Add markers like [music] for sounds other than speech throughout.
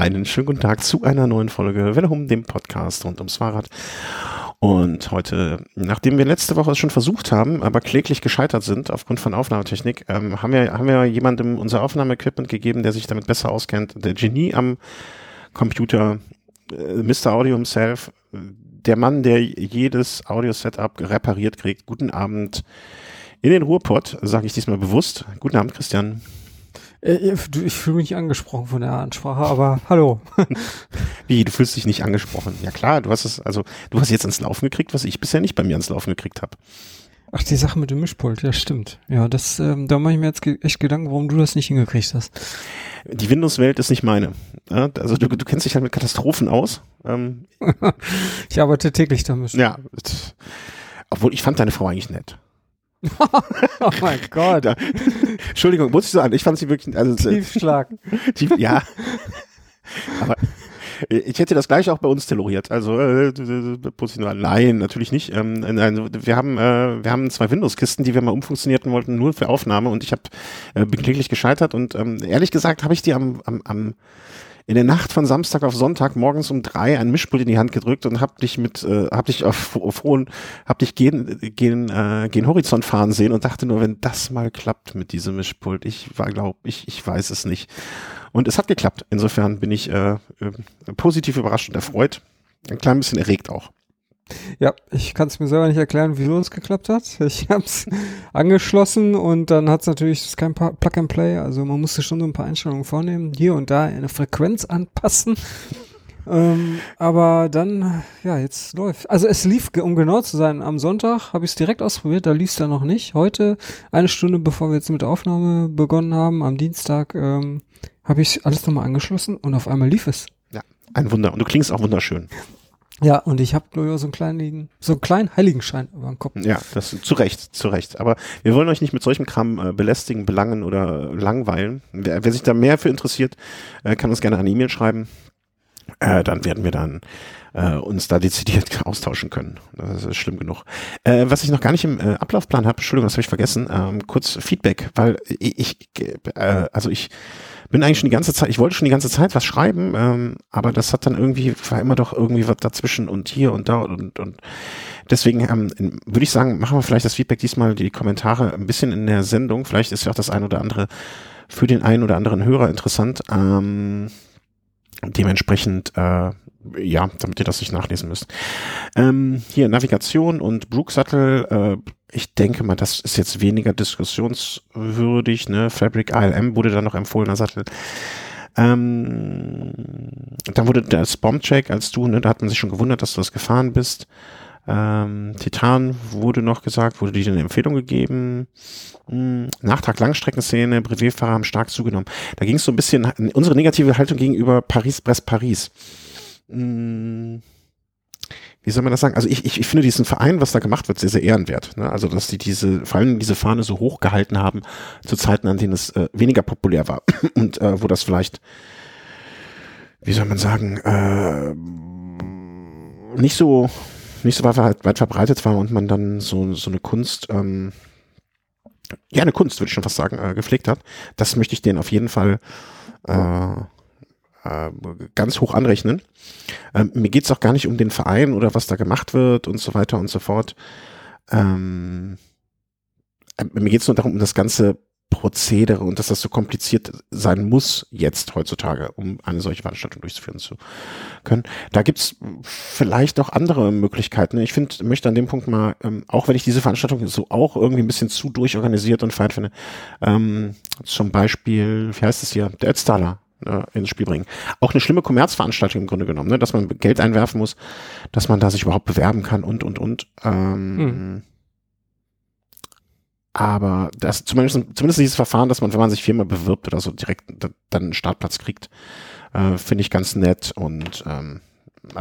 Einen schönen guten Tag zu einer neuen Folge Welle um dem Podcast rund ums Fahrrad. Und heute, nachdem wir letzte Woche es schon versucht haben, aber kläglich gescheitert sind aufgrund von Aufnahmetechnik, ähm, haben wir haben wir jemandem unser Aufnahmeequipment gegeben, der sich damit besser auskennt. Der Genie am Computer, äh, Mr. Audio himself, der Mann, der jedes Audio-Setup repariert kriegt. Guten Abend in den Ruhrpott, sage ich diesmal bewusst. Guten Abend, Christian. Äh, ich fühle mich angesprochen von der Ansprache, aber hallo. [laughs] Wie, du fühlst dich nicht angesprochen? Ja klar, du hast es, also du hast jetzt ans Laufen gekriegt, was ich bisher nicht bei mir ans Laufen gekriegt habe. Ach, die Sache mit dem Mischpult, ja stimmt. Ja, das, ähm, da mache ich mir jetzt echt Gedanken, warum du das nicht hingekriegt hast. Die Windows-Welt ist nicht meine. Ja, also du, du kennst dich halt mit Katastrophen aus. Ähm, [laughs] ich arbeite täglich damit. Ja, obwohl ich fand deine Frau eigentlich nett. [laughs] oh mein Gott. Da, Entschuldigung, muss ich sagen, ich fand sie wirklich, also, Tiefschlag. Tief, ja. Aber ich hätte das gleich auch bei uns telluriert. Also äh, nein, natürlich nicht. Ähm, nein, wir haben äh, wir haben zwei Windows-Kisten, die wir mal umfunktionierten wollten, nur für Aufnahme. Und ich habe äh, bin kläglich gescheitert. Und ähm, ehrlich gesagt habe ich die am, am, am in der Nacht von Samstag auf Sonntag morgens um drei ein Mischpult in die Hand gedrückt und hab dich mit, äh, hab dich auf, auf hohen, hab dich gehen, gehen, äh, gehen Horizont fahren sehen und dachte nur, wenn das mal klappt mit diesem Mischpult, ich war, glaub, ich, ich weiß es nicht. Und es hat geklappt. Insofern bin ich äh, äh, positiv überrascht und erfreut. Ein klein bisschen erregt auch. Ja, ich kann es mir selber nicht erklären, wieso es geklappt hat. Ich habe es angeschlossen und dann hat es natürlich ist kein Plug and Play, also man musste schon so ein paar Einstellungen vornehmen, hier und da eine Frequenz anpassen. ähm, aber dann, ja, jetzt läuft. Also es lief, um genau zu sein, am Sonntag habe ich es direkt ausprobiert, da lief es dann noch nicht. Heute, eine Stunde bevor wir jetzt mit der Aufnahme begonnen haben, am Dienstag, ähm, habe ich alles nochmal angeschlossen und auf einmal lief es. Ja, ein Wunder. Und du klingst auch wunderschön. Ja, und ich habe so einen kleinen, so einen kleinen Heiligenschein über dem Kopf. Ja, das zu Recht, zu Recht. Aber wir wollen euch nicht mit solchem Kram äh, belästigen, belangen oder langweilen. Wer, wer sich da mehr für interessiert, äh, kann uns gerne eine E-Mail schreiben. Äh, dann werden wir dann äh, uns da dezidiert [laughs] austauschen können. Das ist schlimm genug. Äh, was ich noch gar nicht im äh, Ablaufplan habe, Entschuldigung, das habe ich vergessen, ähm, kurz Feedback, weil ich, ich äh, also ich bin eigentlich schon die ganze Zeit, ich wollte schon die ganze Zeit was schreiben, ähm, aber das hat dann irgendwie, war immer doch irgendwie was dazwischen und hier und da und, und deswegen ähm, würde ich sagen, machen wir vielleicht das Feedback diesmal, die Kommentare ein bisschen in der Sendung. Vielleicht ist ja auch das ein oder andere für den einen oder anderen Hörer interessant. Ähm, dementsprechend, äh, ja, damit ihr das nicht nachlesen müsst. Ähm, hier Navigation und Brooksattel, äh, ich denke mal, das ist jetzt weniger diskussionswürdig. Ne? Fabric ALM wurde da noch empfohlener Sattel. Ähm, dann wurde das Bombcheck als du, ne, da hat man sich schon gewundert, dass du das gefahren bist. Ähm, Titan wurde noch gesagt, wurde dir eine Empfehlung gegeben. Hm, Nachtrag Langstreckenszene, Brevetfahrer haben stark zugenommen. Da ging es so ein bisschen unsere negative Haltung gegenüber Paris-Brest-Paris. Hm, wie soll man das sagen? Also ich, ich, ich finde diesen Verein, was da gemacht wird, sehr, sehr ehrenwert. Ne? Also dass die diese, vor allem diese Fahne so hoch gehalten haben zu Zeiten, an denen es äh, weniger populär war [clears throat] und äh, wo das vielleicht, wie soll man sagen, äh, nicht so nicht so weit, weit verbreitet war und man dann so so eine Kunst ähm, ja eine Kunst würde ich schon fast sagen äh, gepflegt hat. Das möchte ich denen auf jeden Fall äh, äh, ganz hoch anrechnen. Ähm, mir geht's auch gar nicht um den Verein oder was da gemacht wird und so weiter und so fort. Ähm, äh, mir geht's nur darum, um das ganze Prozedere und dass das so kompliziert sein muss jetzt heutzutage, um eine solche Veranstaltung durchzuführen zu können. Da gibt's vielleicht auch andere Möglichkeiten. Ich finde, möchte an dem Punkt mal, ähm, auch wenn ich diese Veranstaltung so auch irgendwie ein bisschen zu durchorganisiert und fein finde, ähm, zum Beispiel, wie heißt es hier, der Ötztaler äh, ins Spiel bringen. Auch eine schlimme Kommerzveranstaltung im Grunde genommen, ne? dass man Geld einwerfen muss, dass man da sich überhaupt bewerben kann und, und, und. Ähm, hm. Aber das, zumindest, zumindest dieses Verfahren, dass man, wenn man sich viermal bewirbt oder so direkt dann einen Startplatz kriegt, äh, finde ich ganz nett und ähm,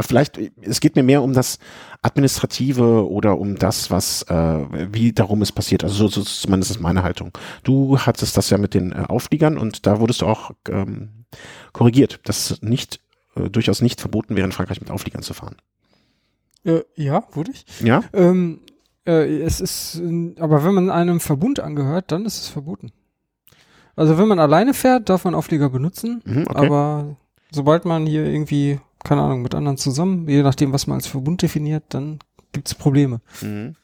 vielleicht, es geht mir mehr um das Administrative oder um das, was, äh, wie darum es passiert. Also so, so zumindest ist meine Haltung. Du hattest das ja mit den äh, Aufliegern und da wurdest du auch ähm, korrigiert, dass es nicht, äh, durchaus nicht verboten wäre, in Frankreich mit Aufliegern zu fahren. Äh, ja, wurde ich. Ja. Ähm, äh, es ist, aber wenn man einem Verbund angehört, dann ist es verboten. Also wenn man alleine fährt, darf man Auflieger benutzen, mhm, okay. aber sobald man hier irgendwie, keine Ahnung, mit anderen zusammen, je nachdem, was man als Verbund definiert, dann gibt's Probleme. Mhm.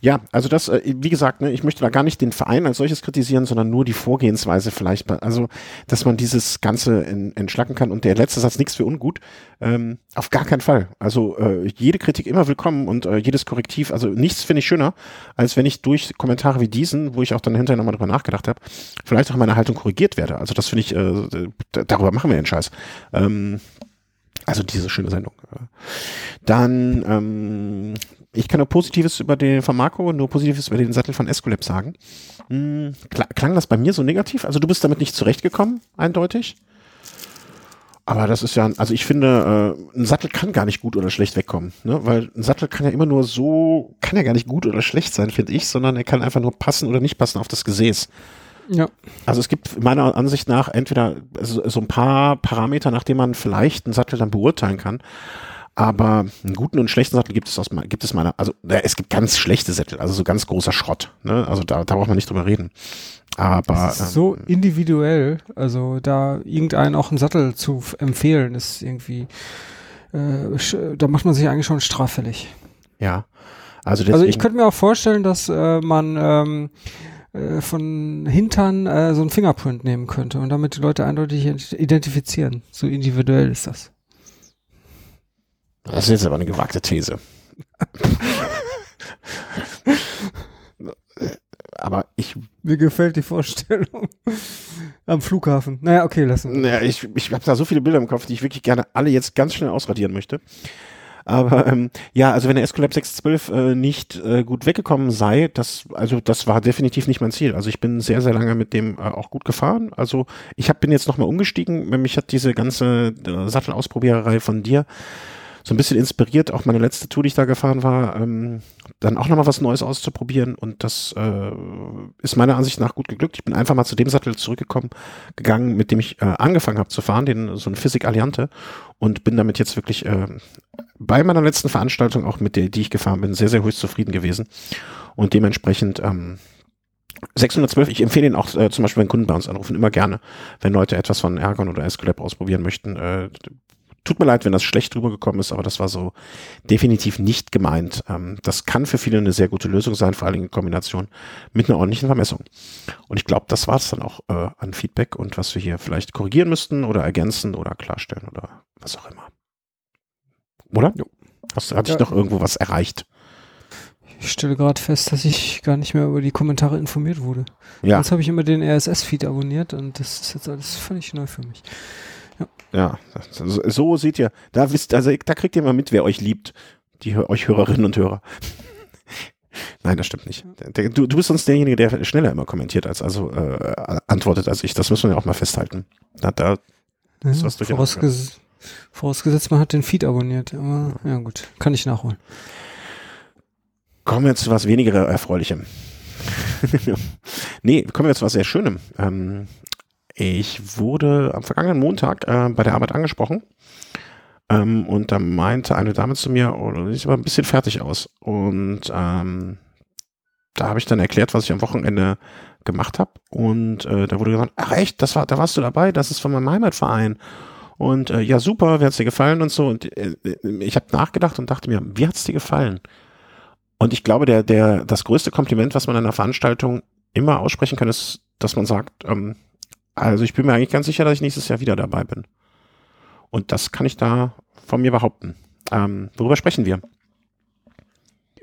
Ja. Also das, äh, wie gesagt, ne, ich möchte da gar nicht den Verein als solches kritisieren, sondern nur die Vorgehensweise vielleicht. Also, dass man dieses Ganze entschlacken kann. Und der letzte Satz, nichts für ungut, ähm, auf gar keinen Fall. Also äh, jede Kritik immer willkommen und äh, jedes Korrektiv, also nichts finde ich schöner, als wenn ich durch Kommentare wie diesen, wo ich auch dann hinterher nochmal drüber nachgedacht habe, vielleicht auch meine Haltung korrigiert werde. Also das finde ich, darüber machen wir den Scheiß. Ähm, also diese schöne Sendung. Dann, ähm, ich kann nur Positives über den von Marco, nur Positives über den Sattel von Escolab sagen. Hm, kla- klang das bei mir so negativ? Also du bist damit nicht zurechtgekommen, eindeutig. Aber das ist ja, also ich finde, äh, ein Sattel kann gar nicht gut oder schlecht wegkommen, ne? Weil ein Sattel kann ja immer nur so, kann ja gar nicht gut oder schlecht sein, finde ich, sondern er kann einfach nur passen oder nicht passen auf das Gesäß. Ja. Also es gibt meiner Ansicht nach entweder so, ein paar Parameter, nach denen man vielleicht einen Sattel dann beurteilen kann. Aber einen guten und schlechten Sattel gibt es aus gibt es meiner, also äh, es gibt ganz schlechte Sättel, also so ganz großer Schrott. Ne? Also da, da braucht man nicht drüber reden. Aber Das ist so individuell, also da irgendeinen auch einen Sattel zu empfehlen, ist irgendwie, äh, da macht man sich eigentlich schon straffällig. ja, also deswegen, Also ich könnte mir auch vorstellen, dass äh, man ähm, äh, von Hintern äh, so ein Fingerprint nehmen könnte und damit die Leute eindeutig ident- identifizieren. So individuell ist das. das ist jetzt aber eine gewagte These. [laughs] aber ich, Mir gefällt die Vorstellung. Am Flughafen. Naja, okay, lassen wir. naja, ich, ich habe da so viele Bilder im Kopf, die ich wirklich gerne alle jetzt ganz schnell ausradieren möchte. Aber ähm, ja, also wenn der Escolab 612 äh, nicht äh, gut weggekommen sei, das also das war definitiv nicht mein Ziel. Also ich bin sehr sehr lange mit dem äh, auch gut gefahren. Also ich hab, bin jetzt noch mal umgestiegen. Mich hat diese ganze äh, Sattelausprobiererei von dir so ein bisschen inspiriert. Auch meine letzte Tour, die ich da gefahren war, ähm, dann auch noch mal was Neues auszuprobieren. Und das äh, ist meiner Ansicht nach gut geglückt. Ich bin einfach mal zu dem Sattel zurückgekommen, gegangen, mit dem ich äh, angefangen habe zu fahren, den so ein Physik Alliante und bin damit jetzt wirklich äh, bei meiner letzten Veranstaltung, auch mit der, die ich gefahren bin, sehr, sehr höchst zufrieden gewesen. Und dementsprechend ähm, 612, ich empfehle ihn auch äh, zum Beispiel, wenn Kunden bei uns anrufen, immer gerne, wenn Leute etwas von Ergon oder Escolab ausprobieren möchten. Äh, tut mir leid, wenn das schlecht rübergekommen ist, aber das war so definitiv nicht gemeint. Ähm, das kann für viele eine sehr gute Lösung sein, vor allen Dingen in Kombination mit einer ordentlichen Vermessung. Und ich glaube, das war es dann auch äh, an Feedback und was wir hier vielleicht korrigieren müssten oder ergänzen oder klarstellen oder was auch immer. Oder? Hast, hat dich Ja. noch irgendwo was erreicht? Ich stelle gerade fest, dass ich gar nicht mehr über die Kommentare informiert wurde. Ja, Sonst habe ich immer den RSS-Feed abonniert und das ist jetzt alles völlig neu für mich. Ja. So, seht ihr, da wisst, also da kriegt ihr mal mit, wer euch liebt, die euch Hörerinnen und Hörer. [laughs] Nein, das stimmt nicht. Du, du bist sonst derjenige, der schneller immer kommentiert als also äh, antwortet als ich. Das müssen wir ja auch mal festhalten. Da, da, Ja, Ist was vorausges vorausgesetzt, man hat den Feed abonniert. Aber ja gut, kann ich nachholen. Kommen wir zu was weniger Erfreulichem. [laughs] nee, kommen wir zu was sehr Schönem. Ähm, ich wurde am vergangenen Montag äh, bei der Arbeit angesprochen. Ähm, und da meinte eine Dame zu mir, oh, du siehst aber ein bisschen fertig aus. Und ähm, da habe ich dann erklärt, was ich am Wochenende gemacht habe. Und äh, da wurde gesagt, ach echt, das war, da warst du dabei, das ist von meinem Heimatverein. Und äh, ja, super, wie hat's dir gefallen und so. Und äh, ich habe nachgedacht und dachte mir, wie hat's dir gefallen? Und ich glaube, der, der, das größte Kompliment, was man an einer Veranstaltung immer aussprechen kann, ist, dass man sagt, ähm, also ich bin mir eigentlich ganz sicher, dass ich nächstes Jahr wieder dabei bin. Und das kann ich da von mir behaupten. Ähm, worüber sprechen wir?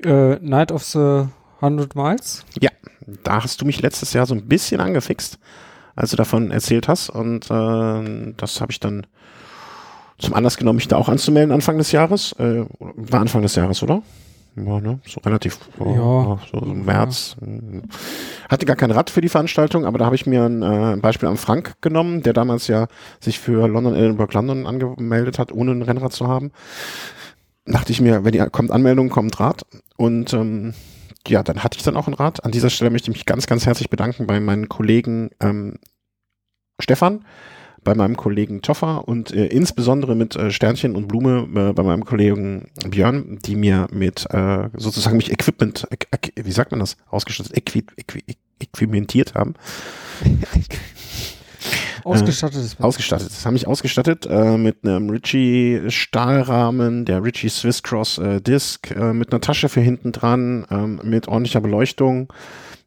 Äh, Night of the 100 Miles. Da hast du mich letztes Jahr so ein bisschen angefixt, als du davon erzählt hast. Und äh, das habe ich dann zum Anlass genommen, mich da auch anzumelden Anfang des Jahres. Äh, war Anfang des Jahres, oder? Ja, ne? So relativ, oh, Ja. so, so im März. Hatte gar kein Rad für die Veranstaltung, aber da habe ich mir ein äh, Beispiel am Frank genommen, der damals ja sich für London, Edinburgh, London angemeldet hat, ohne ein Rennrad zu haben. Dachte ich mir, wenn die kommt Anmeldung, kommt Rad. Und ähm, ja, dann hatte ich dann auch ein Rad. An dieser Stelle möchte ich mich ganz, ganz herzlich bedanken bei meinen Kollegen ähm, Stefan, bei meinem Kollegen Toffer und äh, insbesondere mit äh, Sternchen und Blume äh, bei meinem Kollegen Björn, die mir mit äh, sozusagen mich Equipment, äqu- wie sagt man das, ausgestattet, äqui, äqui, äquipmentiert haben. [laughs] Ausgestattetes Bett. Ausgestattet. Das haben mich ausgestattet äh, mit einem Ritchie Stahlrahmen, der Ritchie Swiss Cross äh, Disc, äh, mit einer Tasche für hinten dran, ähm, mit ordentlicher Beleuchtung,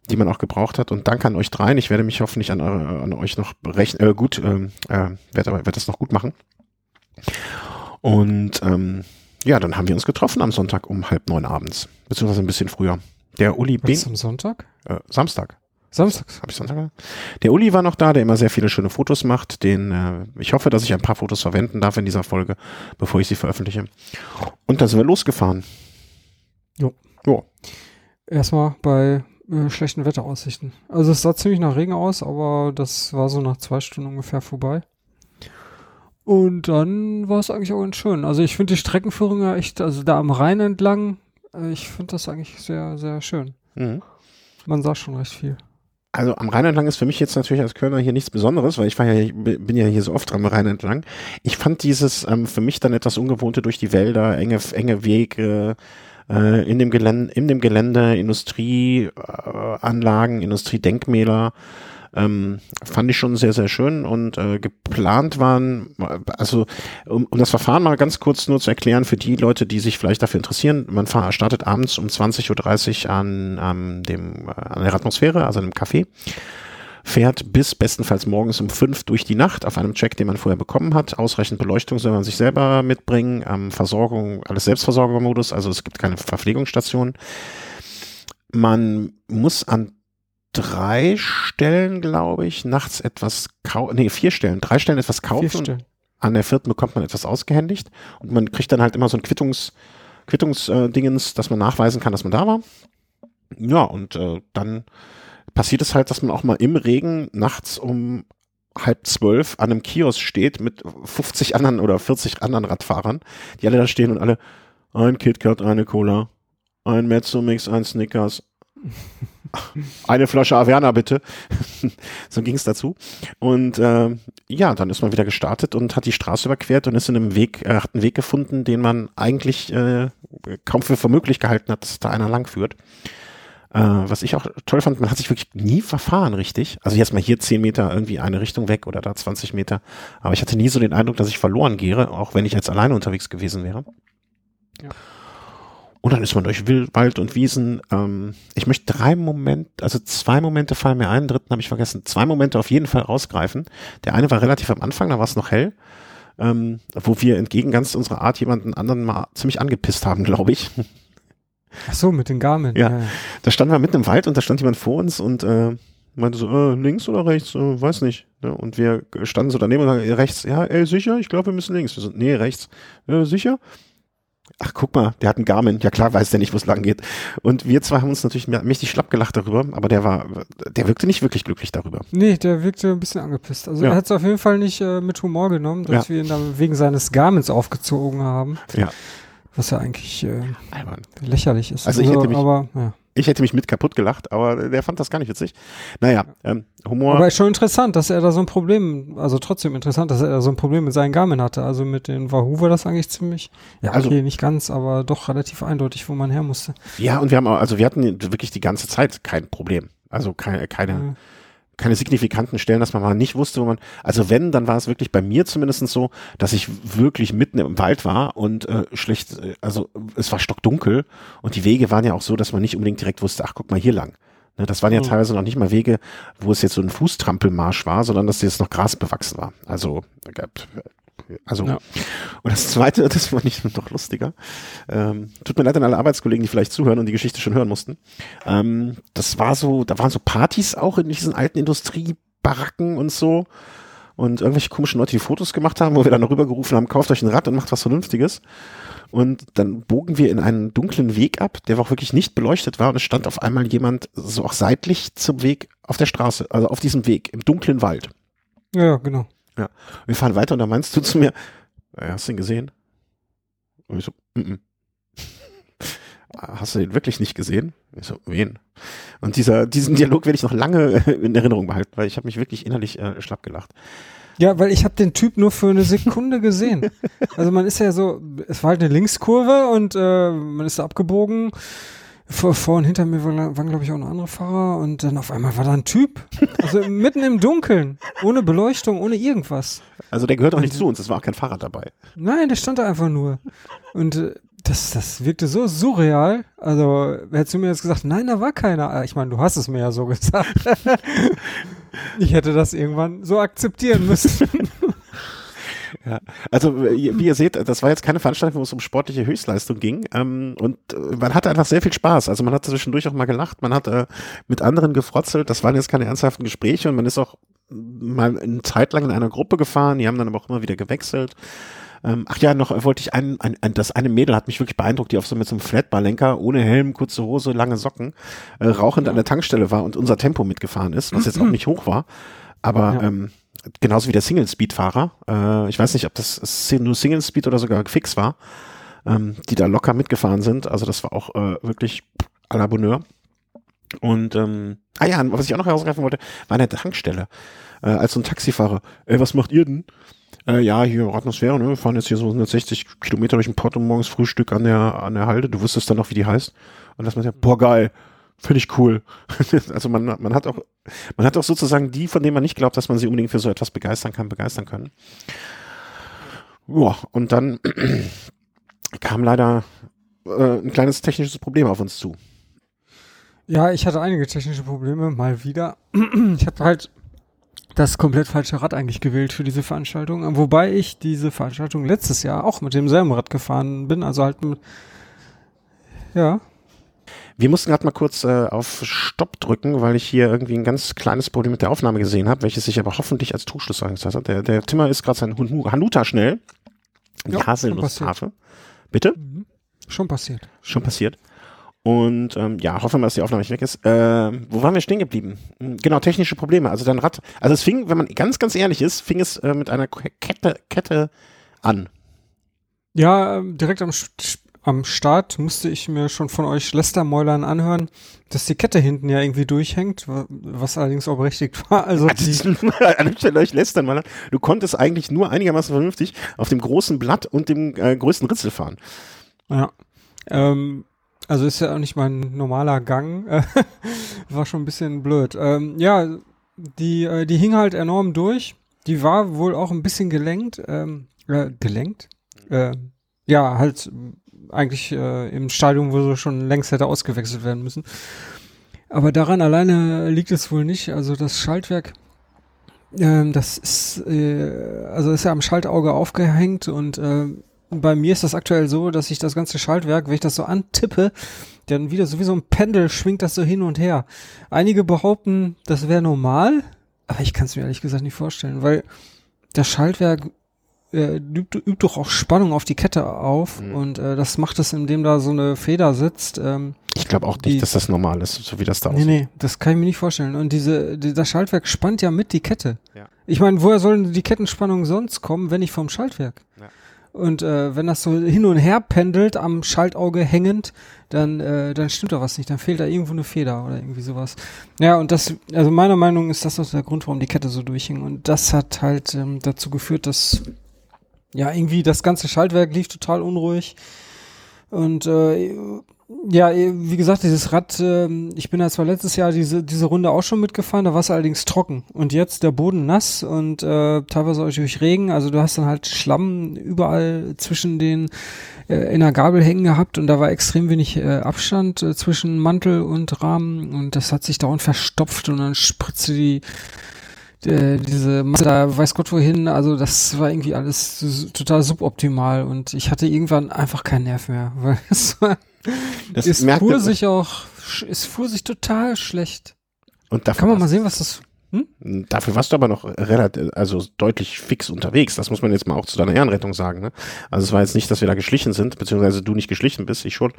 die man auch gebraucht hat. Und danke an euch dreien. Ich werde mich hoffentlich an, eure, an euch noch berechnen, äh, gut, ähm, äh, werde werd das noch gut machen. Und ähm, ja, dann haben wir uns getroffen am Sonntag um halb neun abends, beziehungsweise ein bisschen früher. Der Uli B. am Sonntag? Äh, Samstag. Samstag. Habe ich Sonntag? Der Uli war noch da, der immer sehr viele schöne Fotos macht. Den, äh, ich hoffe, dass ich ein paar Fotos verwenden darf in dieser Folge, bevor ich sie veröffentliche. Und dann sind wir losgefahren. Jo. Jo. Erstmal bei äh, schlechten Wetteraussichten. Also es sah ziemlich nach Regen aus, aber das war so nach zwei Stunden ungefähr vorbei. Und dann war es eigentlich auch ganz schön. Also ich finde die Streckenführung ja echt, also da am Rhein entlang, äh, ich finde das eigentlich sehr, sehr schön. Mhm. Man sah schon recht viel. Also am Rhein entlang ist für mich jetzt natürlich als Kölner hier nichts Besonderes, weil ich war ja, bin ja hier so oft am Rhein entlang. Ich fand dieses ähm, für mich dann etwas Ungewohnte durch die Wälder, enge, enge Wege, äh, in dem Gelände, in dem Gelände Industrieanlagen, äh, Industriedenkmäler, ähm, fand ich schon sehr, sehr schön und äh, geplant waren, also um, um das Verfahren mal ganz kurz nur zu erklären für die Leute, die sich vielleicht dafür interessieren, man startet abends um 20.30 Uhr an, an, dem, äh, an der Atmosphäre, also einem Café fährt bis bestenfalls morgens um fünf durch die Nacht auf einem Check, den man vorher bekommen hat. Ausreichend Beleuchtung soll man sich selber mitbringen. Ähm, Versorgung, alles Selbstversorgermodus, also es gibt keine Verpflegungsstation. Man muss an drei Stellen, glaube ich, nachts etwas kaufen, nee, vier Stellen, drei Stellen etwas kaufen. An der vierten bekommt man etwas ausgehändigt und man kriegt dann halt immer so ein Quittungs, Quittungsdingens, äh, dass man nachweisen kann, dass man da war. Ja, und äh, dann passiert es halt, dass man auch mal im Regen nachts um halb zwölf an einem Kiosk steht mit 50 anderen oder 40 anderen Radfahrern, die alle da stehen und alle ein KitKat, eine Cola, ein Mezzomix, ein Snickers, [laughs] eine Flasche Averna bitte. [laughs] so ging es dazu. Und äh, ja, dann ist man wieder gestartet und hat die Straße überquert und ist in einem Weg, äh, hat einen Weg gefunden, den man eigentlich äh, kaum für, für möglich gehalten hat, dass da einer lang führt. Äh, was ich auch toll fand, man hat sich wirklich nie verfahren, richtig. Also jetzt mal hier zehn Meter irgendwie eine Richtung weg oder da 20 Meter. Aber ich hatte nie so den Eindruck, dass ich verloren gehe, auch wenn ich jetzt alleine unterwegs gewesen wäre. Ja. Und dann ist man durch Wald und Wiesen. Ähm, ich möchte drei Momente, also zwei Momente fallen mir ein, dritten habe ich vergessen. Zwei Momente auf jeden Fall rausgreifen. Der eine war relativ am Anfang, da war es noch hell, ähm, wo wir entgegen ganz unserer Art jemanden anderen mal ziemlich angepisst haben, [laughs] glaube ich. Ach so, mit den Garmin. Ja, ja, da standen wir mitten im Wald und da stand jemand vor uns und äh, meinte so, äh, links oder rechts, äh, weiß nicht. Ne? Und wir standen so daneben und sagen, rechts, ja, ey, sicher, ich glaube, wir müssen links. Wir so, nee, rechts. Äh, sicher? ach guck mal, der hat einen Garmin. Ja klar weiß der nicht, wo es lang geht. Und wir zwei haben uns natürlich mächtig schlapp gelacht darüber, aber der war, der wirkte nicht wirklich glücklich darüber. Nee, der wirkte ein bisschen angepisst. Also ja. er hat es auf jeden Fall nicht äh, mit Humor genommen, dass ja. wir ihn dann wegen seines Garmins aufgezogen haben. Ja. Was ja eigentlich äh, lächerlich ist. Also, ich hätte mich, aber, ja. Ich hätte mich mit kaputt gelacht, aber der fand das gar nicht witzig. Naja, ähm, Humor. Aber ist schon interessant, dass er da so ein Problem, also trotzdem interessant, dass er da so ein Problem mit seinen Garmin hatte. Also mit den Wahoo war das eigentlich ziemlich, ja, also, okay, nicht ganz, aber doch relativ eindeutig, wo man her musste. Ja, und wir haben auch, also wir hatten wirklich die ganze Zeit kein Problem. Also keine, keine, ja keine signifikanten Stellen, dass man mal nicht wusste, wo man, also wenn, dann war es wirklich bei mir zumindest so, dass ich wirklich mitten im Wald war und äh, schlecht, äh, also es war stockdunkel und die Wege waren ja auch so, dass man nicht unbedingt direkt wusste, ach guck mal hier lang. Ne, das waren ja mhm. teilweise noch nicht mal Wege, wo es jetzt so ein Fußtrampelmarsch war, sondern dass jetzt noch Gras bewachsen war. Also also, ja. und das zweite, [laughs] das fand ich noch lustiger. Ähm, tut mir leid an alle Arbeitskollegen, die vielleicht zuhören und die Geschichte schon hören mussten. Ähm, das war so, da waren so Partys auch in diesen alten Industriebaracken und so. Und irgendwelche komischen Leute, die Fotos gemacht haben, wo wir dann rübergerufen haben, kauft euch ein Rad und macht was Vernünftiges. Und dann bogen wir in einen dunklen Weg ab, der auch wirklich nicht beleuchtet war. Und es stand auf einmal jemand so auch seitlich zum Weg auf der Straße, also auf diesem Weg, im dunklen Wald. Ja, genau. Ja. Wir fahren weiter und da meinst du zu mir, hast du ihn gesehen? Und ich so, mm -mm. Hast du den wirklich nicht gesehen? Ich so, wen? Und dieser, diesen Dialog werde ich noch lange [laughs] in Erinnerung behalten, weil ich habe mich wirklich innerlich äh, schlapp gelacht. Ja, weil ich habe den Typ nur für eine Sekunde gesehen. [laughs] Also man ist ja so, es war halt eine Linkskurve und äh, man ist da abgebogen vor, vor und hinter mir waren, waren glaube ich, auch noch andere Fahrer und dann auf einmal war da ein Typ. Also mitten im Dunkeln, ohne Beleuchtung, ohne irgendwas. Also der gehört auch nicht zu uns, es war auch kein Fahrrad dabei. Nein, der stand da einfach nur. Und äh, das, das wirkte so surreal. Also, hättest du mir jetzt gesagt, nein, da war keiner. Ah, Ich meine, du hast es mir ja so [laughs] gesagt. ich hätte das irgendwann so akzeptieren müssen. Ja, also wie wie ihr seht, das war jetzt keine Veranstaltung, wo es um sportliche Höchstleistung ging. Ähm, und äh, man hatte einfach sehr viel Spaß. Also man hat zwischendurch auch mal gelacht, man hat äh, mit anderen gefrotzelt. Das waren jetzt keine ernsthaften Gespräche und man ist auch mal eine Zeit lang in einer Gruppe gefahren. Die haben dann aber auch immer wieder gewechselt. Ähm, ach ja, noch wollte ich ein, ein, ein, das eine Mädel hat mich wirklich beeindruckt, die auf so mit so einem Flatbarlenker, ohne Helm, kurze Hose, lange Socken, äh, rauchend an der Tankstelle war und unser Tempo mitgefahren ist, was jetzt auch [clears throat] nicht hoch war. Aber Ja. ähm, genauso wie der Single-Speed-Fahrer. Äh, ich weiß nicht, ob das nur Single-Speed oder sogar fix war, ähm, die da locker mitgefahren sind. Also das war auch äh, wirklich à la Bonheur. Und ähm, ah ja, was ich auch noch herausgreifen wollte, war eine Tankstelle. Äh, als so ein Taxifahrer, ey, was macht ihr denn? Äh, ja, hier Atmosphäre, ne? Wir fahren jetzt hier so 160 Kilometer durch den Pott und morgens Frühstück an der, an der Halde. Du wusstest dann noch, wie die heißt. Und das man sagt, boah, geil. Ich cool. [laughs] also man, man hat auch, man hat auch sozusagen die, von denen man nicht glaubt, dass man sie unbedingt für so etwas begeistern kann, begeistern können. Ja, und dann [clears throat] kam leider äh, ein kleines technisches Problem auf uns zu. Ja, ich hatte einige technische Probleme, mal wieder. [clears throat] Ich habe halt das komplett falsche Rad eigentlich gewählt für diese Veranstaltung, wobei ich diese Veranstaltung letztes Jahr auch mit demselben Rad gefahren bin, also halt mit, ja, Wir mussten gerade mal kurz äh, auf Stopp drücken, weil ich hier irgendwie ein ganz kleines Problem mit der Aufnahme gesehen habe, welches sich aber hoffentlich als Trugschluss eingesetzt hat. Der, der Timmer ist gerade sein Hanuta schnell. Die Ja, schon Haselnusshafe. Bitte? mhm. schon passiert. Schon passiert. Und ähm, ja, hoffen wir, dass die Aufnahme nicht weg ist. Ähm, wo waren wir stehen geblieben? Hm, Genau, technische Probleme. Also dein Rad, also es fing, wenn man ganz, ganz ehrlich ist, fing es äh, mit einer Kette, Kette an. Ja, ähm, direkt am, am Start musste ich mir schon von euch Lästermäulern anhören, dass die Kette hinten ja irgendwie durchhängt, wa- was allerdings auch berechtigt war. [laughs] Also die, Also, an der Stelle euch lästern. Du konntest eigentlich nur einigermaßen vernünftig auf dem großen Blatt und dem äh, größten Ritzel fahren. Ja. Ähm, also ist ja auch nicht mein normaler Gang. [laughs] War schon ein bisschen blöd. Ähm, ja, die, äh, die hing halt enorm durch. Die war wohl auch ein bisschen gelenkt. Ähm, äh, gelenkt? Äh, ja, halt eigentlich äh, im Stadium, wo sie schon längst hätte ausgewechselt werden müssen. Aber daran alleine liegt es wohl nicht. Also das Schaltwerk, ähm, das ist, äh, also ist ja am Schaltauge aufgehängt und äh, bei mir ist das aktuell so, dass ich das ganze Schaltwerk, wenn ich das so antippe, dann wieder so wie so ein Pendel schwingt das so hin und her. Einige behaupten, das wäre normal, aber ich kann es mir ehrlich gesagt nicht vorstellen, weil das Schaltwerk äh, übt, übt doch auch Spannung auf die Kette auf Mhm. und äh, das macht es, indem da so eine Feder sitzt. Ähm, Ich glaube auch Die- nicht, dass das normal ist, so wie das da Nee, aussieht. nee, das kann ich mir nicht vorstellen. Und diese, die, das Schaltwerk spannt ja mit die Kette. Ja. Ich meine, woher sollen die Kettenspannungen sonst kommen, wenn nicht vom Schaltwerk? Ja. Und äh, wenn das so hin und her pendelt, am Schaltauge hängend, dann, äh, dann stimmt da was nicht. Dann fehlt da irgendwo eine Feder oder irgendwie sowas. Ja, und das, also meiner Meinung ist das auch der Grund, warum die Kette so durchhing. Und das hat halt ähm, dazu geführt, dass ja irgendwie das ganze Schaltwerk lief total unruhig. Und äh, ja, wie gesagt, dieses Rad, ähm, ich bin ja zwar letztes Jahr diese, diese Runde auch schon mitgefahren, da war es allerdings trocken. Und jetzt der Boden nass und äh, teilweise auch durch Regen. Also du hast dann halt Schlamm überall zwischen den äh, in der Gabel hängen gehabt und da war extrem wenig äh, Abstand äh, zwischen Mantel und Rahmen und das hat sich dauernd verstopft und dann spritzte die äh, diese Masse da weiß Gott wohin, also das war irgendwie alles total suboptimal und ich hatte irgendwann einfach keinen Nerv mehr, [laughs] weil es war, Das es fuhr sich auch, es fuhr sich total schlecht. Und dafür Kann man mal sehen, was das, Dafür warst du aber noch relativ, also deutlich fix unterwegs. Das muss man jetzt mal auch zu deiner Ehrenrettung sagen. Ne? Also es war jetzt nicht, dass wir da geschlichen sind, beziehungsweise du nicht geschlichen bist, ich schon,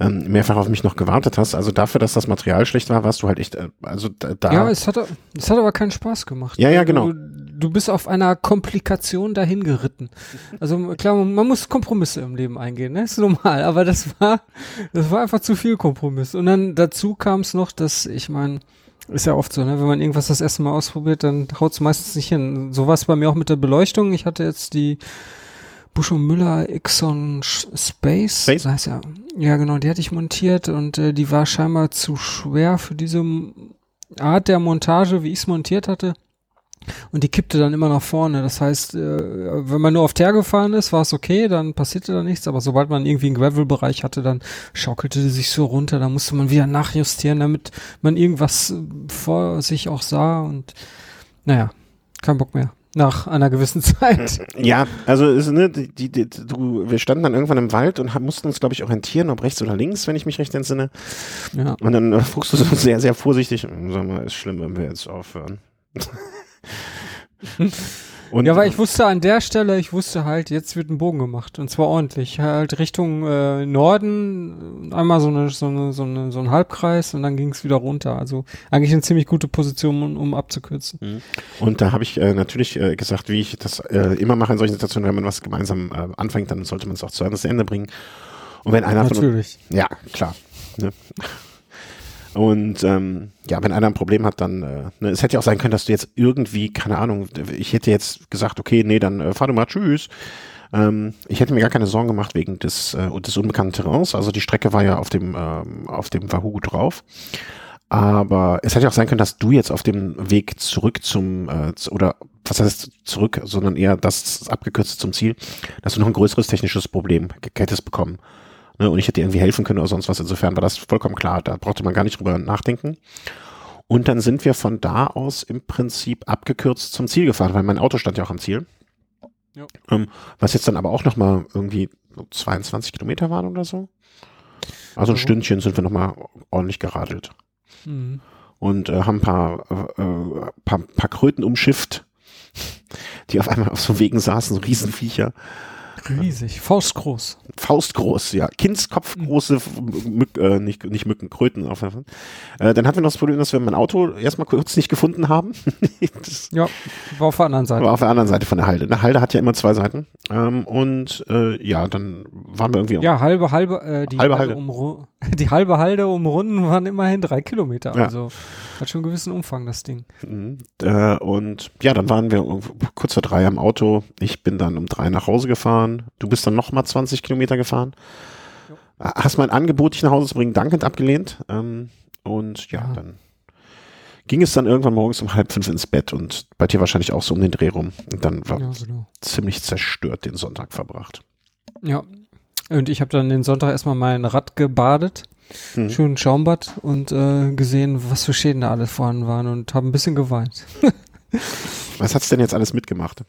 ähm, mehrfach auf mich noch gewartet hast. Also dafür, dass das Material schlecht war, warst du halt echt, äh, also da, ja, es hat, es hat aber keinen Spaß gemacht. Ja, ja, genau. Du, du bist auf einer Komplikation dahin geritten. Also klar, man, man muss Kompromisse im Leben eingehen, ne? Ist normal, aber das war, das war einfach zu viel Kompromiss. Und dann dazu kam es noch, dass, ich meine, ist ja oft so, ne? Wenn man irgendwas das erste Mal ausprobiert, dann haut es meistens nicht hin. So war es bei mir auch mit der Beleuchtung. Ich hatte jetzt die Busch und Müller Exxon Space, Space? Das heißt ja, ja genau, die hatte ich montiert und äh, die war scheinbar zu schwer für diese Art der Montage, wie ich es montiert hatte. Und die kippte dann immer nach vorne. Das heißt, äh, wenn man nur auf Teer gefahren ist, war es okay, dann passierte da nichts. Aber sobald man irgendwie einen Gravel-Bereich hatte, dann schaukelte die sich so runter. Da musste man wieder nachjustieren, damit man irgendwas äh, vor sich auch sah. Und naja, kein Bock mehr. Nach einer gewissen [laughs] Zeit. Ja, also ist, ne, die, die, du, wir standen dann irgendwann im Wald und mussten uns, glaube ich, orientieren, ob rechts oder links, wenn ich mich recht entsinne. Ja. Und dann äh, [laughs] fragst du so sehr, sehr vorsichtig, sag mal, ist schlimm, wenn wir jetzt aufhören. [laughs] Und, Ja, weil ich wusste an der Stelle, ich wusste halt, jetzt wird ein Bogen gemacht und zwar ordentlich. Halt Richtung äh, Norden, einmal so eine, so eine, so eine, so ein Halbkreis und dann ging es wieder runter. Also eigentlich eine ziemlich gute Position, um, um abzukürzen. Und da habe ich äh, natürlich äh, gesagt, wie ich das äh, immer mache in solchen Situationen, wenn man was gemeinsam äh, anfängt, dann sollte man es auch zu Ende bringen. Und wenn einer von Natürlich. Ja, klar. Ne? Und ähm, ja, wenn einer ein Problem hat, dann, äh, ne, es hätte ja auch sein können, dass du jetzt irgendwie, keine Ahnung, ich hätte jetzt gesagt, okay, nee, dann äh, fahr du mal, tschüss. Ähm, ich hätte mir gar keine Sorgen gemacht wegen des, äh, des unbekannten Terrains. Also die Strecke war ja auf dem, ähm, auf dem Wahoo drauf. Aber es hätte auch sein können, dass du jetzt auf dem Weg zurück zum, äh, oder was heißt zurück, sondern eher das abgekürzt zum Ziel, dass du noch ein größeres technisches Problem hättest bekommen. Ne? Und ich hätte dir irgendwie helfen können oder sonst was. Insofern war das vollkommen klar. Da brauchte man gar nicht drüber nachdenken. Und dann sind wir von da aus im Prinzip abgekürzt zum Ziel gefahren, weil mein Auto stand ja auch am Ziel. Ja. Ähm, was jetzt dann aber auch nochmal irgendwie so 22 Kilometer waren oder so. Also ein. Stündchen sind wir nochmal ordentlich geradelt Mhm. und äh, haben ein paar, äh, paar, paar Kröten umschifft, die auf einmal auf so Wegen saßen, so Riesenviecher. Riesig, faustgroß. Faustgroß, ja, Kindskopfgroße Mück, äh, nicht, nicht Mücken, Kröten. Auf, äh, dann hatten wir noch das Problem, dass wir mein Auto erstmal kurz nicht gefunden haben. [laughs] das Ja, war auf der anderen Seite. war auf der anderen Seite von der Halde. Eine Halde hat ja immer zwei Seiten. Ähm, und äh, ja, dann waren wir irgendwie. Ja, halbe, halbe, äh, die Halbe halbe, Halde. [laughs] Die halbe Halde umrunden waren immerhin drei Kilometer. Ja. Also hat schon einen gewissen Umfang, das Ding. Mhm. Äh, und ja, dann waren wir kurz vor drei am Auto. Ich bin dann um drei nach Hause gefahren. Du bist dann nochmal 20 Kilometer gefahren. Hast mein Angebot, dich nach Hause zu bringen, dankend abgelehnt. Ähm, und ja, Ja. dann ging es dann irgendwann morgens um halb fünf ins Bett und bei dir wahrscheinlich auch so um den Dreh rum. Und dann war Ja, genau. ziemlich zerstört den Sonntag verbracht. Ja. Und ich habe dann den Sonntag erstmal mein Rad gebadet, Mhm. schön Schaumbad und äh, gesehen, was für Schäden da alles vorhanden waren und habe ein bisschen geweint. [laughs] Was hat's denn jetzt alles mitgemacht?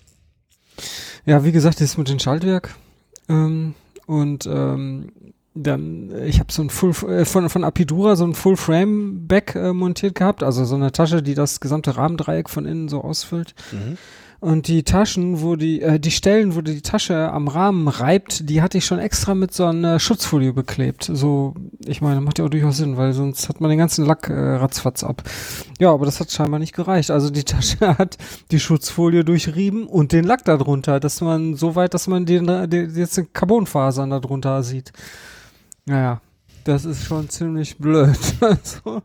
Ja, wie gesagt, das ist mit dem Schaltwerk. Ähm, und ähm, dann, ich habe so ein Full äh, von, von Apidura so ein Full Frame Back äh, montiert gehabt, also so eine Tasche, die das gesamte Rahmendreieck von innen so ausfüllt. Und die Taschen, wo die, äh, die Stellen, wo die Tasche am Rahmen reibt, die hatte ich schon extra mit so einer Schutzfolie beklebt. So, ich meine, macht ja auch durchaus Sinn, weil sonst hat man den ganzen Lack äh, ratzfatz ab. Ja, aber das hat scheinbar nicht gereicht. Also die [laughs] Tasche hat die Schutzfolie durchrieben und den Lack darunter, dass man so weit, dass man den, den jetzt den Carbonfasern darunter sieht. Naja, das ist schon ziemlich blöd. [laughs] Also,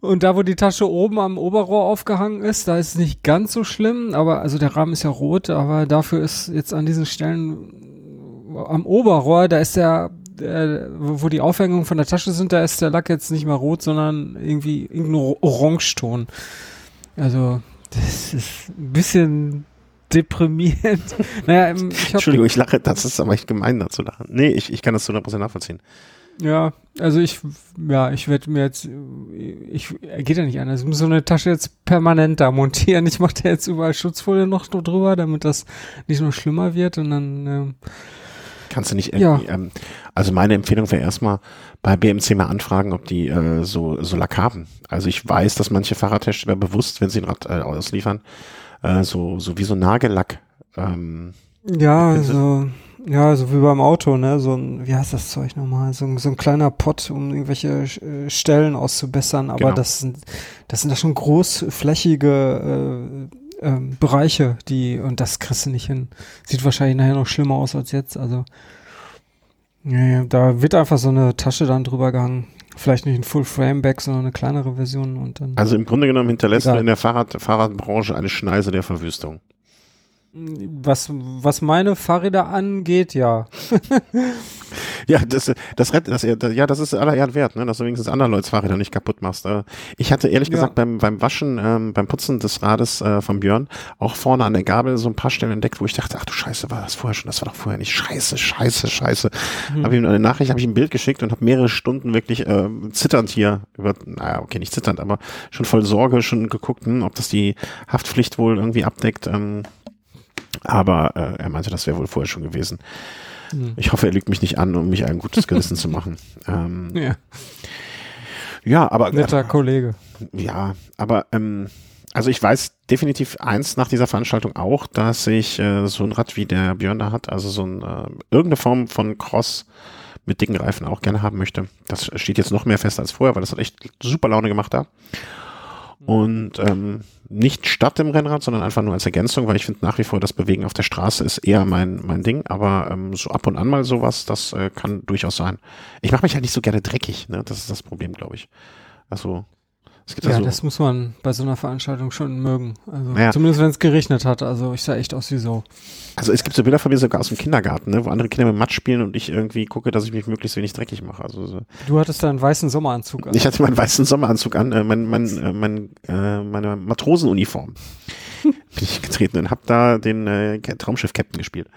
und da, wo die Tasche oben am Oberrohr aufgehangen ist, da ist es nicht ganz so schlimm, aber also der Rahmen ist ja rot, aber dafür ist jetzt an diesen Stellen am Oberrohr, da ist der, der wo die Aufhängungen von der Tasche sind, da ist der Lack jetzt nicht mehr rot, sondern irgendwie irgendein Or- Orangeton. Also, das ist ein bisschen deprimierend. [laughs] naja, ähm, ich hab, Entschuldigung, ich lache, das ist aber echt gemein, da zu lachen. Nee, ich, ich kann das zu 100% nachvollziehen. Ja, also ich, ja, ich werde mir jetzt, ich, geht ja nicht anders. Ich muss so eine Tasche jetzt permanent da montieren. Ich mache da jetzt überall Schutzfolie noch drüber, damit das nicht noch schlimmer wird und dann, ähm, Kannst du nicht Ja. irgendwie, ähm, also meine Empfehlung wäre erstmal bei BMC mal anfragen, ob die äh, so, so Lack haben. Also ich weiß, dass manche Fahrradhersteller bewusst, wenn sie ein Rad äh, ausliefern, äh, so, so wie so Nagellack, ähm, ja, so, ja, so wie beim Auto, ne, so ein, wie heißt das Zeug nochmal? So, ein- so ein kleiner Pott, um irgendwelche äh, Stellen auszubessern, aber Genau. das sind, das sind da schon großflächige, äh, ähm, Bereiche, die, und das kriegst du nicht hin. Sieht wahrscheinlich nachher noch schlimmer aus als jetzt, also. Ja, da wird einfach so eine Tasche dann drüber gehangen. Vielleicht nicht ein Full Frame Back, sondern eine kleinere Version und dann. also im Grunde genommen hinterlässt du in der Fahrrad, Fahrradbranche eine Schneise der Verwüstung. Was, was meine Fahrräder angeht, ja. ja, das, das, das, ja, das ist aller Ehren wert, ne? dass du wenigstens andere Leute Fahrräder nicht kaputt machst. Äh. Ich hatte ehrlich ja. gesagt beim, beim Waschen, ähm, beim Putzen des Rades äh, von Björn auch vorne an der Gabel so ein paar Stellen entdeckt, wo ich dachte, ach du Scheiße, war das vorher schon, das war doch vorher nicht. Scheiße, scheiße, scheiße. Hm. Habe ihm eine Nachricht, habe ich ein Bild geschickt und habe mehrere Stunden wirklich äh, zitternd hier über, naja, okay, nicht zitternd, aber schon voll Sorge schon geguckt, hm, ob das die Haftpflicht wohl irgendwie abdeckt. Ähm, aber äh, er meinte, das wäre wohl vorher schon gewesen. Hm. Ich hoffe, er lügt mich nicht an, um mich ein gutes Gewissen zu machen. [laughs] Ähm, ja. ja, aber. Netter äh, Kollege. Ja, aber ähm, also ich weiß definitiv eins nach dieser Veranstaltung auch, dass ich äh, so ein Rad wie der Björn da hat, also so ein äh, irgendeine Form von Cross mit dicken Reifen auch gerne haben möchte. Das steht jetzt noch mehr fest als vorher, weil das hat echt super Laune gemacht da. Und ähm, nicht statt dem Rennrad, sondern einfach nur als Ergänzung, weil ich finde nach wie vor, das Bewegen auf der Straße ist eher mein, mein Ding, aber ähm, so ab und an mal sowas, das äh, kann durchaus sein. Ich mache mich halt nicht so gerne dreckig, ne? Das ist das Problem, glaube ich. Also ja, also, das muss man bei so einer Veranstaltung schon mögen. Also ja. zumindest wenn es geregnet hat. Also ich sah echt aus wie so. Also es gibt so Bilder von mir sogar aus dem Kindergarten, ne, wo andere Kinder mit Matsch spielen und ich irgendwie gucke, dass ich mich möglichst wenig dreckig mache. Also so. Du hattest da einen weißen Sommeranzug an. Ich hatte meinen weißen Sommeranzug an, äh, mein, mein, äh, mein, äh, meine Matrosenuniform. [laughs] bin ich getreten und habe da den äh, Traumschiff-Captain gespielt.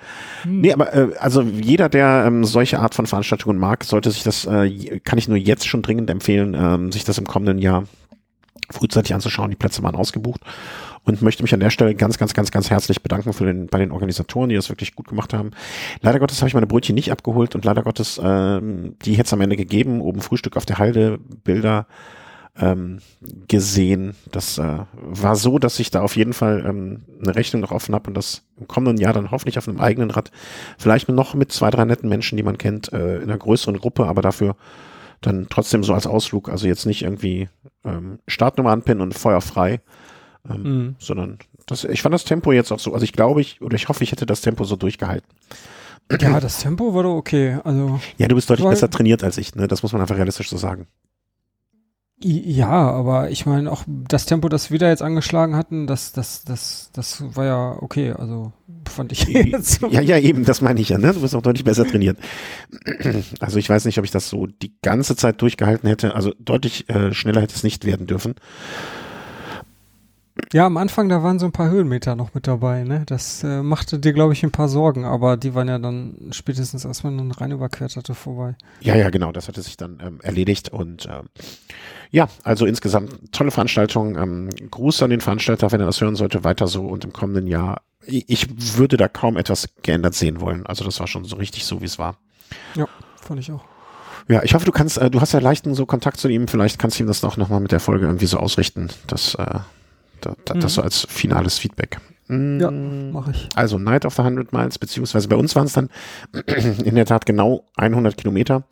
Hm. Nee, aber äh, also jeder, der ähm, solche Art von Veranstaltungen mag, sollte sich das, äh, kann ich nur jetzt schon dringend empfehlen, ähm, sich das im kommenden Jahr frühzeitig anzuschauen. Die Plätze waren ausgebucht und möchte mich an der Stelle ganz, ganz, ganz, ganz herzlich bedanken für den, bei den Organisatoren, die das wirklich gut gemacht haben. Leider Gottes habe ich meine Brötchen nicht abgeholt und leider Gottes, ähm, die hätte es am Ende gegeben, oben Frühstück auf der Halde, Bilder ähm, gesehen. Das äh, war so, dass ich da auf jeden Fall ähm, eine Rechnung noch offen habe und das im kommenden Jahr dann hoffentlich auf einem eigenen Rad, vielleicht noch mit zwei, drei netten Menschen, die man kennt, äh, in einer größeren Gruppe, aber dafür dann trotzdem so als Ausflug, also jetzt nicht irgendwie ähm, Startnummer anpinnen und feuerfrei, ähm, mhm. sondern das, ich fand das Tempo jetzt auch so, also ich glaube, ich, oder ich hoffe, ich hätte das Tempo so durchgehalten. Ja, das Tempo war doch okay. Also, ja, du bist deutlich besser trainiert als ich, ne? Das muss man einfach realistisch so sagen. Ja, aber ich meine, auch das Tempo, das wir da jetzt angeschlagen hatten, das, das, das, das war ja okay. Also fand ich [laughs] jetzt. So. Ja, ja, eben, das meine ich ja, ne? Du bist auch deutlich besser trainiert. [clears throat] Also ich weiß nicht, ob ich das so die ganze Zeit durchgehalten hätte. Also deutlich äh, schneller hätte es nicht werden dürfen. Ja, am Anfang, da waren so ein paar Höhenmeter noch mit dabei, ne? Das äh, machte dir, glaube ich, ein paar Sorgen, aber die waren ja dann spätestens, als man dann rein überquert hatte, vorbei. Ja, ja, genau, das hatte sich dann ähm, erledigt und ähm, ja, also insgesamt tolle Veranstaltung. Ähm, Gruß an den Veranstalter, wenn er das hören sollte, weiter so und im kommenden Jahr. Ich würde da kaum etwas geändert sehen wollen. Also das war schon so richtig so, wie es war. Ja, fand ich auch. Ja, ich hoffe, du kannst, äh, du hast ja leichten so Kontakt zu ihm. Vielleicht kannst du ihm das doch nochmal mit der Folge irgendwie so ausrichten, dass äh, da, da, mhm. Das so als finales Feedback. Ja, mm. mache ich. Also Night of the 100 Miles, beziehungsweise bei uns waren es dann [clears throat] in der Tat genau 100 Kilometer.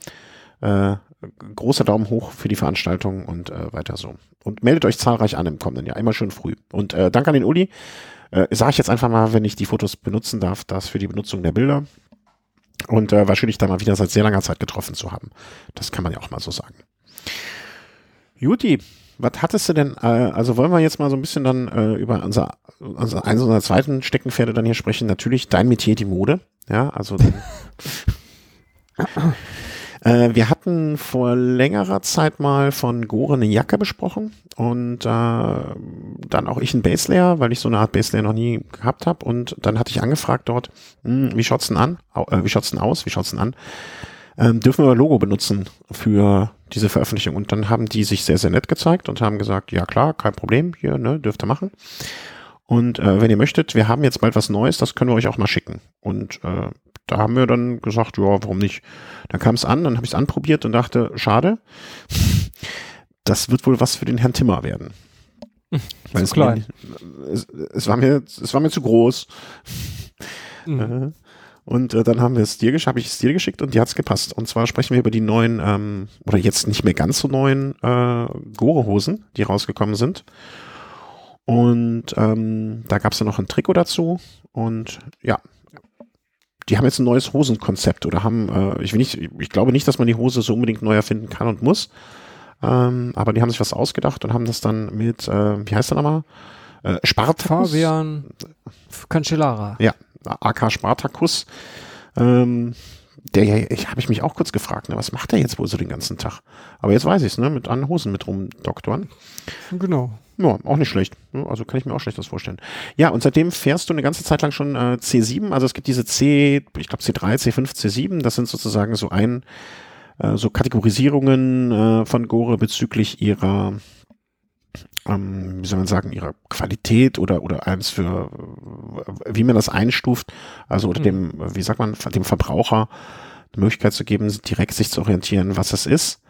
Äh, großer Daumen hoch für die Veranstaltung und äh, weiter so. Und meldet euch zahlreich an im kommenden Jahr, immer schön früh. Und äh, danke an den Uli. Äh, Sage ich jetzt einfach mal, wenn ich die Fotos benutzen darf, das für die Benutzung der Bilder. Und äh, war schön, dich da mal wieder seit sehr langer Zeit getroffen zu haben. Das kann man ja auch mal so sagen. Juti, was hattest du denn, äh, also wollen wir jetzt mal so ein bisschen dann äh, über unser, unser eins unserer zweiten Steckenpferde dann hier sprechen. Natürlich dein Metier, die Mode. Ja, also [laughs] [laughs] äh, wir hatten vor längerer Zeit mal von Gore eine Jacke besprochen und äh, dann auch ich ein Baselayer, weil ich so eine Art Baselayer noch nie gehabt habe und dann hatte ich angefragt dort, hm, wie schaut's denn an? Äh, wie schaut's denn aus? Wie schaut's denn an? ähm, dürfen wir Logo benutzen für diese Veröffentlichung. Und dann haben die sich sehr, sehr nett gezeigt und haben gesagt, ja klar, kein Problem, hier, ne, dürft ihr machen. Und äh, wenn ihr möchtet, wir haben jetzt bald was Neues, das können wir euch auch mal schicken. Und äh, da haben wir dann gesagt, ja, warum nicht? Dann kam es an, dann habe ich es anprobiert und dachte, schade, das wird wohl was für den Herrn Timmer werden. [laughs] Weil es, klein. Mir, es, es, war mir, es war mir zu groß. Mhm. Äh, und äh, dann haben wir es dir geschickt, habe ich es dir geschickt und die hat's gepasst. Und zwar sprechen wir über die neuen, ähm, oder jetzt nicht mehr ganz so neuen äh, Gore-Hosen, die rausgekommen sind. Und ähm, da gab's dann noch ein Trikot dazu. Und ja, die haben jetzt ein neues Hosenkonzept oder haben, äh, ich will nicht, ich glaube nicht, dass man die Hose so unbedingt neu erfinden kann und muss. Ähm, aber die haben sich was ausgedacht und haben das dann mit, äh, wie heißt der nochmal? Äh, Spartacus. Fabian Cancellara. Ja, AK Spartacus. Ähm, der ich habe ich mich auch kurz gefragt, ne, was macht er jetzt wohl so den ganzen Tag? Aber jetzt weiß ich es, ne, mit an Hosen mit rumdoktoren. Genau. Ja, auch nicht schlecht. Also kann ich mir auch schlecht das vorstellen. Ja, und seitdem fährst du eine ganze Zeit lang schon äh, C7. Also es gibt diese C, ich glaube C3, C5, C7. Das sind sozusagen so ein, äh, so Kategorisierungen äh, von Gore bezüglich ihrer, ähm, wie soll man sagen, ihrer Qualität oder oder eins für, äh, wie man das einstuft. Also oder dem, wie sagt man, dem Verbraucher die Möglichkeit zu geben, direkt sich zu orientieren, was es ist.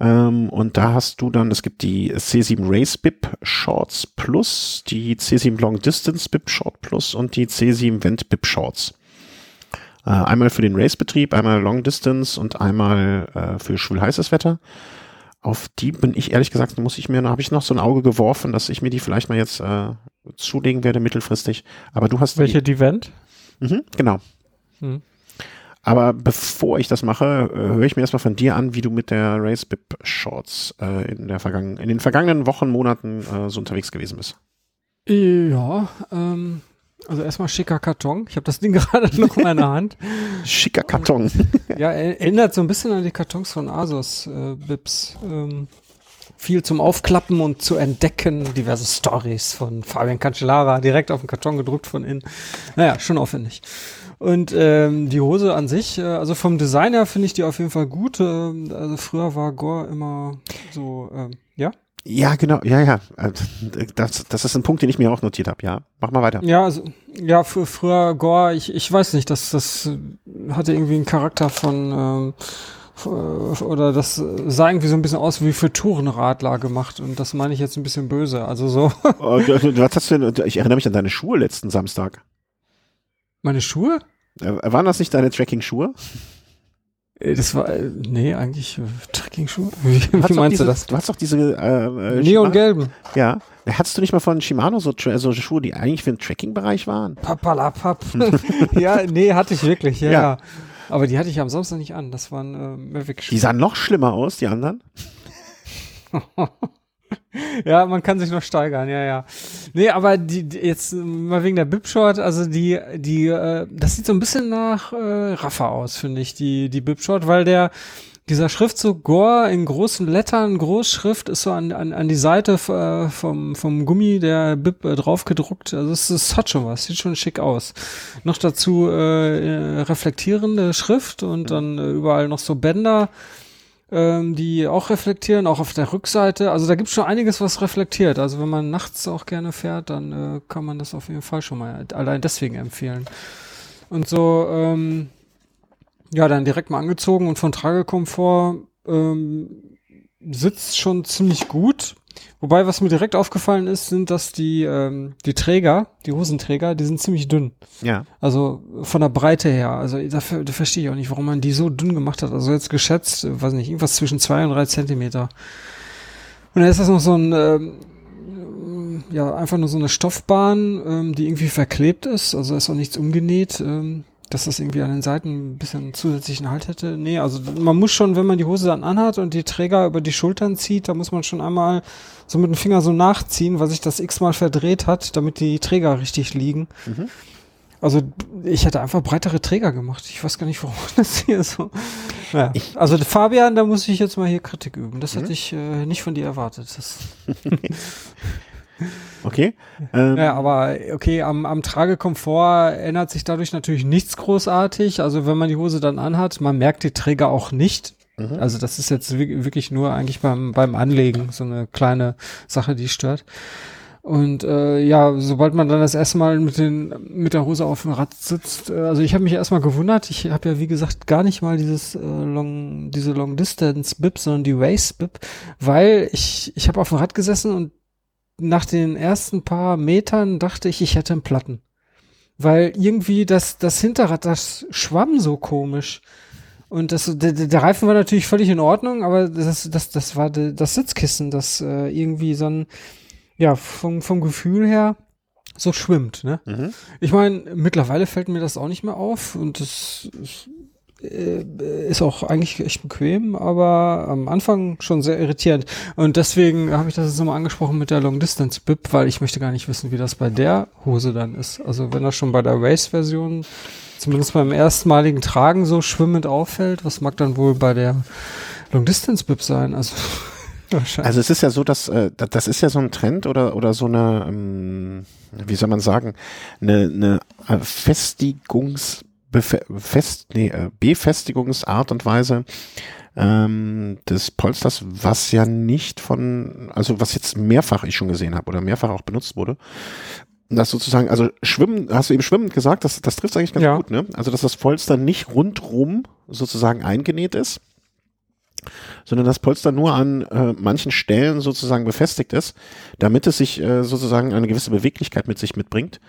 Ähm, und da hast du dann, es gibt die C7 Race BIP Shorts Plus, die C7 Long Distance BIP Short Plus und die C7 Vent BIP Shorts. Äh, einmal für den Race-Betrieb, einmal Long Distance und einmal äh, für schwül-heißes Wetter. Auf die bin ich ehrlich gesagt, muss ich mir, da habe ich noch so ein Auge geworfen, dass ich mir die vielleicht mal jetzt äh, zulegen werde mittelfristig. Aber du hast Welche die Vent? Mhm, genau. Hm. Aber bevor ich das mache, äh, höre ich mir erstmal von dir an, wie du mit der Race Bip Shorts äh, in, der vergangen, in den vergangenen Wochen, Monaten äh, so unterwegs gewesen bist. Ja, ähm, also erstmal schicker Karton. Ich habe das Ding [laughs] gerade noch in meiner Hand. Schicker Karton. Ja, er- erinnert so ein bisschen an die Kartons von Asus äh, Bips. Ähm, viel zum Aufklappen und zu entdecken. Diverse Stories von Fabian Cancellara, direkt auf den Karton gedruckt von innen. Naja, schon aufwendig. Und ähm, die Hose an sich, äh, also vom Design her finde ich die auf jeden Fall gut. Ähm, also früher war Gore immer so, ähm, ja? Ja, genau, ja, ja. Äh, Das, das ist ein Punkt, den ich mir auch notiert habe, ja. Mach mal weiter. Ja, also, ja, für, früher Gore, ich, ich weiß nicht, das, das hatte irgendwie einen Charakter von, ähm, äh, oder das sah irgendwie so ein bisschen aus wie für Tourenradler gemacht und das meine ich jetzt ein bisschen böse. Also so, [laughs] Oh, Was hast du denn, ich erinnere mich an deine Schuhe letzten Samstag. meine Schuhe? Äh, Waren das nicht deine Tracking-Schuhe? Äh, Das war, äh, nee, eigentlich äh, [laughs] Trekking-Schuhe? Wie, hast wie doch meinst diese, du das? Du hast doch diese äh, äh, Neongelben. Ja. Hattest du nicht mal von Shimano so, so Schuhe, die eigentlich für den Tracking-Bereich waren? Papalapap. [laughs] [laughs] ja, nee, hatte ich wirklich, ja, Ja. ja. Aber die hatte ich am Samstag nicht an. Das waren äh, Mavic Die sahen noch schlimmer aus, die anderen. Ja, man kann sich noch steigern, ja, ja. Nee, aber die, die jetzt mal wegen der Bipshot, also die, die, äh, das sieht so ein bisschen nach äh, Raffa aus, finde ich, die, die Bipshot, weil der, dieser Schriftzug Gore in großen Lettern, Großschrift, ist so an, an, an die Seite äh, vom, vom Gummi der Bib äh, drauf gedruckt. Also es, es hat schon was, sieht schon schick aus. Noch dazu äh, äh, reflektierende Schrift und dann äh, überall noch so Bänder ähm, die auch reflektieren, auch auf der Rückseite. Also da gibt es schon einiges, was reflektiert. Also wenn man nachts auch gerne fährt, dann äh, kann man das auf jeden Fall schon mal allein deswegen empfehlen. Und so, ähm, ja, dann direkt mal angezogen und von Tragekomfort ähm, sitzt schon ziemlich gut. Wobei, was mir direkt aufgefallen ist, sind, dass die, ähm, die Träger, die Hosenträger, die sind ziemlich dünn. Ja. Also von der Breite her. Also dafür, da verstehe ich auch nicht, warum man die so dünn gemacht hat. Also jetzt geschätzt, äh, weiß nicht, irgendwas zwischen zwei und drei Zentimeter. Und dann ist das noch so ein, ähm, ja, einfach nur so eine Stoffbahn, ähm, die irgendwie verklebt ist. Also ist auch nichts umgenäht, ähm, dass das irgendwie an den Seiten ein bisschen zusätzlichen Halt hätte. Nee, also man muss schon, wenn man die Hose dann anhat und die Träger über die Schultern zieht, da muss man schon einmal so mit dem Finger so nachziehen, weil sich das x-mal verdreht hat, damit die Träger richtig liegen. Mhm. Also ich hätte einfach breitere Träger gemacht. Ich weiß gar nicht, warum [laughs] das hier so. Ja. Ich- also Fabian, da muss ich jetzt mal hier Kritik üben. Das Mhm. hätte ich äh, nicht von dir erwartet. [laughs] [laughs] Okay. Ähm, ja, aber okay, am, am Tragekomfort ändert sich dadurch natürlich nichts großartig. Also wenn man die Hose dann anhat, man merkt die Träger auch nicht. mhm. Also das ist jetzt wi- wirklich nur eigentlich beim, beim Anlegen so eine kleine Sache, die stört. Und äh, ja, sobald man dann das erste Mal mit, den, mit der Hose auf dem Rad sitzt, äh, also ich habe mich erstmal gewundert, ich habe ja wie gesagt gar nicht mal dieses äh, Long, diese Long Distance Bib, sondern die Race Bib, weil ich, ich habe auf dem Rad gesessen und nach den ersten paar Metern dachte ich, ich hätte einen Platten. Weil irgendwie das, das Hinterrad, das schwamm so komisch. Und das, der, der Reifen war natürlich völlig in Ordnung, aber das, das, das war das Sitzkissen, das äh, irgendwie so ein, ja, vom, vom Gefühl her so schwimmt, ne? Mhm. Ich meine, mittlerweile fällt mir das auch nicht mehr auf und das, das ist auch eigentlich echt bequem, aber am Anfang schon sehr irritierend. Und deswegen habe ich das jetzt nochmal angesprochen mit der Long Distance Bib, weil ich möchte gar nicht wissen, wie das bei der Hose dann ist. Also wenn das schon bei der Race-Version zumindest beim erstmaligen Tragen so schwimmend auffällt, was mag dann wohl bei der Long Distance Bib sein? Also [laughs] Also es ist ja so, dass äh, das ist ja so ein Trend oder oder so eine, ähm, wie soll man sagen, eine, eine Festigungs Fest, nee, äh, Befestigungsart und Weise ähm, des Polsters, was ja nicht von, also was jetzt mehrfach ich schon gesehen habe oder mehrfach auch benutzt wurde. Das sozusagen, also Schwimmen, hast du eben schwimmend gesagt, das, das trifft eigentlich ganz ja. gut, ne? Also dass das Polster nicht rundrum sozusagen eingenäht ist, sondern das Polster nur an äh, manchen Stellen sozusagen befestigt ist, damit es sich äh, sozusagen eine gewisse Beweglichkeit mit sich mitbringt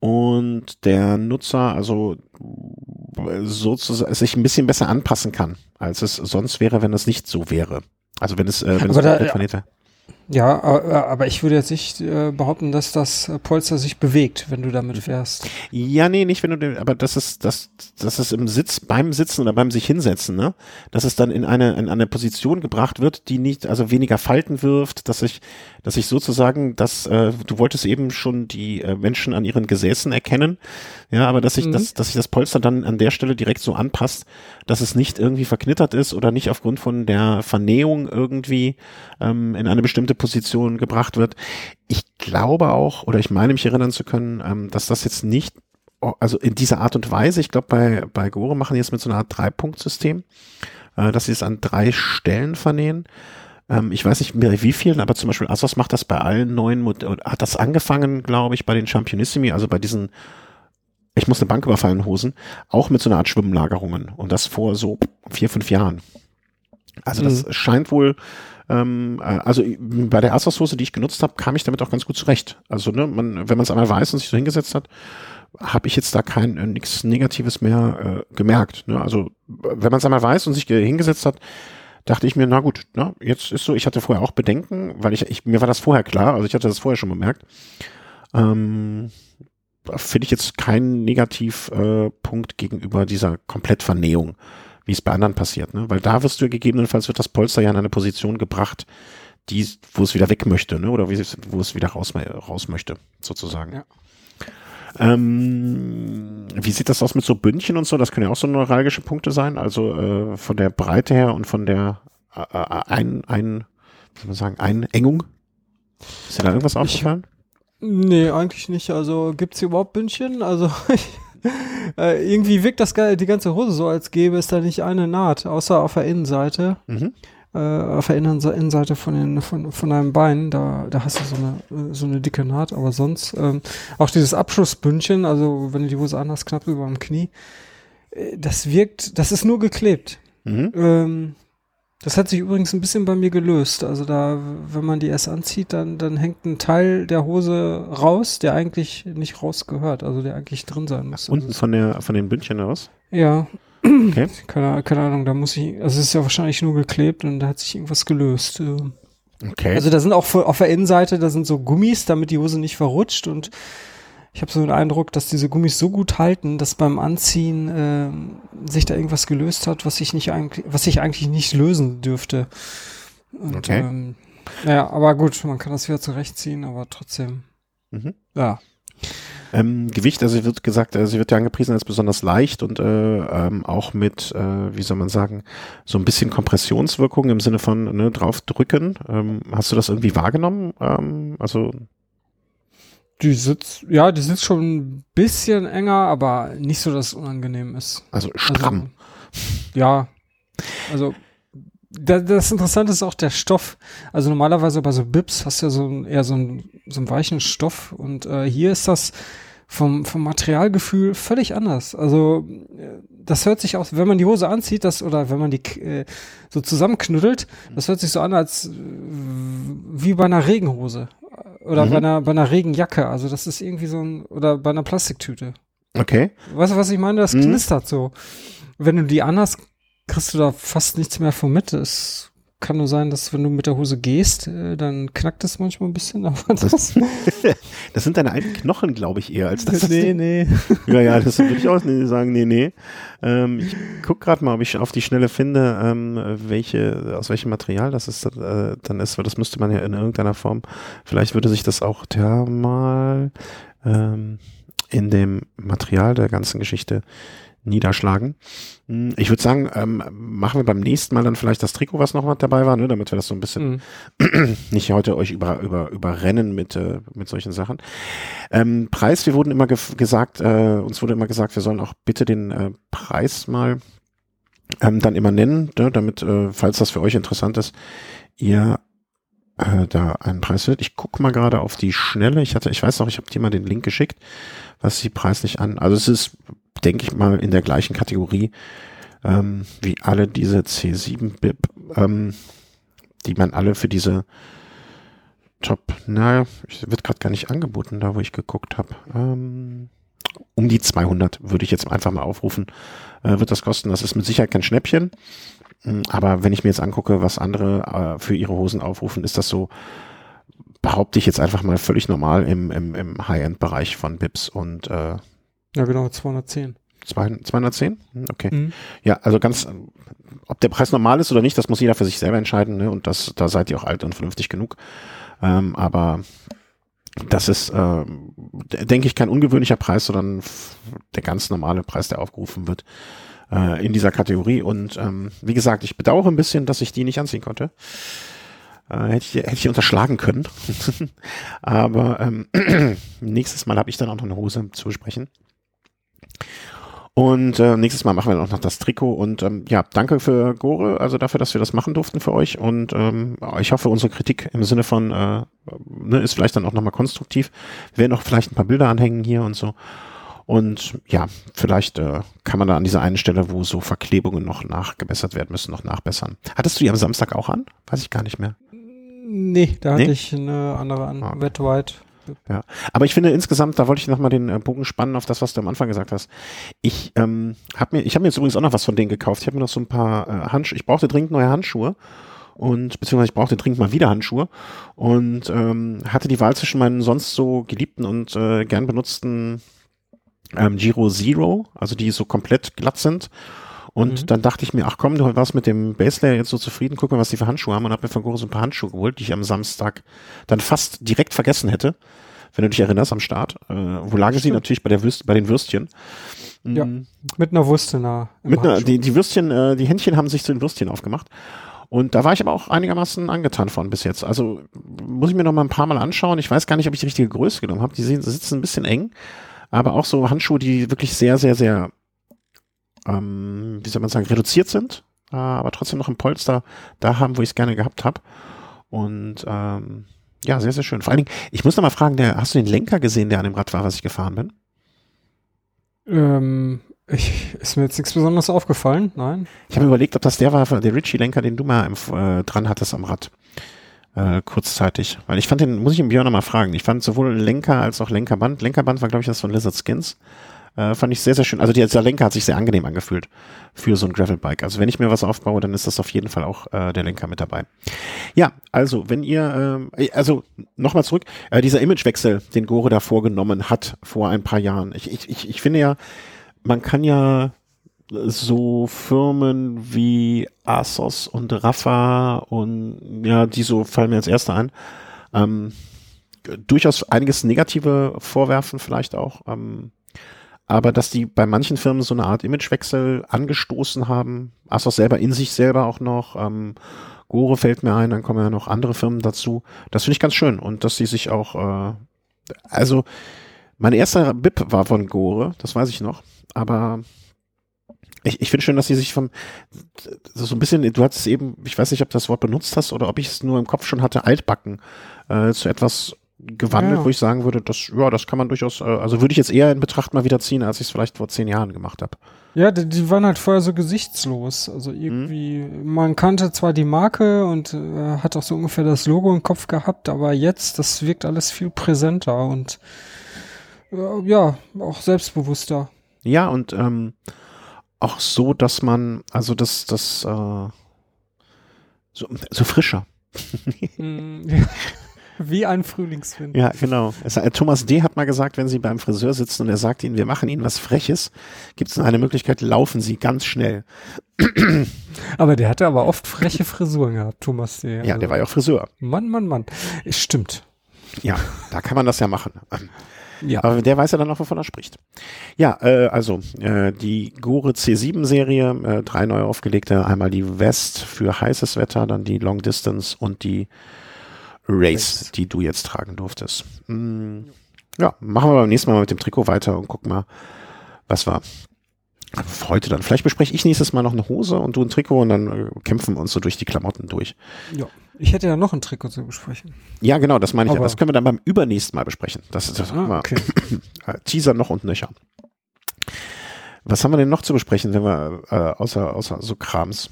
und der Nutzer also sozusagen sich ein bisschen besser anpassen kann, als es sonst wäre, wenn es nicht so wäre. Also wenn es, äh, wenn Aber es da, ja, ja, aber ich würde jetzt nicht äh, behaupten, dass das Polster sich bewegt, wenn du damit fährst. Ja, nee, nicht wenn du, aber das ist, das, das ist im Sitz, beim Sitzen oder beim sich hinsetzen, ne, dass es dann in eine, in eine Position gebracht wird, die nicht, also weniger Falten wirft, dass ich, dass ich sozusagen, dass, äh, du wolltest eben schon die äh, Menschen an ihren Gesäßen erkennen, ja, aber dass ich, mhm. dass, dass sich das Polster dann an der Stelle direkt so anpasst, dass es nicht irgendwie verknittert ist oder nicht aufgrund von der Vernähung irgendwie ähm, in eine bestimmte Position gebracht wird. Ich glaube auch, oder ich meine mich erinnern zu können, ähm, dass das jetzt nicht, also in dieser Art und Weise, ich glaube bei, bei Gore machen die jetzt mit so einer Art Drei-Punkt-System, äh, dass sie es an drei Stellen vernähen. Ähm, ich weiß nicht mehr wie vielen, aber zum Beispiel Asos macht das bei allen neuen, Mod hat das angefangen, glaube ich, bei den Championissimi, also bei diesen ich muss eine Bank überfallen Hosen, auch mit so einer Art Schwimmlagerungen und das vor so vier, fünf Jahren. Also das mhm. scheint wohl ähm, äh, also bei der Asos-Hose, die ich genutzt habe, kam ich damit auch ganz gut zurecht. Also ne, man, wenn man es einmal weiß und sich so hingesetzt hat, habe ich jetzt da kein äh, nichts Negatives mehr äh, gemerkt. Ne? Also wenn man es einmal weiß und sich hingesetzt hat, dachte ich mir, na gut, na, jetzt ist so, ich hatte vorher auch Bedenken, weil ich, ich mir war das vorher klar, also ich hatte das vorher schon bemerkt. Ähm, Finde ich jetzt keinen Negativpunkt äh, gegenüber dieser Komplettvernähung wie es bei anderen passiert, ne? Weil da wirst du gegebenenfalls wird das Polster ja in eine Position gebracht, die, wo es wieder weg möchte, ne? Oder es, wo es wieder raus, raus möchte, sozusagen. Ja. Ähm, wie sieht das aus mit so Bündchen und so? Das können ja auch so neuralgische Punkte sein, also äh, von der Breite her und von der äh, ein, ein, wie soll man sagen, Einengung. Ist dir da irgendwas aufgefallen? Nee, eigentlich nicht. Also gibt's hier überhaupt Bündchen? Also [laughs] ich [laughs] äh, irgendwie wirkt das die ganze Hose so, als gäbe es da nicht eine Naht, außer auf der Innenseite. Mhm. Äh, auf der Innenseite von, den, von, von deinem Bein, da, da hast du so eine, so eine dicke Naht, aber sonst ähm, auch dieses Abschlussbündchen, also wenn du die Hose anhast, knapp über dem Knie, äh, das wirkt, das ist nur geklebt. Mhm. Ähm, das hat sich übrigens ein bisschen bei mir gelöst. Also da, wenn man die erst anzieht, dann, dann hängt ein Teil der Hose raus, der eigentlich nicht rausgehört, also der eigentlich drin sein muss. Unten von der, von den Bündchen raus? Ja. Okay. [clears throat] Keine, keine Ahnung, da muss ich, also es ist ja wahrscheinlich nur geklebt und da hat sich irgendwas gelöst. Okay. Also da sind auch auf der Innenseite, da sind so Gummis, damit die Hose nicht verrutscht und ich habe so den Eindruck, dass diese Gummis so gut halten, dass beim Anziehen äh, sich da irgendwas gelöst hat, was ich nicht eigentlich, was ich eigentlich nicht lösen dürfte. Und, okay. Ähm, ja, aber gut, man kann das wieder zurechtziehen, aber trotzdem. Mhm. Ja. Ähm, Gewicht, also wird gesagt, also sie wird ja angepriesen als besonders leicht und äh, ähm, auch mit, äh, wie soll man sagen, so ein bisschen Kompressionswirkung im Sinne von ne, draufdrücken. Ähm, hast du das irgendwie wahrgenommen? Ähm, also die sitzt, ja, die sitzt schon ein bisschen enger, aber nicht so, dass es unangenehm ist. Also stramm. Also, ja. Also, da, das Interessante ist auch der Stoff. Also normalerweise bei so Bips hast du ja so ein, eher so einen, so einen weichen Stoff und äh, hier ist das vom, vom Materialgefühl völlig anders. Also das hört sich aus, wenn man die Hose anzieht, das oder wenn man die äh, so zusammenknuddelt, das hört sich so an als äh, wie bei einer Regenhose. Oder mhm. bei, einer, bei einer Regenjacke. Also das ist irgendwie so ein, oder bei einer Plastiktüte. Okay. Weißt du, was ich meine? Das mhm. knistert so. Wenn du die anhast, kriegst du da fast nichts mehr von mit. Das ist kann nur sein, dass wenn du mit der Hose gehst, äh, dann knackt es manchmal ein bisschen. Aber das, [laughs] das sind deine alten Knochen, glaube ich, eher als das. nee, [laughs] nee. Ja, ja, das würde ich auch sagen, nee, nee. Ähm, ich guck gerade mal, ob ich auf die Schnelle finde, ähm, welche, aus welchem Material das ist, äh, dann ist, weil das müsste man ja in irgendeiner Form, vielleicht würde sich das auch thermal ähm, in dem Material der ganzen Geschichte niederschlagen. Hm, ich würde sagen, ähm, machen wir beim nächsten Mal dann vielleicht das Trikot, was noch mal dabei war, ne, damit wir das so ein bisschen mhm. [clears throat] nicht heute euch über, über, überrennen mit, äh, mit solchen Sachen. Ähm, Preis, wir wurden immer ge gesagt, äh, uns wurde immer gesagt, wir sollen auch bitte den äh, Preis mal ähm, dann immer nennen, ne, damit, äh, falls das für euch interessant ist, ihr äh, da einen Preis wird. Ich gucke mal gerade auf die Schnelle. Ich hatte, ich weiß noch, ich habe dir mal den Link geschickt, was sie preislich an. Also es ist denke ich mal, in der gleichen Kategorie ähm, wie alle diese C7-BIP, ähm, die man alle für diese Top, na, wird gerade gar nicht angeboten, da wo ich geguckt habe. Ähm, um die 200 würde ich jetzt einfach mal aufrufen, äh, wird das kosten. Das ist mit Sicherheit kein Schnäppchen. Hm, aber wenn ich mir jetzt angucke, was andere äh, für ihre Hosen aufrufen, ist das so, behaupte ich jetzt einfach mal völlig normal im, im, im High-End-Bereich von Bips und äh, ja, genau, 210. 210? Hm, okay. Mhm. Ja, also ganz, ob der Preis normal ist oder nicht, das muss jeder für sich selber entscheiden, ne? Und das, da seid ihr auch alt und vernünftig genug. Ähm, aber das ist, äh, denke ich, kein ungewöhnlicher Preis, sondern der ganz normale Preis, der aufgerufen wird äh, in dieser Kategorie. Und ähm, wie gesagt, ich bedauere ein bisschen, dass ich die nicht anziehen konnte. Äh, hätte, ich, hätte ich unterschlagen können. [laughs] Aber ähm, [clears throat] nächstes Mal habe ich dann auch noch eine Hose zu besprechen. Und äh, nächstes Mal machen wir auch noch das Trikot. Und ähm, ja, danke für Gore, also dafür, dass wir das machen durften für euch. Und ähm, ich hoffe, unsere Kritik im Sinne von äh, ne, ist vielleicht dann auch nochmal konstruktiv. Wir werden auch vielleicht ein paar Bilder anhängen hier und so. Und ja, vielleicht äh, kann man da an dieser einen Stelle, wo so Verklebungen noch nachgebessert werden müssen, noch nachbessern. Hattest du die am Samstag auch an? Weiß ich gar nicht mehr. Nee, da hatte nee? ich eine andere an. Ah. Wet White. Ja, aber ich finde insgesamt, da wollte ich nochmal den äh, Bogen spannen auf das, was du am Anfang gesagt hast. Ich ähm, habe mir, ich habe mir jetzt übrigens auch noch was von denen gekauft. Ich habe mir noch so ein paar äh, Handschuhe. Ich brauchte dringend neue Handschuhe und beziehungsweise ich brauchte dringend mal wieder Handschuhe und ähm, hatte die Wahl zwischen meinen sonst so geliebten und äh, gern benutzten ähm, Giro Zero, also die so komplett glatt sind. Und mhm. dann dachte ich mir, ach komm, du warst mit dem Baselayer jetzt so zufrieden, guck mal, was die für Handschuhe haben und habe mir von Goro so ein paar Handschuhe geholt, die ich am Samstag dann fast direkt vergessen hätte wenn du dich erinnerst, am Start. Äh, wo lagen sie? Natürlich bei, der Würst, bei den Würstchen. Ja, mm. mit einer Wurst nah. Mit einer, die, die Würstchen, äh, die Händchen haben sich zu den Würstchen aufgemacht. Und da war ich aber auch einigermaßen angetan von bis jetzt. Also muss ich mir noch mal ein paar Mal anschauen. Ich weiß gar nicht, ob ich die richtige Größe genommen habe. Die sehen, sitzen ein bisschen eng, aber auch so Handschuhe, die wirklich sehr, sehr, sehr, ähm, wie soll man sagen, reduziert sind, äh, aber trotzdem noch ein Polster da haben, wo ich es gerne gehabt habe. Und ähm, ja, sehr, sehr schön. Vor allen Dingen, ich muss noch mal fragen, der, hast du den Lenker gesehen, der an dem Rad war, was ich gefahren bin? Ähm, ich, ist mir jetzt nichts Besonderes aufgefallen, nein. Ich habe überlegt, ob das der war, der Ritchie-Lenker, den du mal äh, dran hattest am Rad. Äh, kurzzeitig. Weil ich fand den, muss ich im Björn noch mal fragen, ich fand sowohl Lenker als auch Lenkerband. Lenkerband war, glaube ich, das von Lizard Skins. Äh, fand ich sehr, sehr schön. Also der Lenker hat sich sehr angenehm angefühlt für so ein Gravelbike. Also wenn ich mir was aufbaue, dann ist das auf jeden Fall auch äh, der Lenker mit dabei. Ja, also wenn ihr, äh, also nochmal zurück, äh, dieser Imagewechsel, den Gore da vorgenommen hat vor ein paar Jahren. Ich, ich, ich, ich finde ja, man kann ja so Firmen wie Asos und Rafa und ja, die so fallen mir als erste an, ähm, durchaus einiges Negative vorwerfen vielleicht auch. Ähm, aber dass die bei manchen Firmen so eine Art Imagewechsel angestoßen haben, Asos selber in sich selber auch noch, ähm, Gore fällt mir ein, dann kommen ja noch andere Firmen dazu. Das finde ich ganz schön und dass die sich auch, äh, also mein erster BIP war von Gore, das weiß ich noch, aber ich, ich finde schön, dass sie sich von so ein bisschen, du hattest eben, ich weiß nicht, ob du das Wort benutzt hast oder ob ich es nur im Kopf schon hatte, altbacken, äh, zu etwas gewandelt, ja. wo ich sagen würde, das, ja, das kann man durchaus, äh, also würde ich jetzt eher in Betracht mal wieder ziehen, als ich es vielleicht vor zehn Jahren gemacht habe. Ja, die, die, waren halt vorher so gesichtslos. Also irgendwie, mhm. man kannte zwar die Marke und äh, hat auch so ungefähr das Logo im Kopf gehabt, aber jetzt, das wirkt alles viel präsenter und äh, ja, auch selbstbewusster. Ja, und ähm, auch so, dass man, also das, das, äh, So, so frischer. [laughs] Mm, [laughs] Wie ein Frühlingswind. Ja, genau. Es, äh, Thomas D. hat mal gesagt, wenn Sie beim Friseur sitzen und er sagt Ihnen, wir machen Ihnen was Freches, gibt es eine Möglichkeit, laufen Sie ganz schnell. Aber der hatte aber oft freche Frisuren gehabt, Thomas D. Ja, der war ja auch Friseur. Mann, Mann, Mann. Stimmt. Ja, da kann man das ja machen. Ja. Aber der weiß ja dann auch, wovon er spricht. Ja, äh, also äh, die Gore C7-Serie, äh, drei neu aufgelegte, einmal die West für heißes Wetter, dann die Long Distance und die Race, die du jetzt tragen durftest. Mm, ja, machen wir beim nächsten Mal mit dem Trikot weiter und gucken mal, was war heute dann. Vielleicht bespreche ich nächstes Mal noch eine Hose und du ein Trikot und dann äh, kämpfen wir uns so durch die Klamotten durch. ja. Ich hätte ja noch ein Trikot zu besprechen. Ja, genau, das meine ich ja. Aber- Das können wir dann beim übernächsten Mal besprechen. Das ist das Ah, okay. [clears throat] äh, Teaser noch und nöcher. Was haben wir denn noch zu besprechen, wenn wir äh, außer, außer so Krams?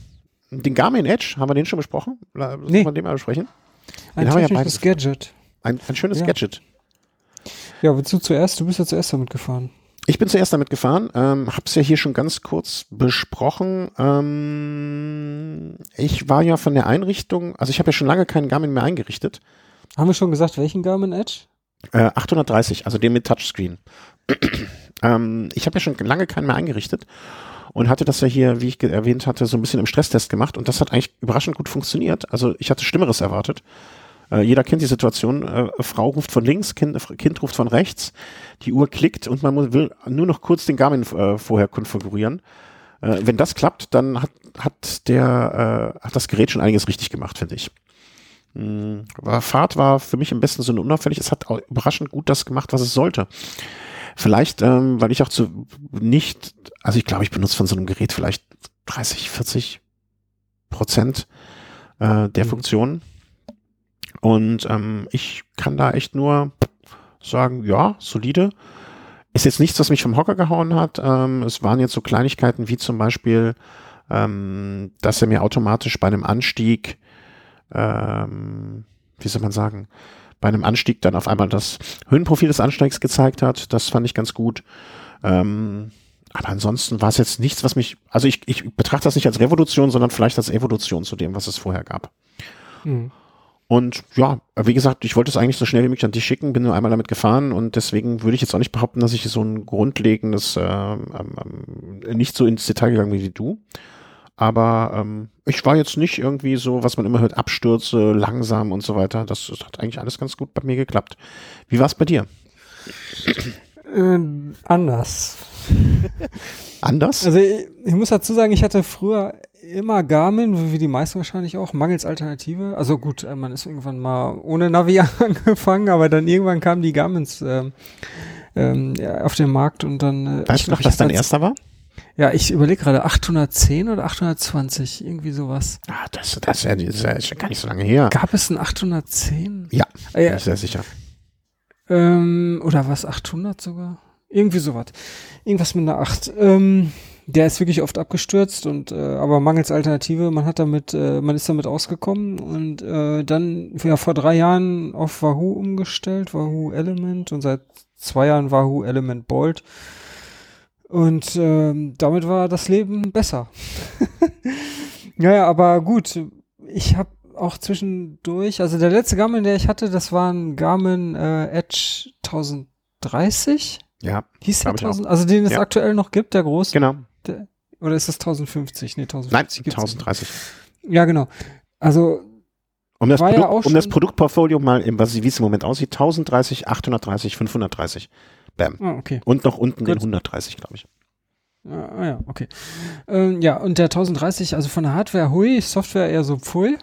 Den Garmin Edge, haben wir den schon besprochen? Sollen Nee. wir den mal besprechen? Ein Den ja technisches beide Gadget. Ein, ein schönes Ja. Gadget. Ja, willst du zuerst? Du bist ja zuerst damit gefahren. Ich bin zuerst damit gefahren, ähm, hab's ja hier schon ganz kurz besprochen. Ähm, ich war ja von der Einrichtung, also ich habe ja schon lange keinen Garmin mehr eingerichtet. Haben wir schon gesagt, welchen Garmin Edge? Äh, 830, also den mit Touchscreen. [clears throat] ähm, ich habe ja schon lange keinen mehr eingerichtet und hatte das ja hier, wie ich erwähnt hatte, so ein bisschen im Stresstest gemacht und das hat eigentlich überraschend gut funktioniert. Also ich hatte Schlimmeres erwartet. Äh, jeder kennt die Situation, äh, Frau ruft von links, kind, Kind ruft von rechts, die Uhr klickt und man muss, will nur noch kurz den Garmin äh, vorher konfigurieren. Äh, wenn das klappt, dann hat, hat, der, äh, hat das Gerät schon einiges richtig gemacht, finde ich. Mm, Fahrt war für mich im besten Sinne unauffällig. Es hat überraschend gut das gemacht, was es sollte. Vielleicht, ähm, weil ich auch zu nicht, also ich glaube, ich benutze von so einem Gerät vielleicht 30, 40 Prozent äh, der Mhm. Funktionen. Und ähm, ich kann da echt nur sagen, ja, solide. Ist jetzt nichts, was mich vom Hocker gehauen hat. Ähm, es waren jetzt so Kleinigkeiten wie zum Beispiel, ähm, dass er mir automatisch bei einem Anstieg, ähm, wie soll man sagen, bei einem Anstieg dann auf einmal das Höhenprofil des Ansteigs gezeigt hat. Das fand ich ganz gut. Ähm, aber ansonsten war es jetzt nichts, was mich, also ich, ich betrachte das nicht als Revolution, sondern vielleicht als Evolution zu dem, was es vorher gab. Hm. Und ja, wie gesagt, ich wollte es eigentlich so schnell wie möglich an dich schicken, bin nur einmal damit gefahren und deswegen würde ich jetzt auch nicht behaupten, dass ich so ein grundlegendes, ähm, ähm, nicht so ins Detail gegangen bin wie du. Aber ähm, ich war jetzt nicht irgendwie so, was man immer hört, Abstürze, langsam und so weiter. Das, das hat eigentlich alles ganz gut bei mir geklappt. Wie war es bei dir? Äh, anders. [laughs] Anders? Also ich, ich muss dazu sagen, ich hatte früher immer Garmin, wie die meisten wahrscheinlich auch, mangels Alternative. Also gut, äh, man ist irgendwann mal ohne Navi [laughs] angefangen, aber dann irgendwann kamen die Garmins ähm, ja, auf den Markt und dann. Äh, weißt ich du noch, was dein erster war? Ja, ich überlege gerade 810 oder 820, irgendwie sowas. Ah, das, das, ist ja, das ist ja gar nicht so lange her. Gab es ein 810? Ja, Ah, ja, bin ich sehr sicher. Ähm, oder was, 800 sogar? Irgendwie sowas. Irgendwas mit einer 8. Ähm, der ist wirklich oft abgestürzt und äh, aber mangels Alternative, man hat damit, äh, man ist damit ausgekommen und äh, dann ja vor drei Jahren auf Wahoo umgestellt, Wahoo Element und seit zwei Jahren Wahoo Element Bolt. Und ähm, damit war das Leben besser. [laughs] naja, aber gut, ich habe auch zwischendurch, also der letzte Garmin, der ich hatte, das war ein Garmin äh, Edge 1030. Ja, Hieß der Glaub ich auch. 1000? Also den es Ja. aktuell noch gibt, der große? genau. Der, oder ist das 1050? Nee, Nein, 1050 gibt's nicht. 1030. Ja, genau. Also, Um das, ja Produkt, auch um das Produktportfolio mal, was, wie es im Moment aussieht, 1030, 830, 530. Bam. ah, okay. Und noch unten den Gut. 130, glaube ich. Ah, ah ja, okay. Ähm, ja, und der 1030, also von der Hardware hui, Software eher so pfui.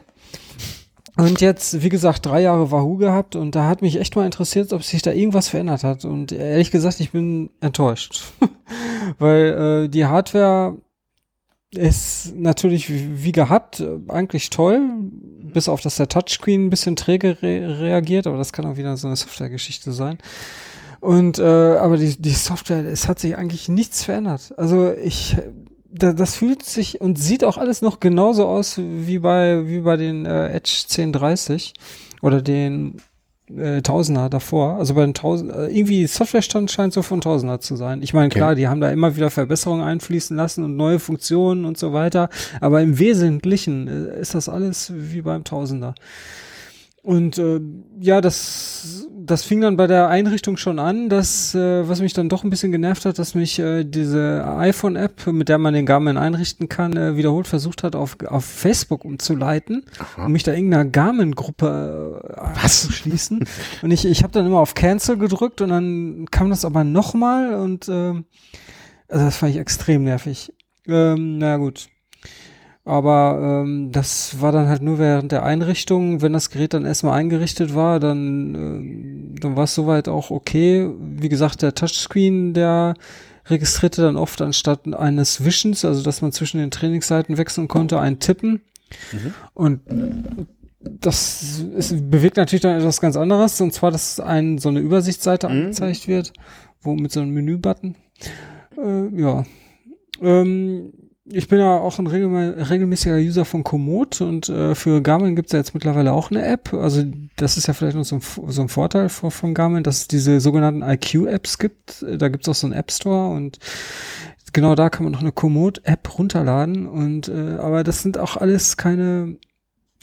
Und jetzt, wie gesagt, drei Jahre Wahoo gehabt und da hat mich echt mal interessiert, ob sich da irgendwas verändert hat. Und ehrlich gesagt, ich bin enttäuscht. [laughs] Weil äh, die Hardware ist natürlich wie wie gehabt, äh, eigentlich toll, bis auf dass der Touchscreen ein bisschen träge re reagiert, aber das kann auch wieder so eine Softwaregeschichte sein. Und äh, aber die, die Software, es hat sich eigentlich nichts verändert. Also ich da, das fühlt sich und sieht auch alles noch genauso aus wie bei wie bei den äh, Edge 1030 oder den äh, Tausender davor. Also bei den Tausend, äh, irgendwie Softwarestand scheint so von Tausender zu sein. Ich meine, klar, okay. die haben da immer wieder Verbesserungen einfließen lassen und neue Funktionen und so weiter. Aber im Wesentlichen äh, ist das alles wie beim Tausender. Und äh, ja, das, das fing dann bei der Einrichtung schon an, dass, äh, was mich dann doch ein bisschen genervt hat, dass mich äh, diese iPhone-App, mit der man den Garmin einrichten kann, äh, wiederholt versucht hat, auf, auf Facebook umzuleiten, Aha. um mich da irgendeiner Garmin-Gruppe äh, anzuschließen. und ich, ich habe dann immer auf Cancel gedrückt und dann kam das aber nochmal und äh, also das fand ich extrem nervig. Ähm, na gut. Aber ähm, das war dann halt nur während der Einrichtung. Wenn das Gerät dann erstmal eingerichtet war, dann, äh, dann war es soweit auch okay. Wie gesagt, der Touchscreen, der registrierte dann oft anstatt eines Wischens, also dass man zwischen den Trainingsseiten wechseln konnte, ein Tippen. Mhm. Und das ist, bewegt natürlich dann etwas ganz anderes, und zwar, dass ein, so eine Übersichtsseite mhm. angezeigt wird, wo mit so einem Menübutton. Äh, ja. Ähm, ich bin ja auch ein regelmäßiger User von Komoot und äh, für Garmin gibt es ja jetzt mittlerweile auch eine App. Also das ist ja vielleicht noch so ein, so ein Vorteil von, von Garmin, dass es diese sogenannten IQ-Apps gibt. Da gibt es auch so einen App Store und genau da kann man noch eine Komoot-App runterladen. Und äh, aber das sind auch alles keine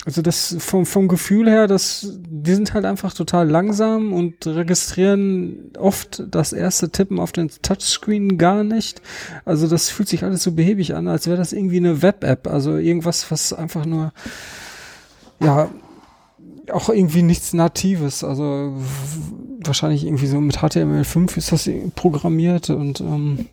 also das vom, vom Gefühl her, dass die sind halt einfach total langsam und registrieren oft das erste Tippen auf den Touchscreen gar nicht. Also das fühlt sich alles so behäbig an, als wäre das irgendwie eine Web-App. Also irgendwas, was einfach nur, ja, auch irgendwie nichts Natives. Also wahrscheinlich irgendwie so mit HTML5 ist das programmiert und ähm,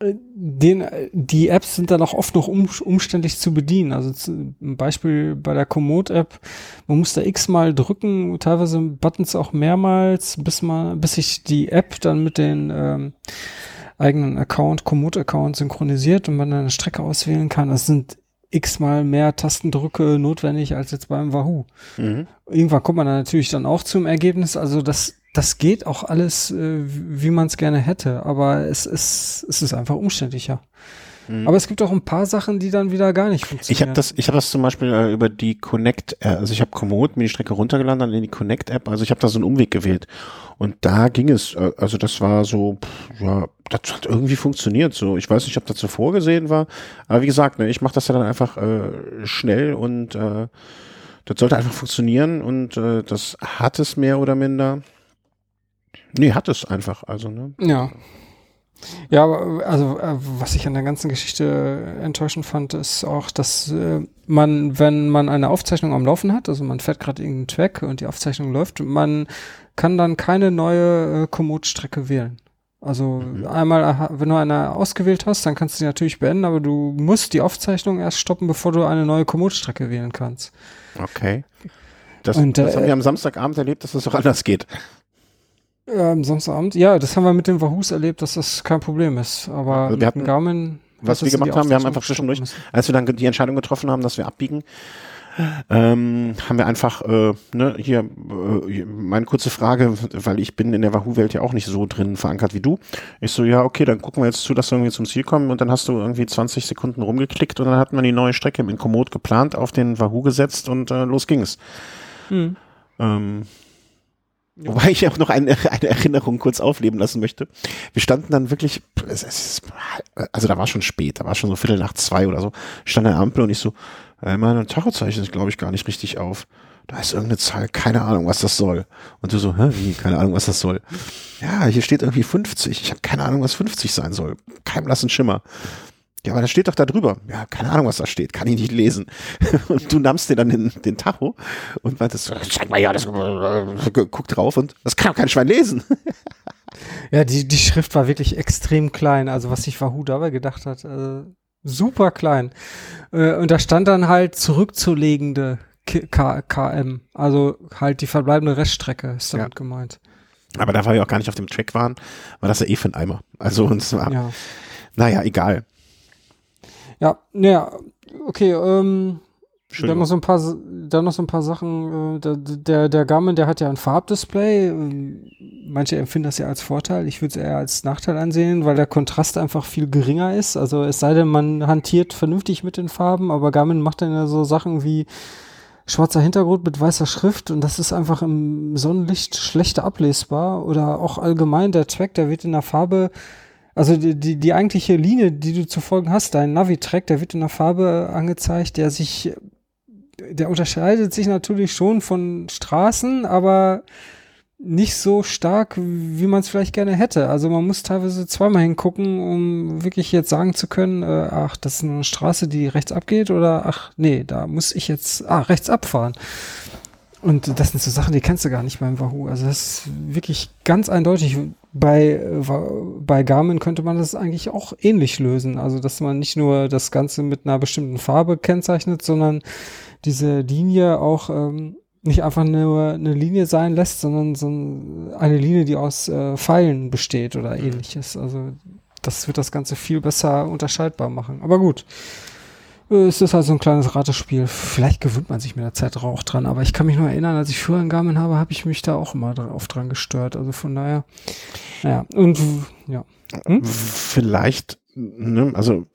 den, die Apps sind dann auch oft noch um, umständlich zu bedienen. Also zum Beispiel bei der Komoot-App, man muss da x-mal drücken, teilweise Buttons auch mehrmals, bis man, bis sich die App dann mit den ähm, eigenen Account, Komoot-Account synchronisiert und man dann eine Strecke auswählen kann. Das sind x-mal mehr Tastendrücke notwendig als jetzt beim Wahoo. Mhm. Irgendwann kommt man dann natürlich dann auch zum Ergebnis. Also das das geht auch alles, äh, wie man es gerne hätte, aber es ist, es ist einfach umständlicher. Mhm. Aber es gibt auch ein paar Sachen, die dann wieder gar nicht funktionieren. Ich habe das, ich habe das zum Beispiel äh, über die Connect, äh, also ich habe Komoot mir die Strecke runtergeladen, dann in die Connect App. Also ich habe da so einen Umweg gewählt und da ging es. Äh, also das war so, pff, ja, das hat irgendwie funktioniert. So, ich weiß nicht, ob das so vorgesehen war, aber wie gesagt, ne, ich mache das ja dann einfach äh, schnell und äh, das sollte einfach funktionieren und äh, das hat es mehr oder minder. Nee, hat es einfach, also, ne? Ja. Ja, aber also äh, was ich an der ganzen Geschichte enttäuschend fand, ist auch, dass äh, man, wenn man eine Aufzeichnung am Laufen hat, also man fährt gerade irgendeinen Track und die Aufzeichnung läuft, man kann dann keine neue äh, Komoot-Strecke wählen. Also mhm. einmal, wenn du eine ausgewählt hast, dann kannst du sie natürlich beenden, aber du musst die Aufzeichnung erst stoppen, bevor du eine neue Komoot-Strecke wählen kannst. Okay. Das, und, das haben wir am Samstagabend erlebt, dass das auch anders geht. Ähm, Samstagabend? Ja, das haben wir mit den Wahoos erlebt, dass das kein Problem ist. Aber also wir hatten, Garmin. Was wir gemacht haben, wir haben einfach zwischendurch, als wir dann die Entscheidung getroffen haben, dass wir abbiegen, ähm, haben wir einfach, äh, ne, hier, äh, meine kurze Frage, weil ich bin in der Wahoo-Welt ja auch nicht so drin verankert wie du. Ich so, ja, okay, dann gucken wir jetzt zu, dass wir irgendwie zum Ziel kommen und dann hast du irgendwie 20 Sekunden rumgeklickt und dann hat man die neue Strecke im Komoot geplant, auf den Wahoo gesetzt und äh, los ging's. Hm. Ähm, ja. Wobei ich auch noch eine, [laughs] eine Erinnerung kurz aufleben lassen möchte. Wir standen dann wirklich, es, es, also da war schon spät, da war schon so Viertel nach zwei oder so, stand an der Ampel und ich so, äh, mein Tachozeichen ist glaube ich gar nicht richtig auf. Da ist irgendeine Zahl, keine Ahnung, was das soll. Und du so, hä, wie, keine Ahnung, was das soll. Ja, hier steht irgendwie 50. Ich habe keine Ahnung, was 50 sein soll. Kein blassen Schimmer. Ja, aber das steht doch da drüber. Ja, keine Ahnung, was da steht. Kann ich nicht lesen. [laughs] Und du nahmst dir dann den, den Tacho und meintest, zeig mal ja, das, guck drauf und das kann doch kein Schwein lesen. [laughs] Ja, die, die Schrift war wirklich extrem klein. Also was sich Wahoo dabei gedacht hat, äh, super klein. Äh, und da stand dann halt zurückzulegende K KM. Also halt die verbleibende Reststrecke ist damit ja. gemeint. Aber da wir auch gar nicht auf dem Track waren, war das ja eh für ein Eimer. Also uns war, ja. naja, egal. Ja, naja, okay, ähm, dann noch so ein paar, dann noch so ein paar Sachen. Äh, der, der Garmin, der hat ja ein Farbdisplay. Ähm, manche empfinden das ja als Vorteil. Ich würde es eher als Nachteil ansehen, weil der Kontrast einfach viel geringer ist. Also es sei denn, man hantiert vernünftig mit den Farben, aber Garmin macht dann ja so Sachen wie schwarzer Hintergrund mit weißer Schrift und das ist einfach im Sonnenlicht schlechter ablesbar oder auch allgemein der Track, der wird in der Farbe, also die, die, die eigentliche Linie, die du zu folgen hast, dein Navi-Track, der wird in der Farbe angezeigt, der sich, der unterscheidet sich natürlich schon von Straßen, aber nicht so stark, wie man es vielleicht gerne hätte. Also man muss teilweise zweimal hingucken, um wirklich jetzt sagen zu können, äh, ach, das ist eine Straße, die rechts abgeht oder ach, nee, da muss ich jetzt ah, rechts abfahren. Und das sind so Sachen, die kennst du gar nicht beim Wahoo. Also das ist wirklich ganz eindeutig. Bei, bei Garmin könnte man das eigentlich auch ähnlich lösen. Also dass man nicht nur das Ganze mit einer bestimmten Farbe kennzeichnet, sondern diese Linie auch ähm, nicht einfach nur eine Linie sein lässt, sondern so eine Linie, die aus äh, Pfeilen besteht oder mhm. ähnliches. Also das wird das Ganze viel besser unterscheidbar machen. Aber gut. Äh, es ist also ein kleines Ratespiel. Vielleicht gewöhnt man sich mit der Zeit auch dran, aber ich kann mich nur erinnern, als ich früher einen Garmin habe, habe ich mich da auch immer oft dran gestört. Also von daher, ja. Und ja. Hm? Vielleicht ne, also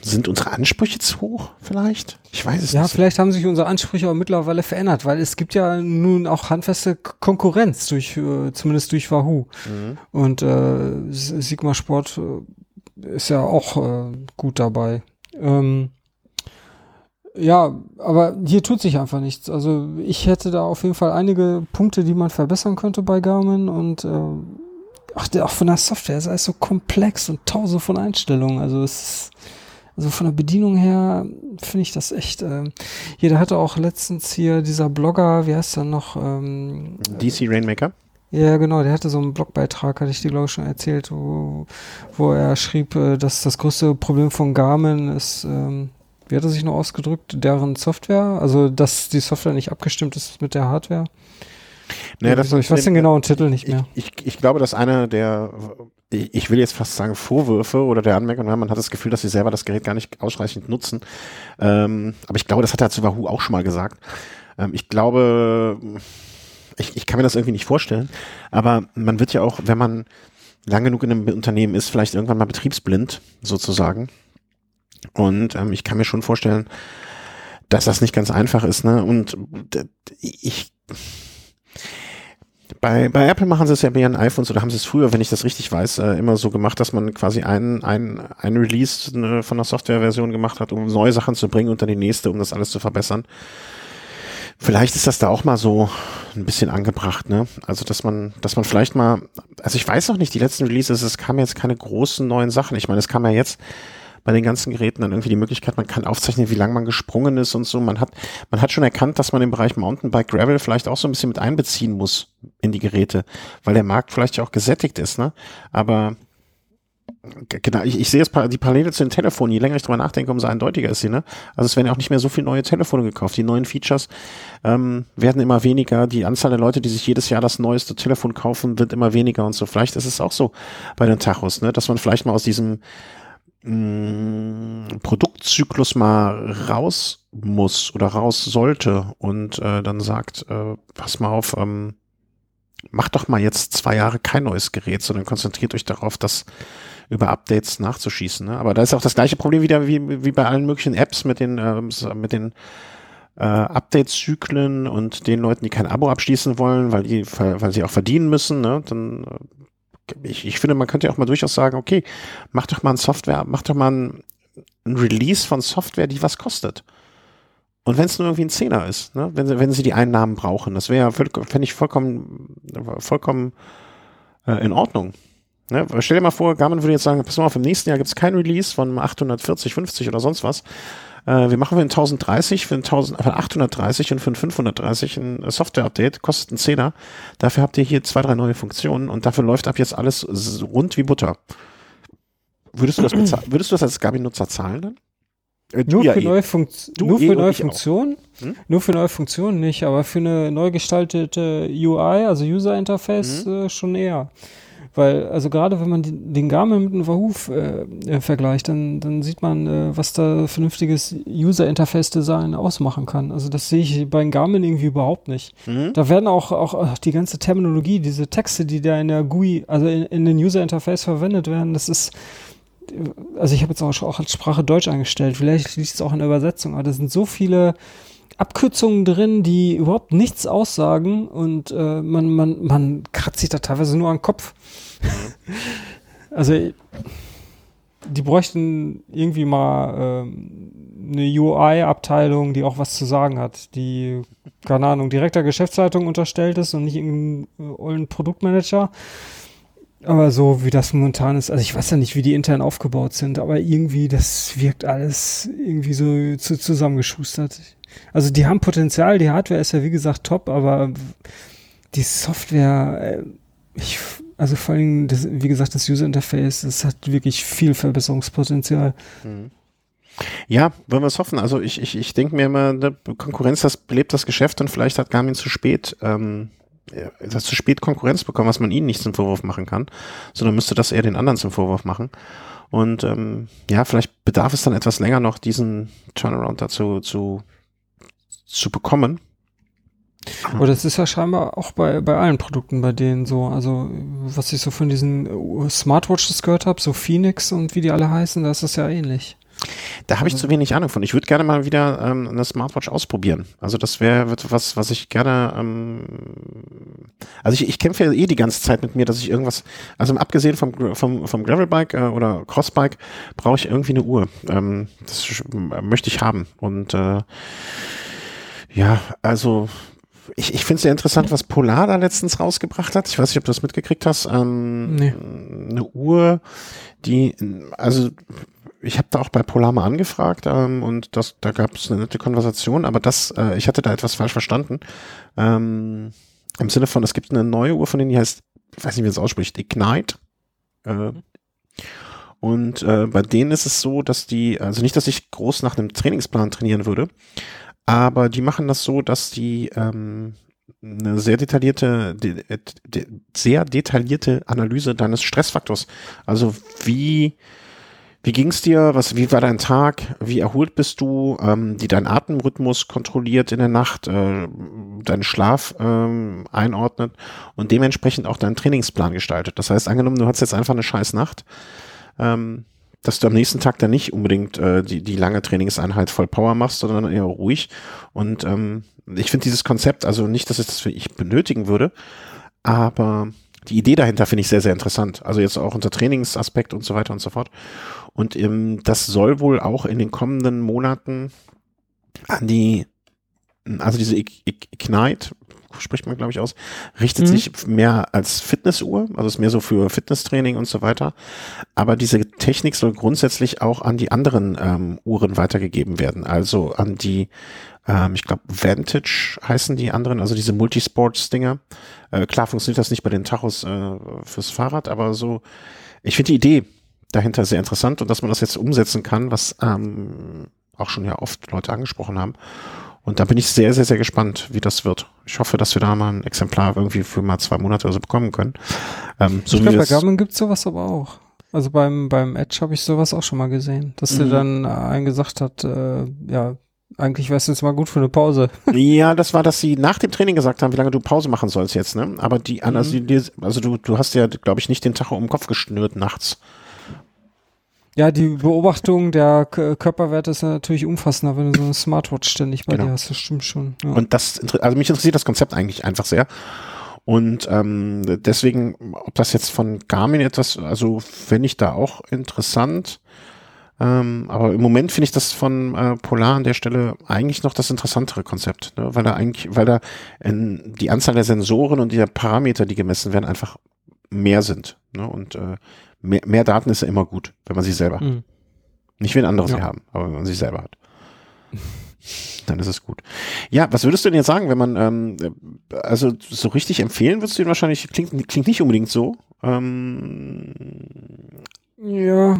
sind unsere Ansprüche zu hoch vielleicht? Ich weiß es ja, nicht. Ja, vielleicht haben sich unsere Ansprüche auch mittlerweile verändert, weil es gibt ja nun auch handfeste Konkurrenz durch, äh, zumindest durch Wahoo. Mhm. Und äh, Sigma Sport äh, ist ja auch äh, gut dabei. Ähm, ja, aber hier tut sich einfach nichts. Also ich hätte da auf jeden Fall einige Punkte, die man verbessern könnte bei Garmin und äh, ach, der, auch von der Software ist alles so komplex und tausende von Einstellungen. Also es ist, also von der Bedienung her finde ich das echt. Äh, jeder hatte auch letztens hier dieser Blogger, wie heißt der noch? Ähm, DC Rainmaker. Ja, genau, der hatte so einen Blogbeitrag, hatte ich dir, glaube ich, schon erzählt, wo, wo er schrieb, äh, dass das größte Problem von Garmin ist, ähm, wie hat er sich noch ausgedrückt, deren Software, also dass die Software nicht abgestimmt ist mit der Hardware. Naja, das, ich weiß den genauen Titel nicht mehr. Ich, ich, ich glaube, dass einer der, ich will jetzt fast sagen Vorwürfe oder der Anmerkung, man hat das Gefühl, dass sie selber das Gerät gar nicht ausreichend nutzen. Ähm, aber ich glaube, das hat er zu Wahoo auch schon mal gesagt. Ähm, ich glaube, ich, ich kann mir das irgendwie nicht vorstellen, aber man wird ja auch, wenn man lang genug in einem Unternehmen ist, vielleicht irgendwann mal betriebsblind sozusagen. Und ähm, ich kann mir schon vorstellen, dass das nicht ganz einfach ist. Ne? Und ich bei, bei Apple machen sie es ja bei ihren iPhones oder haben sie es früher, wenn ich das richtig weiß, äh, immer so gemacht, dass man quasi ein, ein, ein Release ne, von der Softwareversion gemacht hat, um neue Sachen zu bringen und dann die nächste, um das alles zu verbessern. Vielleicht ist das da auch mal so ein bisschen angebracht, ne? Also, dass man, dass man vielleicht mal, also ich weiß noch nicht, die letzten Releases, es kamen jetzt keine großen neuen Sachen. Ich meine, es kam ja jetzt bei den ganzen Geräten dann irgendwie die Möglichkeit, man kann aufzeichnen, wie lange man gesprungen ist und so. Man hat, man hat schon erkannt, dass man im Bereich Mountainbike Gravel vielleicht auch so ein bisschen mit einbeziehen muss in die Geräte, weil der Markt vielleicht auch gesättigt ist, ne? Aber Genau, ich, ich sehe jetzt die Parallele zu den Telefonen. Je länger ich drüber nachdenke, umso eindeutiger ist sie. Ne? Also es werden ja auch nicht mehr so viele neue Telefone gekauft. Die neuen Features ähm, werden immer weniger. Die Anzahl der Leute, die sich jedes Jahr das neueste Telefon kaufen, wird immer weniger und so. Vielleicht ist es auch so bei den Tachos, ne? dass man vielleicht mal aus diesem mh, Produktzyklus mal raus muss oder raus sollte und äh, dann sagt, äh, pass mal auf, ähm, macht doch mal jetzt zwei Jahre kein neues Gerät, sondern konzentriert euch darauf, das über Updates nachzuschießen. Ne? Aber da ist auch das gleiche Problem wieder wie, wie bei allen möglichen Apps mit den, äh, mit den äh, Update-Zyklen und den Leuten, die kein Abo abschließen wollen, weil die, weil sie auch verdienen müssen, ne? dann äh, ich, ich finde, man könnte ja auch mal durchaus sagen, okay, mach doch mal ein Software, mach doch mal ein, ein Release von Software, die was kostet. Und wenn es nur irgendwie ein Zehner ist, ne? wenn, sie, wenn sie die Einnahmen brauchen, das wäre, fände ich vollkommen, vollkommen äh, in Ordnung. Ne? Stell dir mal vor, Garmin würde jetzt sagen, pass mal auf, im nächsten Jahr gibt es kein Release von 840, 50 oder sonst was. Äh, wir machen für ein 1030, für ein 1000, für 830 und für ein 530 ein Software-Update, kostet ein Zehner. Dafür habt ihr hier zwei, drei neue Funktionen und dafür läuft ab jetzt alles rund wie Butter. Würdest du das, [clears throat] würdest du das als Garmin-Nutzer zahlen dann? Äh, nur, ja für eh. neue nur eh für neue Funktionen? Hm? Nur für neue Funktionen nicht, aber für eine neu gestaltete UI, also User Interface, mhm. äh, schon eher. Weil, also gerade wenn man den Garmin mit einem Wahoo äh, äh, vergleicht, dann, dann sieht man, äh, was da vernünftiges User-Interface-Design ausmachen kann. Also das sehe ich bei Garmin irgendwie überhaupt nicht. Mhm. Da werden auch, auch die ganze Terminologie, diese Texte, die da in der GUI, also in, in den User-Interface verwendet werden, das ist also ich habe jetzt auch, auch als Sprache Deutsch eingestellt, vielleicht liegt es auch in der Übersetzung, aber da sind so viele Abkürzungen drin, die überhaupt nichts aussagen und äh, man, man, man kratzt sich da teilweise nur an den Kopf. [laughs] also die bräuchten irgendwie mal ähm, eine UI-Abteilung, die auch was zu sagen hat, die, keine Ahnung, direkter Geschäftsleitung unterstellt ist und nicht irgendein Produktmanager. Aber so wie das momentan ist, also ich weiß ja nicht, wie die intern aufgebaut sind, aber irgendwie, das wirkt alles irgendwie so zu, zusammengeschustert. Also die haben Potenzial, die Hardware ist ja wie gesagt top, aber die Software, äh, ich, also vor allem, das, wie gesagt, das User Interface, das hat wirklich viel Verbesserungspotenzial. Mhm. Ja, wollen wir es hoffen. Also ich, ich, ich denke mir immer, ne, Konkurrenz, das belebt das Geschäft und vielleicht hat Garmin zu spät ähm, das zu spät Konkurrenz bekommen, was man ihnen nicht zum Vorwurf machen kann, sondern müsste das eher den anderen zum Vorwurf machen. Und ähm, ja, vielleicht bedarf es dann etwas länger noch, diesen Turnaround dazu zu, zu bekommen. Aber das ist ja scheinbar auch bei, bei allen Produkten bei denen so. Also, was ich so von diesen Smartwatches gehört habe, so Phoenix und wie die alle heißen, da ist das ja ähnlich. Da habe ich zu wenig Ahnung von. Ich würde gerne mal wieder ähm, eine Smartwatch ausprobieren. Also das wäre was, was ich gerne. Ähm, also ich, ich kämpfe ja eh die ganze Zeit mit mir, dass ich irgendwas. Also abgesehen vom vom vom Gravelbike äh, oder Crossbike brauche ich irgendwie eine Uhr. Ähm, das möchte ich haben. Und äh, ja, also ich, ich finde es sehr interessant, was Polar da letztens rausgebracht hat. Ich weiß nicht, ob du das mitgekriegt hast. Ähm, nee. Eine Uhr, die, also ich habe da auch bei Polama angefragt ähm, und das, da gab es eine nette Konversation, aber das, äh, ich hatte da etwas falsch verstanden. Ähm, Im Sinne von, es gibt eine neue Uhr von denen, die heißt, ich weiß nicht, wie es ausspricht, Ignite. Äh, und äh, bei denen ist es so, dass die, also nicht, dass ich groß nach einem Trainingsplan trainieren würde, aber die machen das so, dass die ähm, eine sehr detaillierte, de, de, sehr detaillierte Analyse deines Stressfaktors, also wie wie ging's dir? Was, wie war dein Tag? Wie erholt bist du? Ähm, die deinen Atemrhythmus kontrolliert in der Nacht, äh, deinen Schlaf ähm, einordnet und dementsprechend auch deinen Trainingsplan gestaltet. Das heißt, angenommen, du hast jetzt einfach eine scheiß Nacht, ähm, dass du am nächsten Tag dann nicht unbedingt äh, die, die lange Trainingseinheit voll Power machst, sondern eher ruhig. Und ähm, ich finde dieses Konzept, also nicht, dass ich das für ich benötigen würde, aber die Idee dahinter finde ich sehr, sehr interessant. Also jetzt auch unter Trainingsaspekt und so weiter und so fort. Und ähm, das soll wohl auch in den kommenden Monaten an die, also diese Ignite, spricht man glaube ich aus, richtet mhm. sich mehr als Fitnessuhr, also ist mehr so für Fitnesstraining und so weiter. Aber diese Technik soll grundsätzlich auch an die anderen ähm, Uhren weitergegeben werden, also an die ähm, ich glaube, Vantage heißen die anderen, also diese Multisports-Dinger. Äh, klar funktioniert das nicht bei den Tachos äh, fürs Fahrrad, aber so, ich finde die Idee dahinter sehr interessant und dass man das jetzt umsetzen kann, was ähm, auch schon ja oft Leute angesprochen haben. Und da bin ich sehr, sehr, sehr gespannt, wie das wird. Ich hoffe, dass wir da mal ein Exemplar irgendwie für mal zwei Monate oder so bekommen können. Ähm, so ich glaube, bei Garmin gibt's sowas aber auch. Also beim, beim Edge habe ich sowas auch schon mal gesehen, dass mhm. der dann äh, einen gesagt hat, äh, ja, eigentlich wäre es jetzt mal gut für eine Pause. [laughs] Ja, das war, dass sie nach dem Training gesagt haben, wie lange du Pause machen sollst jetzt, ne? Aber die, mhm. also, die, also du, du hast ja, glaube ich, nicht den Tacho um den Kopf geschnürt nachts. Ja, die Beobachtung der Körperwerte ist natürlich umfassender, wenn du so eine Smartwatch ständig bei genau. dir hast. Das stimmt schon. Ja. Und das, also mich interessiert das Konzept eigentlich einfach sehr. Und ähm, deswegen, ob das jetzt von Garmin etwas, also fände ich da auch interessant. Ähm, aber im Moment finde ich das von äh, Polar an der Stelle eigentlich noch das interessantere Konzept, ne? weil da eigentlich, weil da in, die Anzahl der Sensoren und der Parameter, die gemessen werden, einfach mehr sind. Ne? Und äh, mehr, mehr Daten ist ja immer gut, wenn man sie selber hat. Mhm. Nicht wenn andere ja. sie haben, aber wenn man sie selber hat. Dann ist es gut. Ja, was würdest du denn jetzt sagen, wenn man, ähm, also so richtig empfehlen würdest du ihn wahrscheinlich, klingt, klingt nicht unbedingt so. Ähm, ja,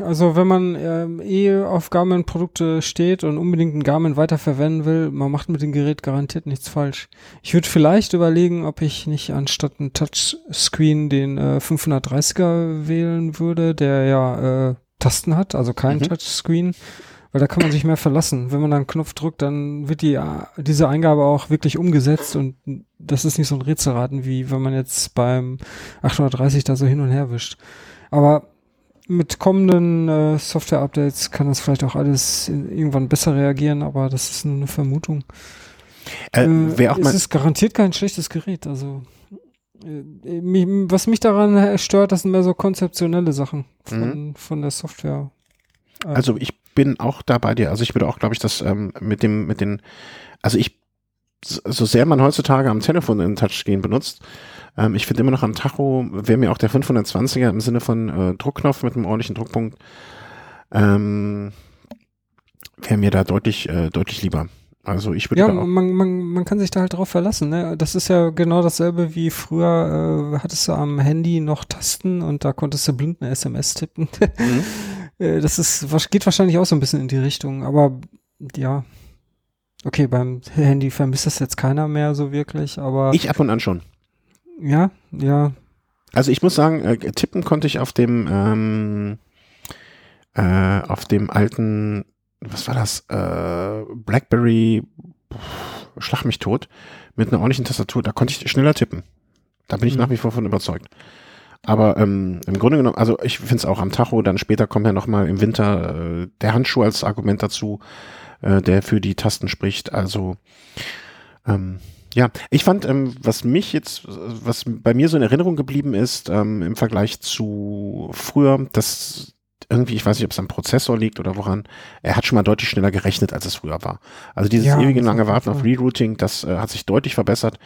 also wenn man ähm, eh auf Garmin-Produkte steht und unbedingt ein Garmin weiterverwenden will, man macht mit dem Gerät garantiert nichts falsch. Ich würde vielleicht überlegen, ob ich nicht anstatt ein Touchscreen den äh, 530er wählen würde, der ja äh, Tasten hat, also kein mhm. Touchscreen, weil da kann man sich mehr verlassen. Wenn man dann einen Knopf drückt, dann wird die äh, diese Eingabe auch wirklich umgesetzt und das ist nicht so ein Rätselraten, wie wenn man jetzt beim 830 da so hin und her wischt. Aber mit kommenden äh, Software-Updates kann das vielleicht auch alles irgendwann besser reagieren, aber das ist eine Vermutung. Äh, Äh, es ist garantiert kein schlechtes Gerät. Also äh, mich, was mich daran stört, das sind mehr so konzeptionelle Sachen von, von der Software. Äh, also ich bin auch da bei dir. Also ich würde auch, glaube ich, das ähm, mit dem, mit den, also ich, so so sehr man heutzutage am Telefon einen Touchscreen benutzt, ähm, ich finde immer noch am Tacho wäre mir auch der 520er im Sinne von äh, Druckknopf mit einem ordentlichen Druckpunkt, ähm, wäre mir da deutlich, äh, deutlich lieber. Also ich würde ja, man, man, man kann sich da halt drauf verlassen. Ne? Das ist ja genau dasselbe wie früher äh, hattest du am Handy noch Tasten und da konntest du blind eine SMS tippen. [laughs] Mhm. Äh, das ist, geht wahrscheinlich auch so ein bisschen in die Richtung, aber ja. Okay, beim Handy vermisst das jetzt keiner mehr so wirklich, aber ich ab und an schon. Ja, ja, Also ich muss sagen, äh, tippen konnte ich auf dem ähm, äh, auf dem alten, was war das, äh, BlackBerry, pff, schlag mich tot, mit einer ordentlichen Tastatur, da konnte ich schneller tippen. Da bin ich Mhm. nach wie vor von überzeugt. Aber ähm, im Grunde genommen, also ich finde es auch am Tacho, dann später kommt ja nochmal im Winter äh, der Handschuh als Argument dazu, äh, der für die Tasten spricht. Also ähm, ja, ich fand, ähm, was mich jetzt, was bei mir so in Erinnerung geblieben ist, ähm, im Vergleich zu früher, dass irgendwie, ich weiß nicht, ob es am Prozessor liegt oder woran, er hat schon mal deutlich schneller gerechnet, als es früher war. Also dieses Ja, ewige lange Warten auf. Rerouting, das äh, hat sich deutlich verbessert.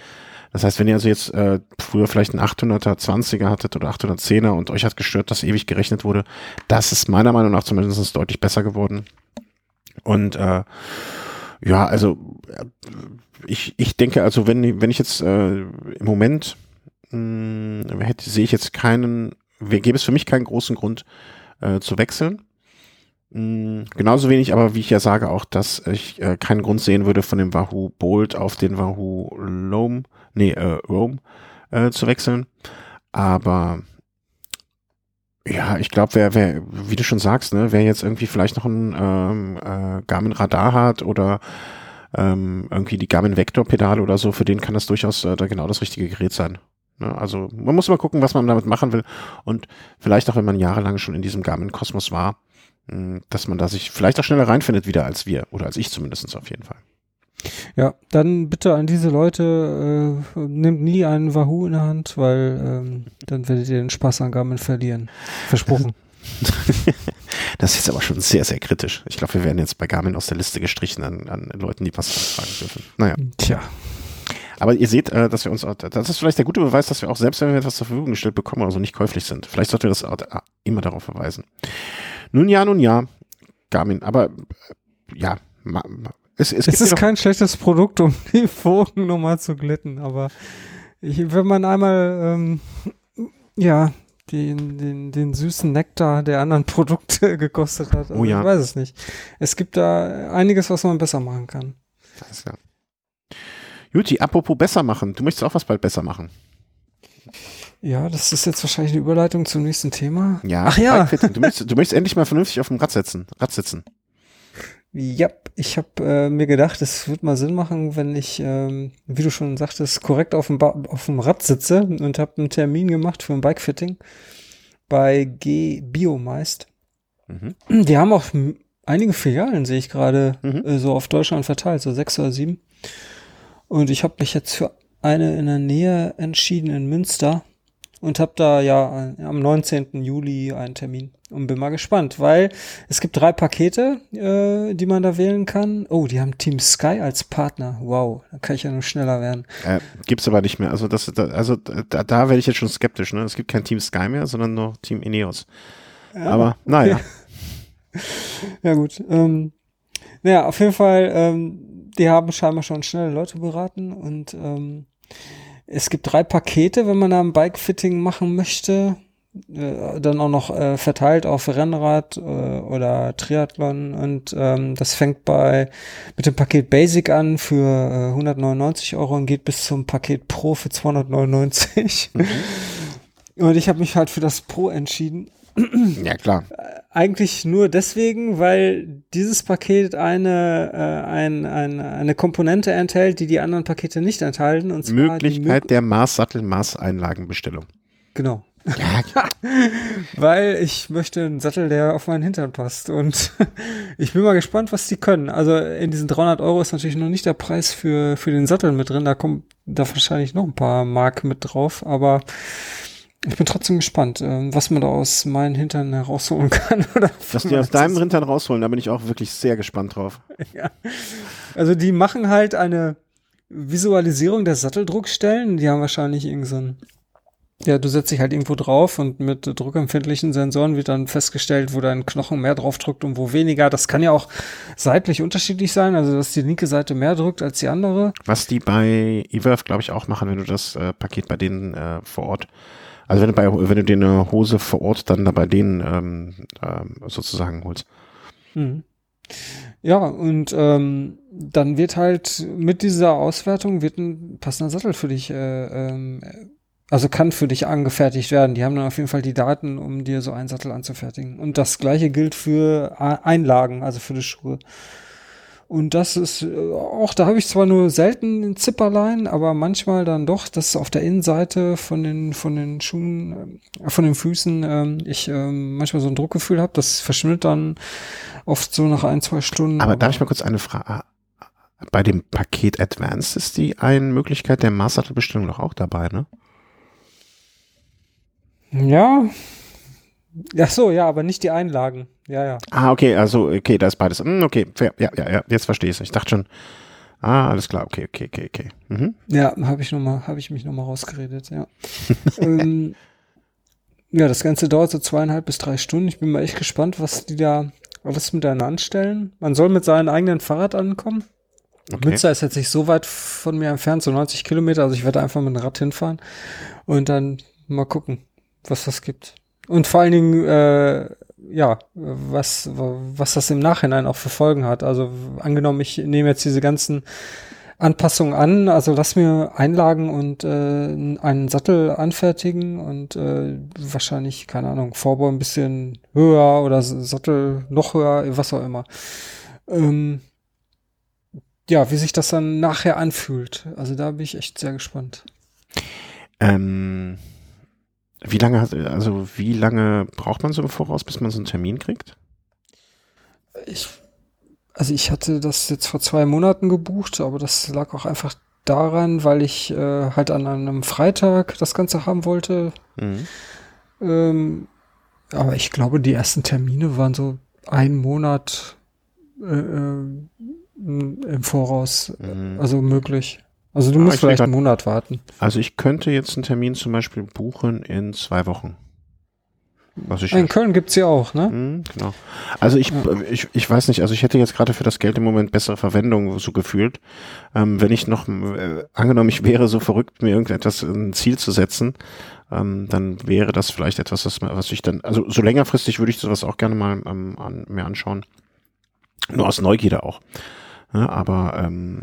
Das heißt, wenn ihr also jetzt äh, früher vielleicht einen 800er 20er hattet oder 810er und euch hat gestört, dass ewig gerechnet wurde, das ist meiner Meinung nach zumindest deutlich besser geworden. Und äh, ja, also äh, ich, ich denke, also wenn, wenn ich jetzt äh, im Moment mh, hätte, sehe ich jetzt keinen, gäbe es für mich keinen großen Grund äh, zu wechseln. Mh, genauso wenig, aber wie ich ja sage, auch, dass ich äh, keinen Grund sehen würde, von dem Wahoo Bolt auf den Wahoo Loam, nee, äh, Roam äh, zu wechseln. Aber ja, ich glaube, wer, wer, wie du schon sagst, ne, wer jetzt irgendwie vielleicht noch ein ähm, äh, Garmin Radar hat oder ähm, irgendwie die Garmin Vector Pedale oder so, für den kann das durchaus äh, da genau das richtige Gerät sein. Ne? Also man muss mal gucken, was man damit machen will und vielleicht auch, wenn man jahrelang schon in diesem Garmin Kosmos war, mh, dass man da sich vielleicht auch schneller reinfindet wieder als wir oder als ich zumindest auf jeden Fall. Ja, dann bitte an diese Leute, äh, nehmt nie einen Wahoo in der Hand, weil ähm, dann werdet ihr den Spaß an Garmin verlieren. Versprochen. [laughs] Das ist jetzt aber schon sehr, sehr kritisch. Ich glaube, wir werden jetzt bei Garmin aus der Liste gestrichen an, an Leuten, die was anfragen dürfen. Naja. Tja. Aber ihr seht, äh, dass wir uns, auch- das ist vielleicht der gute Beweis, dass wir auch selbst, wenn wir etwas zur Verfügung gestellt bekommen, also nicht käuflich sind. Vielleicht sollten wir das auch, äh, immer darauf verweisen. Nun ja, nun ja, Garmin, aber äh, ja, es, es, Es ist kein schlechtes Produkt, um [laughs] die Wogen nochmal zu glätten, aber ich, wenn man einmal, ähm, ja, den, den, den süßen Nektar der anderen Produkte [laughs] gekostet hat. Also Oh ja. Ich weiß es nicht. Es gibt da einiges, was man besser machen kann. alles klar. Juti, apropos besser machen, du möchtest auch was bald besser machen. Ja, das ist jetzt wahrscheinlich eine Überleitung zum nächsten Thema. Ja, Ach ja. Du möchtest, du möchtest endlich mal vernünftig auf dem Rad sitzen. Rad sitzen. Ja, ich habe äh, mir gedacht, es wird mal Sinn machen, wenn ich, ähm, wie du schon sagtest, korrekt auf dem, ba auf dem Rad sitze und habe einen Termin gemacht für ein Bikefitting bei G Biomeist. Mhm. Die haben auch einige Filialen, sehe ich gerade, Mhm. äh, so auf Deutschland verteilt, so sechs oder sieben. Und ich habe mich jetzt für eine in der Nähe entschieden in Münster und habe da ja äh, am 19. Juli einen Termin und bin mal gespannt, weil es gibt drei Pakete, äh, die man da wählen kann. Oh, die haben Team Sky als Partner. Wow, da kann ich ja nur schneller werden. Äh, gibt's aber nicht mehr. Also das, da, also da, da werde ich jetzt schon skeptisch. Ne? Es gibt kein Team Sky mehr, sondern nur Team Ineos. aber naja, [laughs] Ja gut. Ähm, naja, auf jeden Fall, ähm, die haben scheinbar schon schnelle Leute beraten und ähm, es gibt drei Pakete, wenn man da ein Bike-Fitting machen möchte. Äh, dann auch noch äh, verteilt auf Rennrad äh, oder Triathlon und ähm, das fängt bei mit dem Paket Basic an für äh, 199 Euro und geht bis zum Paket Pro für 299. [laughs] Und ich habe mich halt für das Pro entschieden [clears throat] ja klar. eigentlich nur deswegen, weil dieses Paket eine, äh, ein, ein, eine Komponente enthält, die die anderen Pakete nicht enthalten. Und Möglichkeit der Maß-Sattel-Maßeinlagenbestellung. Genau. Ja, [laughs] weil ich möchte einen Sattel, der auf meinen Hintern passt. Und [laughs] ich bin mal gespannt, was die können. Also in diesen 300 Euro ist natürlich noch nicht der Preis für, für den Sattel mit drin. Da kommt da wahrscheinlich noch ein paar Mark mit drauf. Aber ich bin trotzdem gespannt, ähm, was man da aus meinen Hintern herausholen [laughs] kann. Oder was die aus deinem Hintern rausholen, da bin ich auch wirklich sehr gespannt drauf. [laughs] Ja. Also die machen halt eine Visualisierung der Satteldruckstellen. Die haben wahrscheinlich irgend so ein ja, du setzt dich halt irgendwo drauf und mit druckempfindlichen Sensoren wird dann festgestellt, wo dein Knochen mehr drauf drückt und wo weniger. Das kann ja auch seitlich unterschiedlich sein, also dass die linke Seite mehr drückt als die andere. Was die bei eWorth, glaube ich, auch machen, wenn du das äh, Paket bei denen äh, vor Ort, also wenn du, bei, wenn du dir eine Hose vor Ort dann da bei denen ähm, äh, sozusagen holst. Mhm. Ja, und ähm, dann wird halt mit dieser Auswertung wird ein passender Sattel für dich äh, ähm, also kann für dich angefertigt werden. Die haben dann auf jeden Fall die Daten, um dir so einen Sattel anzufertigen. Und das gleiche gilt für Einlagen, also für die Schuhe. Und das ist äh, auch, da habe ich zwar nur selten ein Zipperlein, aber manchmal dann doch, dass auf der Innenseite von den von den Schuhen, äh, von den Füßen, ähm, ich ähm, manchmal so ein Druckgefühl habe. Das verschwindet dann oft so nach ein zwei Stunden. Aber, aber darf ich mal kurz eine Frage? Bei dem Paket Advanced ist die eine Möglichkeit der Maßsattelbestellung doch auch dabei, ne? Ja. Ach so, ja, aber nicht die Einlagen. Ja, ja. Ah, okay, also, okay, da ist beides. Hm, okay, fair. ja, ja, ja, jetzt verstehe ich es. Ich dachte schon, ah, alles klar, okay, okay, okay, okay. Mhm. Ja, habe ich noch mal, habe ich mich nochmal rausgeredet, ja. [laughs] ähm, ja, das Ganze dauert so zweieinhalb bis drei Stunden. Ich bin mal echt gespannt, was die da, was miteinander anstellen. Man soll mit seinem eigenen Fahrrad ankommen. Okay. Münster ist jetzt nicht so weit von mir entfernt, so 90 Kilometer, also ich werde einfach mit dem Rad hinfahren und dann mal gucken was das gibt. Und vor allen Dingen, äh, ja, was, was das im Nachhinein auch für Folgen hat. Also angenommen, ich nehme jetzt diese ganzen Anpassungen an, also lass mir Einlagen und äh, einen Sattel anfertigen und äh, wahrscheinlich, keine Ahnung, Vorbau ein bisschen höher oder Sattel noch höher, was auch immer. Ähm, ja, wie sich das dann nachher anfühlt. Also da bin ich echt sehr gespannt. Ähm, wie lange, also wie lange braucht man so im Voraus, bis man so einen Termin kriegt? Ich, also ich hatte das jetzt vor zwei Monaten gebucht, aber das lag auch einfach daran, weil ich äh, halt an einem Freitag das Ganze haben wollte. Mhm. Ähm, aber ich glaube, die ersten Termine waren so ein Monat äh, äh im Voraus, mhm. also möglich. Also du musst vielleicht einen Monat warten. Also ich könnte jetzt einen Termin zum Beispiel buchen in zwei Wochen. Was ich in Köln gibt's ja auch, ne? Mhm, genau. Also ich, ja. ich, ich weiß nicht, also ich hätte jetzt gerade für das Geld im Moment bessere Verwendung so gefühlt. Ähm, wenn ich noch, äh, angenommen, ich wäre so verrückt, mir irgendetwas ein Ziel zu setzen, ähm, dann wäre das vielleicht etwas, was, was ich dann, also so längerfristig würde ich sowas auch gerne mal ähm, an, mir anschauen. Nur aus Neugierde auch. Ja, aber ähm,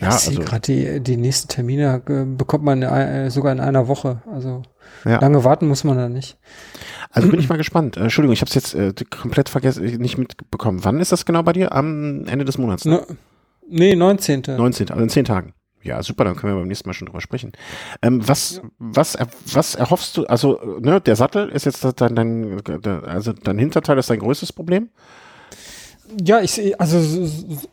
ja, ich also, gerade die, die nächsten Termine äh, bekommt man äh, sogar in einer Woche. Also ja. lange warten muss man da nicht. Also bin ich mal gespannt. Äh, Entschuldigung, ich habe es jetzt äh, komplett vergessen, äh, nicht mitbekommen. Wann ist das genau bei dir? Am Ende des Monats? Ne? No, nee, 19. 19. Also in zehn Tagen. Ja, super, dann können wir beim nächsten Mal schon drüber sprechen. Ähm, was, ja. was, was erhoffst du, also, ne, der Sattel ist jetzt dein, dein, also dein Hinterteil ist dein größtes Problem? Ja, ich also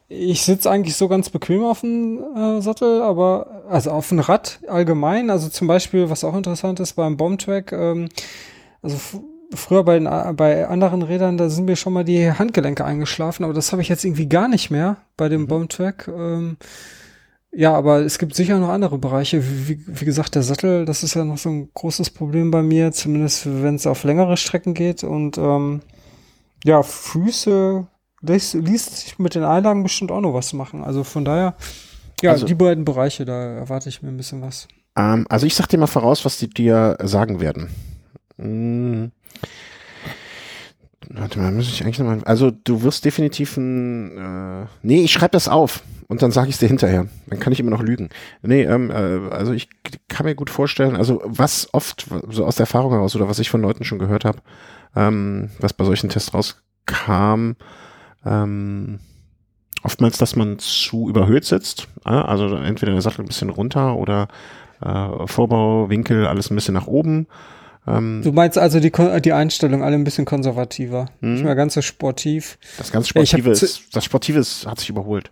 ich sitze eigentlich so ganz bequem auf dem äh, Sattel, aber also auf dem Rad allgemein. Also zum Beispiel, was auch interessant ist beim Bombtrack, ähm, also früher bei, den, bei anderen Rädern, da sind mir schon mal die Handgelenke eingeschlafen, aber das habe ich jetzt irgendwie gar nicht mehr bei dem mhm. Bombtrack. Ähm, ja, aber es gibt sicher noch andere Bereiche. Wie, wie, gesagt, der Sattel, das ist ja noch so ein großes Problem bei mir, zumindest wenn es auf längere Strecken geht. Und ähm, ja, Füße das liest sich mit den Einlagen bestimmt auch noch was machen. Also von daher, ja, also, die beiden Bereiche, da erwarte ich mir ein bisschen was. Ähm, also ich sag dir mal voraus, was die dir sagen werden. Hm. Warte mal, muss ich eigentlich nochmal. Also du wirst definitiv ein. Äh, nee, ich schreibe das auf und dann sage ich es dir hinterher. Dann kann ich immer noch lügen. Nee, ähm, äh, also ich kann mir gut vorstellen, also was oft so aus der Erfahrung heraus oder was ich von Leuten schon gehört habe, ähm, was bei solchen Tests rauskam, ähm, oftmals, dass man zu überhöht sitzt. Also entweder der Sattel ein bisschen runter oder äh, Vorbauwinkel, alles ein bisschen nach oben. Ähm, Du meinst also die, die Einstellung alle ein bisschen konservativer, Mhm. nicht mehr ganz so sportiv. das ganz Sportive ist, das Sportive ist, hat sich überholt.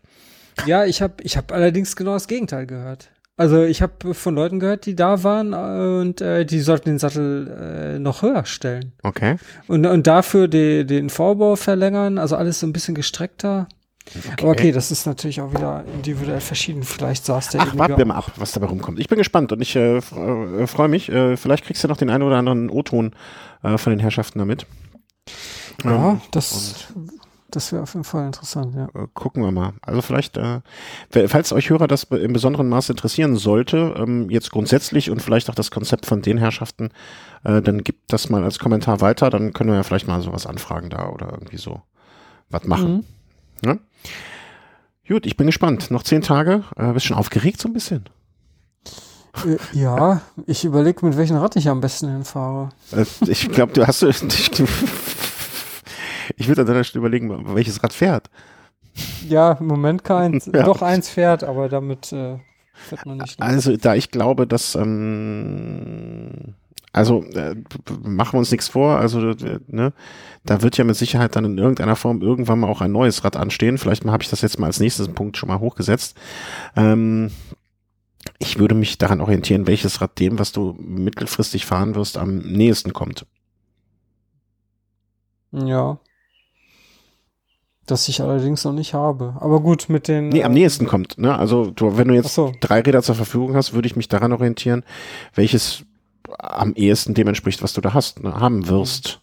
Ja, ich habe ich hab allerdings genau das Gegenteil gehört. Also ich habe von Leuten gehört, die da waren äh, und äh, die sollten den Sattel äh, noch höher stellen. Okay. Und, und dafür die, den Vorbau verlängern, also alles so ein bisschen gestreckter. Aber okay, das ist natürlich auch wieder individuell verschieden. Vielleicht saß der Ach, warten wir mal ab, was dabei rumkommt. Ich bin gespannt und ich äh, äh, freue mich. Äh, vielleicht kriegst du noch den einen oder anderen O-Ton äh, von den Herrschaften damit. Ja, Ähm, das, das wäre auf jeden Fall interessant, ja. äh, gucken wir mal. Also vielleicht, äh, falls euch Hörer das im besonderen Maße interessieren sollte, ähm, jetzt grundsätzlich und vielleicht auch das Konzept von den Herrschaften, äh, dann gibt das mal als Kommentar weiter, dann können wir ja vielleicht mal sowas anfragen da oder irgendwie so was machen. Mhm. Ne? Gut, ich bin gespannt. Noch zehn Tage. Äh, bist schon aufgeregt so ein bisschen? Äh, ja, ich überlege, mit welchem Rad ich am besten hinfahre. Äh, ich glaube, du hast. [laughs] Ich, ich würde an deiner Stelle überlegen, welches Rad fährt. Ja, im Moment keins. [laughs] Ja. Doch eins fährt, aber damit äh, fährt man nicht. Also, da ich glaube, dass. Ähm, also, äh, machen wir uns nichts vor. Also, äh, ne, da wird ja mit Sicherheit dann in irgendeiner Form irgendwann mal auch ein neues Rad anstehen. Vielleicht habe ich das jetzt mal als nächstes Punkt schon mal hochgesetzt. Ähm, ich würde mich daran orientieren, welches Rad dem, was du mittelfristig fahren wirst, am nächsten kommt. Ja. Das ich allerdings noch nicht habe. Aber gut, mit den. Nee, am äh, nächsten kommt. Ne? Also, du, wenn du jetzt so. drei Räder zur Verfügung hast, würde ich mich daran orientieren, welches am ehesten dem entspricht, was du da hast, ne, haben wirst.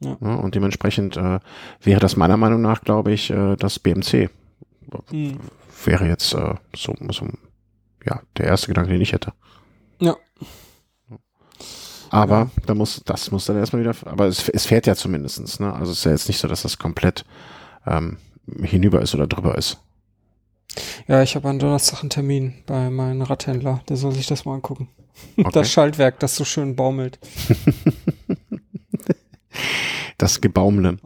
Ja. Ne? Und dementsprechend äh, wäre das meiner Meinung nach, glaube ich, äh, das BMC. Hm. Wäre jetzt äh, so, so ja, der erste Gedanke, den ich hätte. Ja. Aber da muss, das muss dann erstmal wieder, aber es, es fährt ja zumindestens, ne? Also es ist ja jetzt nicht so, dass das komplett ähm, hinüber ist oder drüber ist. Ja, ich habe am Donnerstag einen Termin bei meinem Radhändler. Der soll sich das mal angucken. [laughs] Okay. Das Schaltwerk, das so schön baumelt. [laughs] Das Gebaumle.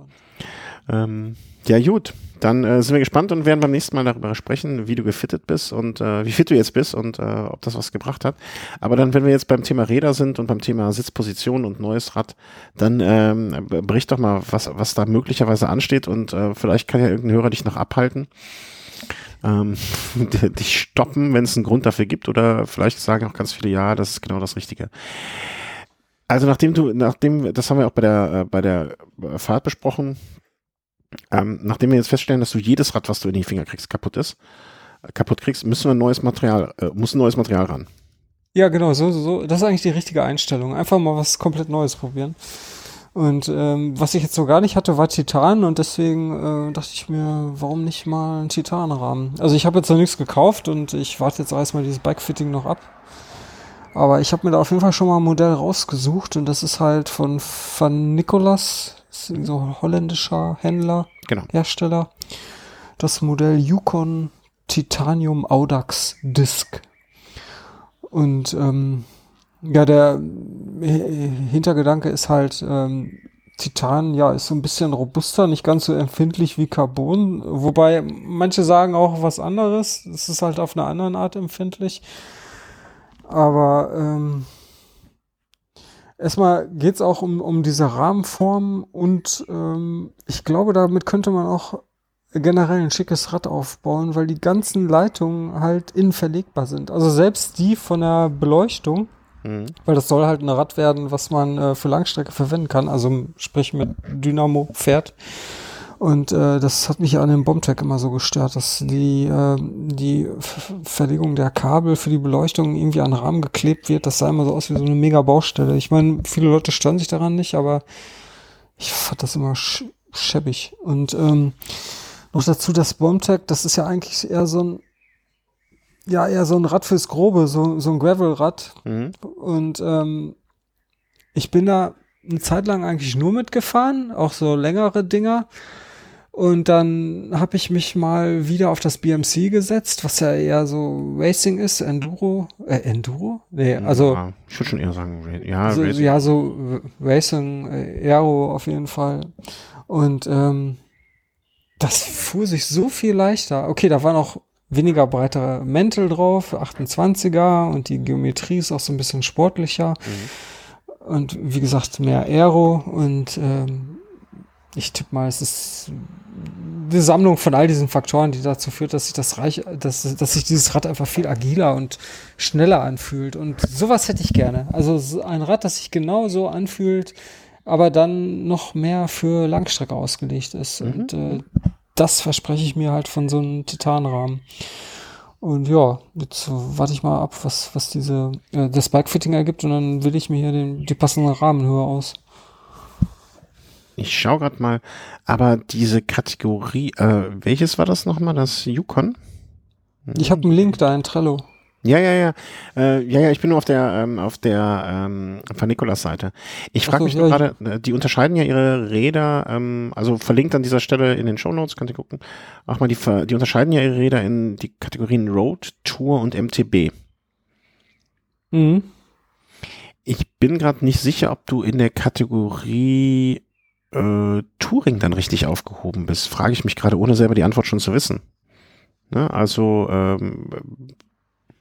Ähm, ja, gut. Dann äh, sind wir gespannt und werden beim nächsten Mal darüber sprechen, wie du gefittet bist und äh, wie fit du jetzt bist und äh, ob das was gebracht hat. Aber dann, wenn wir jetzt beim Thema Räder sind und beim Thema Sitzposition und neues Rad, dann ähm, bericht doch mal, was, was da möglicherweise ansteht und äh, vielleicht kann ja irgendein Hörer dich noch abhalten. Ähm, [laughs] dich stoppen, wenn es einen Grund dafür gibt oder vielleicht sagen auch ganz viele, ja, das ist genau das Richtige. Also nachdem du, nachdem, das haben wir auch bei der, äh, bei der Fahrt besprochen, ähm, nachdem wir jetzt feststellen, dass du jedes Rad, was du in die Finger kriegst, kaputt ist, äh, kaputt kriegst, müssen wir neues Material, äh, muss neues Material ran. Ja, genau, so, so. Das ist eigentlich die richtige Einstellung. Einfach mal was komplett Neues probieren. Und ähm, was ich jetzt so gar nicht hatte, war Titan und deswegen äh, dachte ich mir, warum nicht mal einen Titanrahmen? Also ich habe jetzt noch nichts gekauft und ich warte jetzt erstmal dieses Bikefitting noch ab. Aber ich habe mir da auf jeden Fall schon mal ein Modell rausgesucht und das ist halt von Van Nicolas, ist so ein holländischer Händler, Genau. Hersteller. Das Modell Yukon Titanium Audax Disc. Und ähm, ja, der äh, Hintergedanke ist halt, ähm, Titan, ja, ist so ein bisschen robuster, nicht ganz so empfindlich wie Carbon. Wobei manche sagen auch was anderes. Es ist halt auf eine andere Art empfindlich. Aber ähm, erstmal geht's auch um, um diese Rahmenform und ähm, ich glaube, damit könnte man auch generell ein schickes Rad aufbauen, weil die ganzen Leitungen halt innen verlegbar sind. Also selbst die von der Beleuchtung, Mhm. weil das soll halt ein Rad werden, was man äh, für Langstrecke verwenden kann, also sprich mit Dynamo fährt. Und äh, das hat mich an dem Bombtrack immer so gestört, dass die, äh, die Verlegung der Kabel für die Beleuchtung irgendwie an den Rahmen geklebt wird. Das sah immer so aus wie so eine mega Baustelle. Ich meine, viele Leute stören sich daran nicht, aber ich fand das immer sch schäbig. Und ähm, noch dazu das Bombtrack, das ist ja eigentlich eher so ein ja, eher so ein Rad fürs Grobe, so, so ein Gravelrad. Mhm. Und ähm, ich bin da eine Zeit lang eigentlich nur mitgefahren, auch so längere Dinger. Und dann habe ich mich mal wieder auf das BMC gesetzt, was ja eher so Racing ist, Enduro, äh, Enduro? Nee, also ja, ich würde schon eher sagen, ja, so, Racing. ja, so Racing, äh, Aero auf jeden Fall. Und ähm, das fuhr sich so viel leichter. Okay, da waren auch weniger breitere Mäntel drauf, 28er und die Geometrie ist auch so ein bisschen sportlicher. Mhm. Und wie gesagt, mehr Aero und ähm, ich tippe mal, es ist die Sammlung von all diesen Faktoren, die dazu führt, dass sich das Reich, dass, dass sich dieses Rad einfach viel agiler und schneller anfühlt. Und sowas hätte ich gerne. Also ein Rad, das sich genau so anfühlt, aber dann noch mehr für Langstrecke ausgelegt ist. Mhm. Und äh, das verspreche ich mir halt von so einem Titanrahmen. Und ja, jetzt warte ich mal ab, was, was diese, äh, das Bike-Fitting ergibt und dann will ich mir hier den, die passende Rahmenhöhe aus. Ich schaue gerade mal, aber diese Kategorie, äh, welches war das nochmal? Das Yukon? Ich habe einen Link da in Trello. Ja, ja, ja. Äh, ja, ja, ich bin nur auf der ähm, auf der ähm, Van Nikolas Seite. Ich frage so, mich nur gerade, äh, die unterscheiden ja ihre Räder, ähm, also verlinkt an dieser Stelle in den Show Notes, könnt ihr gucken. Auch mal die, die unterscheiden ja ihre Räder in die Kategorien Road, Tour und MTB. Mhm. Ich bin gerade nicht sicher, ob du in der Kategorie äh, Touring dann richtig aufgehoben bist, frage ich mich gerade, ohne selber die Antwort schon zu wissen. Ne? Also, ähm,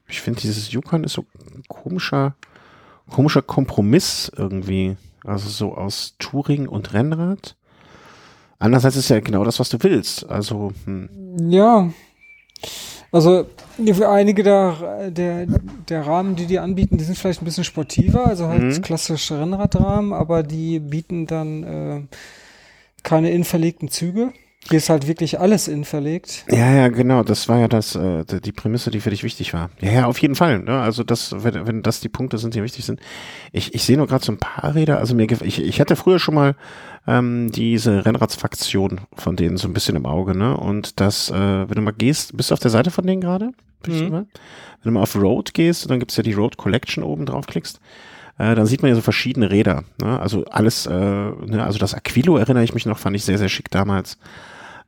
ich finde, dieses Yukon ist so ein komischer, komischer Kompromiss irgendwie. Also so aus Touring und Rennrad. Andererseits ist ja genau das, was du willst. Also, hm. Ja. Also für einige der, der, der Rahmen, die die anbieten, die sind vielleicht ein bisschen sportiver, also halt mhm. klassische Rennradrahmen, aber die bieten dann äh, keine innenverlegten Züge. Hier ist halt wirklich alles innen verlegt. Ja, ja, genau. Das war ja das, äh, die Prämisse, die für dich wichtig war. Ja, ja, auf jeden Fall. Ne? Also das, wenn, wenn das die Punkte sind, die wichtig sind. Ich, ich sehe nur gerade so ein paar Räder. Also mir, ich, ich hatte früher schon mal ähm, diese Rennradsfraktion von denen so ein bisschen im Auge. Ne? Und das, äh, wenn du mal gehst, bist du auf der Seite von denen gerade? Mhm. Wenn du mal auf Road gehst, dann gibt's ja die Road Collection oben drauf klickst äh, dann sieht man ja so verschiedene Räder. Ne? Also alles, äh, ne? also das Aquilo erinnere ich mich noch, fand ich sehr, sehr schick damals.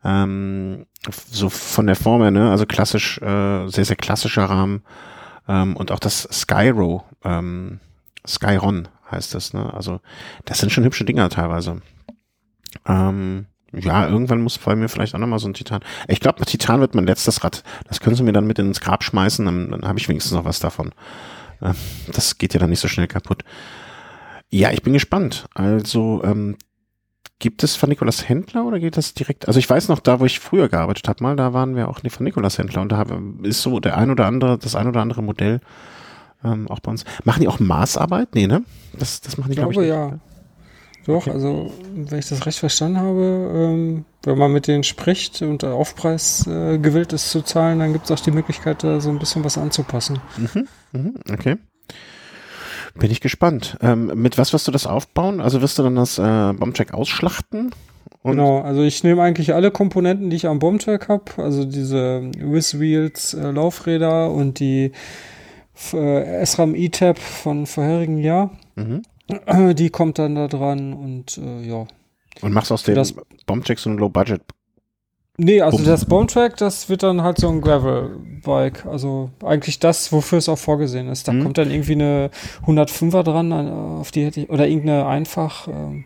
Ähm, so von der Form her, ne? also klassisch, äh, sehr, sehr klassischer Rahmen. Ähm, und auch das Skyro, ähm, Skyron heißt das, ne? Also das sind schon hübsche Dinger teilweise. Ähm, ja, irgendwann muss bei mir vielleicht auch nochmal so ein Titan. Ich glaube, Titan wird mein letztes Rad. Das können sie mir dann mit ins Grab schmeißen, dann, dann habe ich wenigstens noch was davon. Ähm, das geht ja dann nicht so schnell kaputt. Ja, ich bin gespannt. Also, ähm, gibt es Van Nikolas Händler oder geht das direkt? Also ich weiß noch, da wo ich früher gearbeitet habe, mal, da waren wir auch Van Nikolas Händler und da ist so der ein oder andere, das ein oder andere Modell ähm, auch bei uns. Machen die auch Maßarbeit? Nee, ne? Das, das machen die, glaube glaub ich, nicht. ja. Doch, okay. also wenn ich das recht verstanden habe, ähm, wenn man mit denen spricht und der Aufpreis äh, gewillt ist zu zahlen, dann gibt es auch die Möglichkeit, da so ein bisschen was anzupassen. Mhm, mhm, okay. Bin ich gespannt. Ähm, mit was wirst du das aufbauen? Also wirst du dann das äh, Bombcheck ausschlachten? genau, also ich nehme eigentlich alle Komponenten, die ich am Bombcheck habe, also diese Whiz Wheels äh, Laufräder und die äh, SRAM E-Tab von vorherigen Jahr. Mhm. Die kommt dann da dran und äh, ja. Und machst aus dem Bombcheck so ein Low-Budget Nee, also das Bonetrack, das wird dann halt so ein Gravel-Bike. Also eigentlich das, wofür es auch vorgesehen ist. Da mhm. kommt dann irgendwie eine 105er dran, äh, auf die hätte ich, oder irgendeine einfach. Ähm,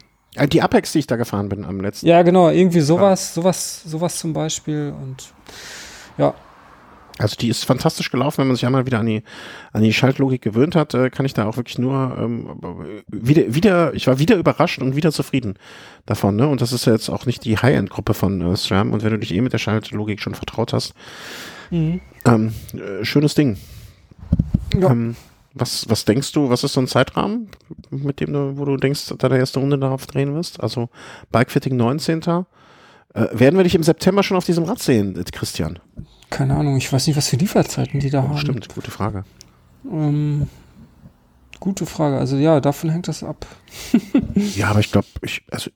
die Apex, die ich da gefahren bin am letzten. Ja, genau, irgendwie sowas, sowas, sowas zum Beispiel und ja. Also die ist fantastisch gelaufen, wenn man sich einmal wieder an die, an die Schaltlogik gewöhnt hat, äh, kann ich da auch wirklich nur ähm, wieder, wieder, ich war wieder überrascht und wieder zufrieden davon, ne? Und das ist ja jetzt auch nicht die High-End-Gruppe von äh, SRAM und wenn du dich eh mit der Schaltlogik schon vertraut hast, mhm. ähm, äh, schönes Ding. Ja. Ähm, was, was denkst du, was ist so ein Zeitrahmen, mit dem du, wo du denkst, da der erste Runde darauf drehen wirst? Also Bikefitting 19. Äh, werden wir dich im September schon auf diesem Rad sehen, Christian? Keine Ahnung, ich weiß nicht, was für Lieferzeiten die da oh, haben. Stimmt, gute Frage. Ähm, gute Frage. Also ja, davon hängt das ab. [laughs] ja, aber ich glaube, ich, also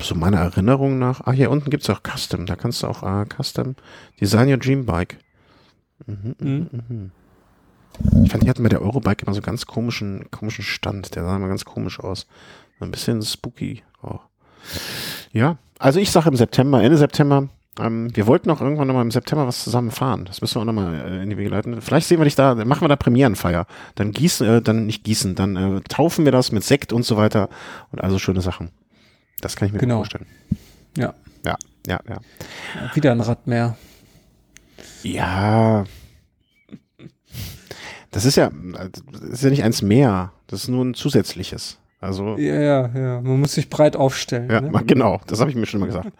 so meiner Erinnerung nach, ah, hier unten gibt es auch Custom. Da kannst du auch äh, Custom Design Your Dream Bike. Mhm, mhm. Mhm. mhm. Ich fand, die hatten bei der Eurobike immer so ganz komischen, komischen Stand. Der sah immer ganz komisch aus. Ein bisschen spooky auch. Ja, also ich sage im September, Ende September ähm, wir wollten auch irgendwann nochmal im September was zusammen fahren. Das müssen wir auch nochmal äh, in die Wege leiten. Vielleicht sehen wir dich da, machen wir da Premierenfeier. Dann gießen, äh, dann nicht gießen, dann äh, taufen wir das mit Sekt und so weiter und also schöne Sachen. Das kann ich mir genau. vorstellen. Ja. Ja, ja, ja. Wieder ein Rad mehr. Ja. Das ist ja, das ist ja nicht eins mehr. Das ist nur ein zusätzliches. Also. Ja, ja, ja. Man muss sich breit aufstellen. Ja, ne? [laughs] genau. Das habe ich mir schon mal gesagt.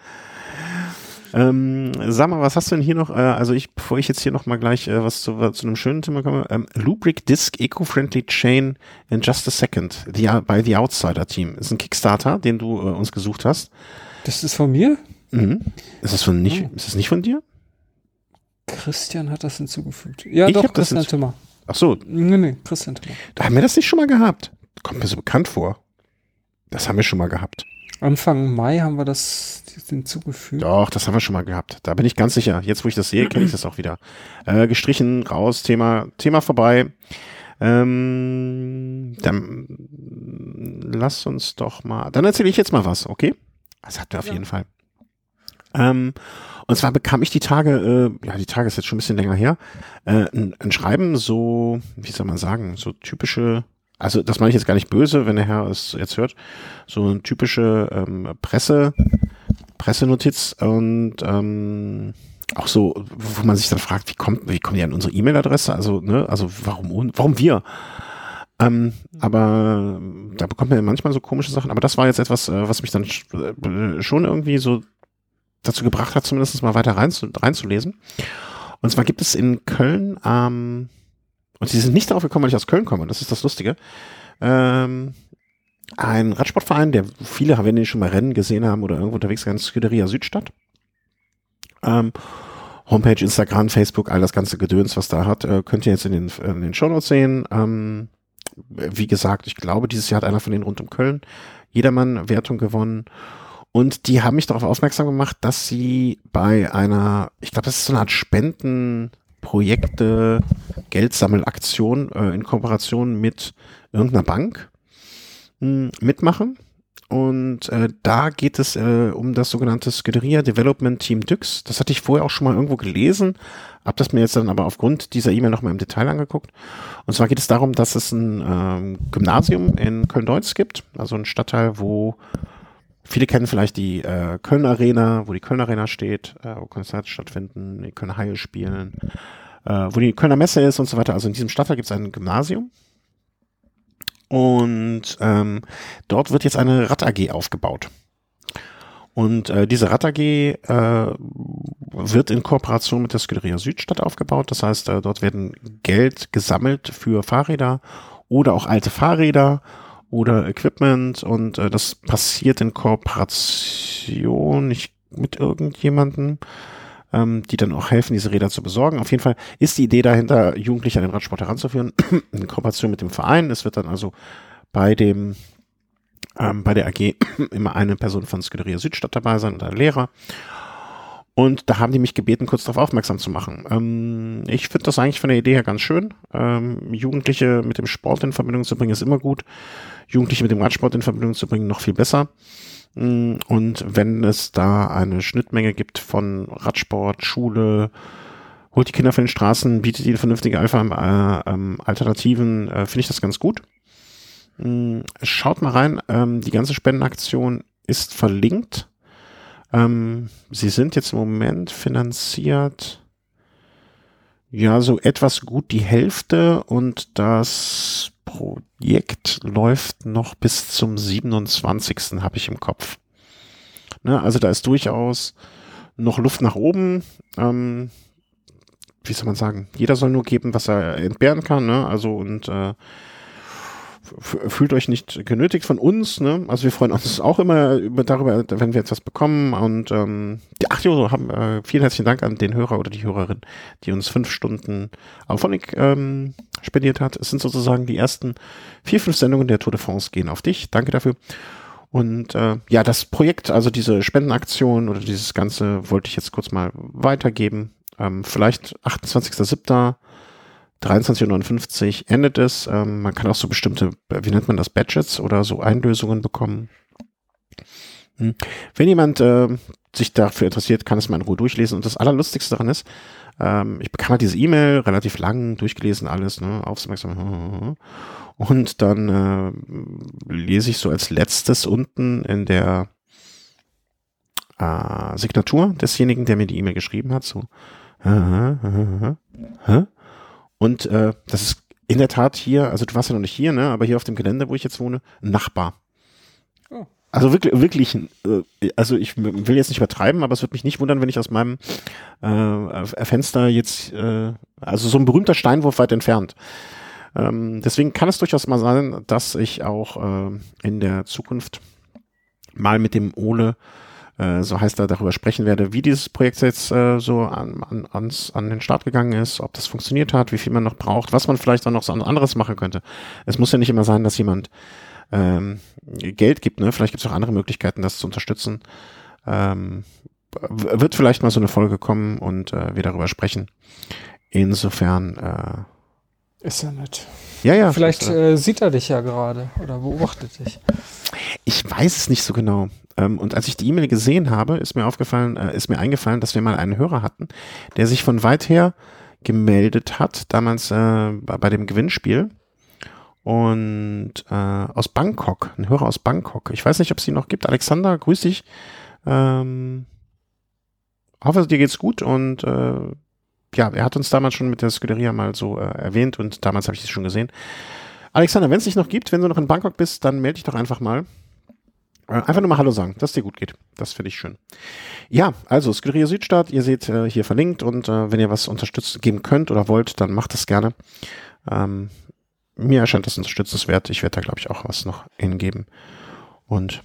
Ähm, sag mal, was hast du denn hier noch? Äh, also ich, bevor ich jetzt hier noch mal gleich äh, was zu, zu einem schönen Thema komme, ähm, Lubric Disc Eco-Friendly Chain in Just a Second, the, bei The Outsider Team. Ist ein Kickstarter, den du äh, uns gesucht hast. Das ist von mir? Mhm. Ist das von nicht, Oh. ist das nicht von dir? Christian hat das hinzugefügt. Ja, Ich doch, hab das Christian Timmer. Ach so, Nee, nee, Christian Timmer. da haben wir das nicht schon mal gehabt. Kommt mir so bekannt vor. Das haben wir schon mal gehabt. Anfang Mai haben wir das hinzugefügt. Doch, das haben wir schon mal gehabt. Da bin ich ganz sicher. Jetzt, wo ich das sehe, kenne ich das auch wieder. Äh, gestrichen, raus, Thema, Thema vorbei. Ähm, dann lass uns doch mal. Dann erzähle ich jetzt mal was, okay? Das hat wir auf Ja. jeden Fall. Ähm, und zwar bekam ich die Tage, äh, ja, die Tage ist jetzt schon ein bisschen länger her, äh, ein, ein Schreiben, so, wie soll man sagen, so typische, also das meine ich jetzt gar nicht böse, wenn der Herr es jetzt hört, so eine typische ähm, Presse, Pressenotiz und ähm, auch so, wo man sich dann fragt, wie kommt, wie kommen die an unsere E-Mail-Adresse? Also, ne, also warum, warum wir? Ähm, aber da bekommt man ja manchmal so komische Sachen. Aber das war jetzt etwas, äh, was mich dann äh, schon irgendwie so dazu gebracht hat, zumindest mal weiter rein zu, reinzulesen. Und zwar gibt es in Köln, ähm, und sie sind nicht darauf gekommen, weil ich aus Köln komme, das ist das Lustige, ähm, ein Radsportverein, der viele, wenn die schon mal Rennen gesehen haben oder irgendwo unterwegs waren, Scuderia Südstadt. Ähm, Homepage, Instagram, Facebook, all das ganze Gedöns, was da hat, äh, könnt ihr jetzt in den, in den Shownotes sehen. Ähm, wie gesagt, ich glaube, dieses Jahr hat einer von denen rund um Köln jedermann Wertung gewonnen. Und die haben mich darauf aufmerksam gemacht, dass sie bei einer, ich glaube, das ist so eine Art Spendenprojekte, Geldsammelaktion äh, in Kooperation mit irgendeiner Bank mh, mitmachen. Und äh, da geht es äh, um das sogenannte Scuderia Development Team Dyx. Das hatte ich vorher auch schon mal irgendwo gelesen, hab das mir jetzt dann aber aufgrund dieser E-Mail nochmal im Detail angeguckt. Und zwar geht es darum, dass es ein ähm, Gymnasium in Köln-Deutz gibt, also ein Stadtteil, wo viele kennen vielleicht die äh, Köln Arena, wo die Köln Arena steht, äh, wo Konzerte stattfinden, die Kölner Haie spielen, äh, wo die Kölner Messe ist und so weiter. Also in diesem Stadtteil gibt es ein Gymnasium. Und ähm, dort wird jetzt eine Rad AG aufgebaut. Und äh, diese Rad AG äh, wird in Kooperation mit der Scuderia Südstadt aufgebaut. Das heißt, äh, dort werden Geld gesammelt für Fahrräder oder auch alte Fahrräder oder Equipment und äh, das passiert in Kooperation nicht mit irgendjemandem, ähm, die dann auch helfen, diese Räder zu besorgen. Auf jeden Fall ist die Idee dahinter, Jugendliche an den Radsport heranzuführen, [clears throat] in Kooperation mit dem Verein. Es wird dann also bei dem ähm, bei der AG [clears throat] immer eine Person von Scuderia Südstadt dabei sein oder ein Lehrer. Und da haben die mich gebeten, kurz darauf aufmerksam zu machen. Ähm, ich finde das eigentlich von der Idee her ganz schön. Ähm, Jugendliche mit dem Sport in Verbindung zu bringen, ist immer gut. Jugendliche mit dem Radsport in Verbindung zu bringen, noch viel besser. Mm, Und wenn es da eine Schnittmenge gibt von Radsport, Schule, holt die Kinder von den Straßen, bietet ihnen vernünftige Alpha, äh, ähm, Alternativen, äh, finde ich das ganz gut. Mm, Schaut mal rein, ähm, die ganze Spendenaktion ist verlinkt. Ähm, sie sind jetzt im Moment finanziert, ja, so etwas gut die Hälfte und das Projekt läuft noch bis zum 27. habe ich im Kopf. Ne, also da ist durchaus noch Luft nach oben. Ähm, wie soll man sagen? Jeder soll nur geben, was er entbehren kann. Ne? Also und äh, fühlt euch nicht genötigt von uns. Ne? Also wir freuen uns auch immer über, darüber, wenn wir etwas bekommen. Und ähm, ach jo, haben, äh, vielen herzlichen Dank an den Hörer oder die Hörerin, die uns fünf Stunden Auphonic ähm, spendiert hat. Es sind sozusagen die ersten vier, fünf Sendungen der Tour de France gehen auf dich. Danke dafür. Und äh, ja, das Projekt, also diese Spendenaktion oder dieses Ganze, wollte ich jetzt kurz mal weitergeben. Ähm, vielleicht 28.07. 23.59 Uhr endet es. Ähm, man kann auch so bestimmte, wie nennt man das, Badges oder so Einlösungen bekommen. Hm. Wenn jemand äh, sich dafür interessiert, kann es mal in Ruhe durchlesen. Und das Allerlustigste daran ist, ähm, ich bekam halt diese E-Mail, relativ lang, durchgelesen alles, ne, aufmerksam. Und dann äh, lese ich so als letztes unten in der äh, Signatur desjenigen, der mir die E-Mail geschrieben hat, so Und äh, das ist in der Tat hier, also du warst ja noch nicht hier, ne, aber hier auf dem Gelände, wo ich jetzt wohne, ein Nachbar. Oh. Also wirklich, wirklich, äh, also ich will jetzt nicht übertreiben, aber es würde mich nicht wundern, wenn ich aus meinem äh, Fenster jetzt, äh, also so ein berühmter Steinwurf weit entfernt. Ähm, deswegen kann es durchaus mal sein, dass ich auch äh, in der Zukunft mal mit dem Ole äh, so heißt er, darüber sprechen werde, wie dieses Projekt jetzt äh, so an, an, ans, an den Start gegangen ist, ob das funktioniert hat, wie viel man noch braucht, was man vielleicht auch noch so anderes machen könnte. Es muss ja nicht immer sein, dass jemand ähm, Geld gibt, ne? Vielleicht gibt es auch andere Möglichkeiten, das zu unterstützen. Ähm, wird vielleicht mal so eine Folge kommen und äh, wir darüber sprechen. Insofern äh, ist ja nett. Ja, ja. Vielleicht äh, sieht er dich ja gerade oder beobachtet dich. Ich weiß es nicht so genau. Ähm, und als ich die E-Mail gesehen habe, ist mir aufgefallen, äh, ist mir eingefallen, dass wir mal einen Hörer hatten, der sich von weit her gemeldet hat, damals äh, bei dem Gewinnspiel. Und äh, aus Bangkok, ein Hörer aus Bangkok. Ich weiß nicht, ob es die noch gibt. Alexander, grüß dich. Ähm, hoffe, dir geht's gut und äh, ja, er hat uns damals schon mit der Scuderia mal so äh, erwähnt und damals habe ich das schon gesehen. Alexander, wenn es dich noch gibt, wenn du noch in Bangkok bist, dann melde dich doch einfach mal. Äh, einfach nur mal Hallo sagen, dass dir gut geht. Das finde ich schön. Ja, also Scuderia Südstadt, ihr seht äh, hier verlinkt und äh, wenn ihr was unterstützt geben könnt oder wollt, dann macht das gerne. Ähm, mir erscheint das unterstützenswert. Ich werde da, glaube ich, auch was noch hingeben. Und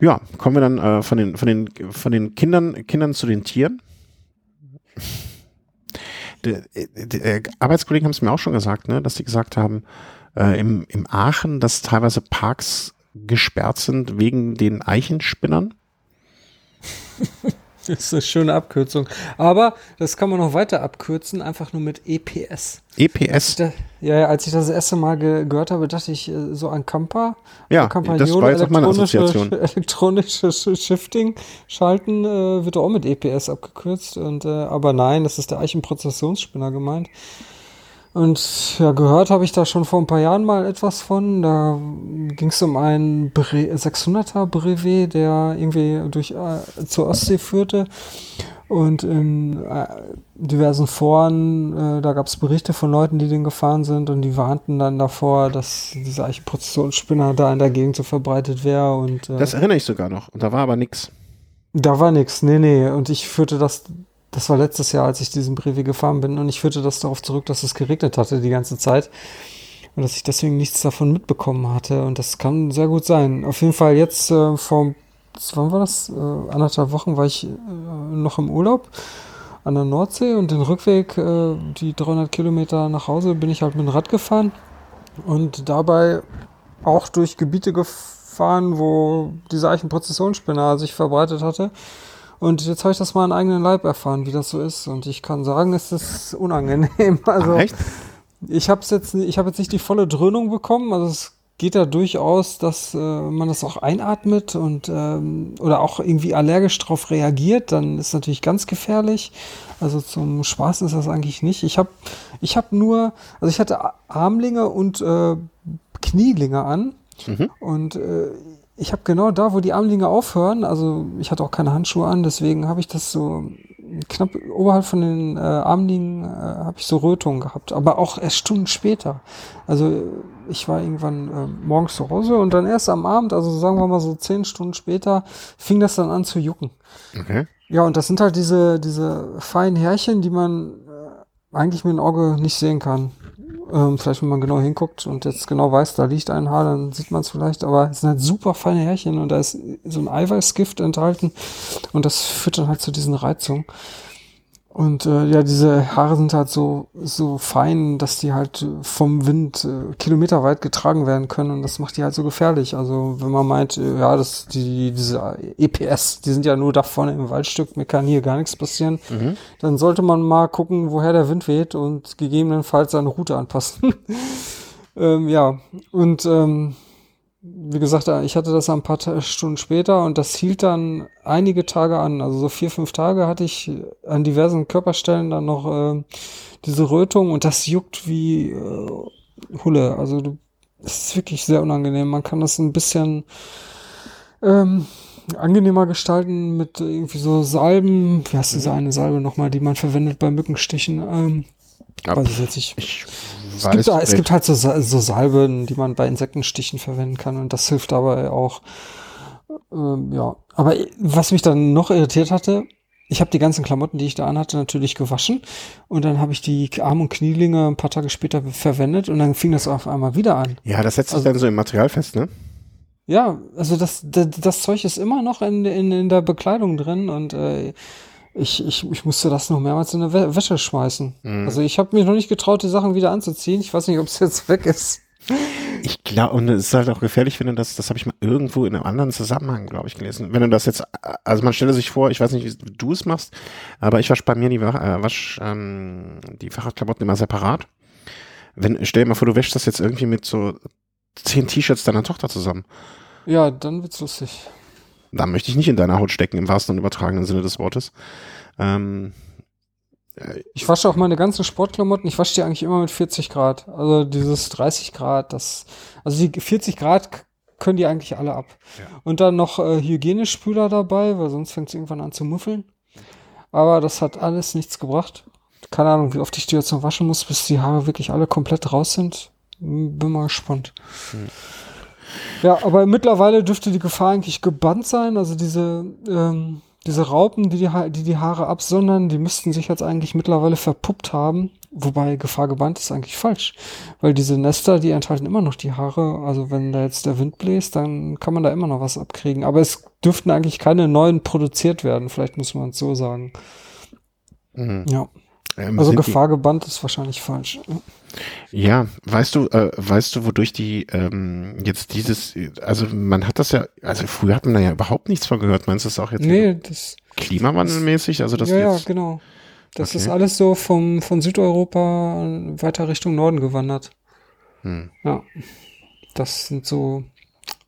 ja, kommen wir dann äh, von den, von den, von den Kindern, Kindern zu den Tieren. Die, die, die Arbeitskollegen haben es mir auch schon gesagt, ne, dass sie gesagt haben, äh, im, im Aachen, dass teilweise Parks gesperrt sind wegen den Eichenspinnern. [laughs] Das ist eine schöne Abkürzung. Aber das kann man noch weiter abkürzen, einfach nur mit EPS. EPS? Da, ja, als ich das, erste Mal ge gehört habe, dachte ich äh, so an Camper. Ja, das war jetzt auch meine Assoziation. [laughs] Elektronisches Shifting schalten äh, wird auch mit EPS abgekürzt. Und, äh, aber nein, das ist der Eichenprozessionsspinner gemeint. Und ja, gehört habe ich da schon vor ein paar Jahren mal etwas von. Da ging es um einen Bre 600er Brevet, der irgendwie durch äh, zur Ostsee führte. Und in äh, diversen Foren, äh, da gab es Berichte von Leuten, die den gefahren sind und die warnten dann davor, dass dieser Eichenprozessionsspinner da in der Gegend so verbreitet wäre. Und, äh, das erinnere ich sogar noch. Und da war aber nix. Da war nix, nee, nee. Und ich führte das das war letztes Jahr, als ich diesen Brevi gefahren bin und ich führte das darauf zurück, dass es geregnet hatte die ganze Zeit und dass ich deswegen nichts davon mitbekommen hatte und das kann sehr gut sein. Auf jeden Fall jetzt äh, vor, wann war das? Äh, anderthalb Wochen war ich äh, noch im Urlaub an der Nordsee und den Rückweg, äh, die 300 Kilometer nach Hause, bin ich halt mit dem Rad gefahren und dabei auch durch Gebiete gefahren, wo diese Eichenprozessionsspinner sich verbreitet hatte. Und jetzt habe ich das mal in eigenen Leib erfahren, wie das so ist. Und ich kann sagen, es ist unangenehm. [laughs] Also Ach, echt? ich habe jetzt, ich habe jetzt nicht die volle Dröhnung bekommen. Also es geht da durchaus, dass äh, man das auch einatmet und ähm, oder auch irgendwie allergisch drauf reagiert. Dann ist natürlich ganz gefährlich. Also zum Spaß ist das eigentlich nicht. Ich habe, ich habe nur, also ich hatte Armlinge und äh, Knielinge an. Mhm. Und äh, ich habe genau da, wo die Armlinge aufhören, also ich hatte auch keine Handschuhe an, deswegen habe ich das so knapp oberhalb von den äh, Armlingen äh, habe ich so Rötungen gehabt, aber auch erst Stunden später. Also ich war irgendwann äh, morgens zu Hause und dann erst am Abend, also sagen wir mal so zehn Stunden später, fing das dann an zu jucken. Okay. Ja, und das sind halt diese, diese feinen Härchen, die man äh, eigentlich mit dem Auge nicht sehen kann. Ähm, vielleicht, wenn man genau hinguckt und jetzt genau weiß, da liegt ein Haar, dann sieht man es vielleicht. Aber es sind halt super feine Härchen und da ist so ein Eiweißgift enthalten und das führt dann halt zu diesen Reizungen. Und äh, ja, diese Haare sind halt so, so fein, dass die halt vom Wind äh, kilometerweit getragen werden können und das macht die halt so gefährlich. Also wenn man meint, äh, ja, das, die, diese EPS, die sind ja nur da vorne im Waldstück, mir kann hier gar nichts passieren, mhm. dann sollte man mal gucken, woher der Wind weht und gegebenenfalls seine Route anpassen. [laughs] ähm, ja, und ähm, wie gesagt, ich hatte das ein paar Stunden später und das hielt dann einige Tage an. Also so vier, fünf Tage hatte ich an diversen Körperstellen dann noch äh, diese Rötung und das juckt wie äh, Hulle. Also es ist wirklich sehr unangenehm. Man kann das ein bisschen, ähm, angenehmer gestalten mit irgendwie so Salben. Wie heißt diese eine Salbe nochmal, die man verwendet bei Mückenstichen? Ähm, Ja, weiß ich jetzt nicht. Ich Es gibt, es gibt halt so, so Salben, die man bei Insektenstichen verwenden kann und das hilft dabei auch. Ähm, ja, aber was mich dann noch irritiert hatte, ich habe die ganzen Klamotten, die ich da anhatte, natürlich gewaschen und dann habe ich die Arm- und Knielinge ein paar Tage später verwendet und dann fing das auf einmal wieder an. ja, das setzt sich Also- dann so im Material fest, ne? Ja, also das, das, das Zeug ist immer noch in, in, in der Bekleidung drin und äh, ich, ich, ich musste das noch mehrmals in eine Wä- Wäsche schmeißen. Mhm. Also ich habe mich noch nicht getraut, die Sachen wieder anzuziehen. Ich weiß nicht, ob es jetzt weg ist. Ich glaube, und es ist halt auch gefährlich, wenn du das, das habe ich mal irgendwo in einem anderen Zusammenhang, glaube ich, gelesen. Wenn du das jetzt, also man stelle sich vor, ich weiß nicht, wie du es machst, aber ich wasche bei mir die, äh, wasch, ähm, die Fahrradklamotten immer separat. Wenn, stell dir mal vor, du wäschst das jetzt irgendwie mit so zehn T-Shirts deiner Tochter zusammen. Ja, dann wird's lustig. Da möchte ich nicht in deiner Haut stecken, im wahrsten und übertragenen Sinne des Wortes. Ähm, Ich wasche auch meine ganzen Sportklamotten, ich wasche die eigentlich immer mit 40 Grad. Also dieses 30 Grad, das, also die 40 Grad können die eigentlich alle ab. Ja. Und dann noch äh, Hygienespüler dabei, weil sonst fängt es irgendwann an zu muffeln. Aber das hat alles nichts gebracht. Keine Ahnung, wie oft ich die jetzt noch waschen muss, bis die Haare wirklich alle komplett raus sind. Hm, Bin mal gespannt. Hm. Ja, aber mittlerweile dürfte die Gefahr eigentlich gebannt sein. Also diese, ähm, diese Raupen, die die, Ha- die die Haare absondern, die müssten sich jetzt eigentlich mittlerweile verpuppt haben. Wobei Gefahr gebannt ist eigentlich falsch. Weil diese Nester, die enthalten immer noch die Haare. Also wenn da jetzt der Wind bläst, dann kann man da immer noch was abkriegen. Aber es dürften eigentlich keine neuen produziert werden. Vielleicht muss man es so sagen. mh. Ja. Ähm, Also Gefahr gebannt ist wahrscheinlich falsch. Die, ja, weißt du, äh, weißt du, wodurch die ähm, jetzt dieses, also man hat das ja, also früher hat man da ja überhaupt nichts von gehört. Meinst du das auch jetzt Nee, das, klimawandelmäßig? Also das ja, ja, jetzt, genau. Das Okay. ist alles so vom, von Südeuropa weiter Richtung Norden gewandert. hm. Ja. Das sind so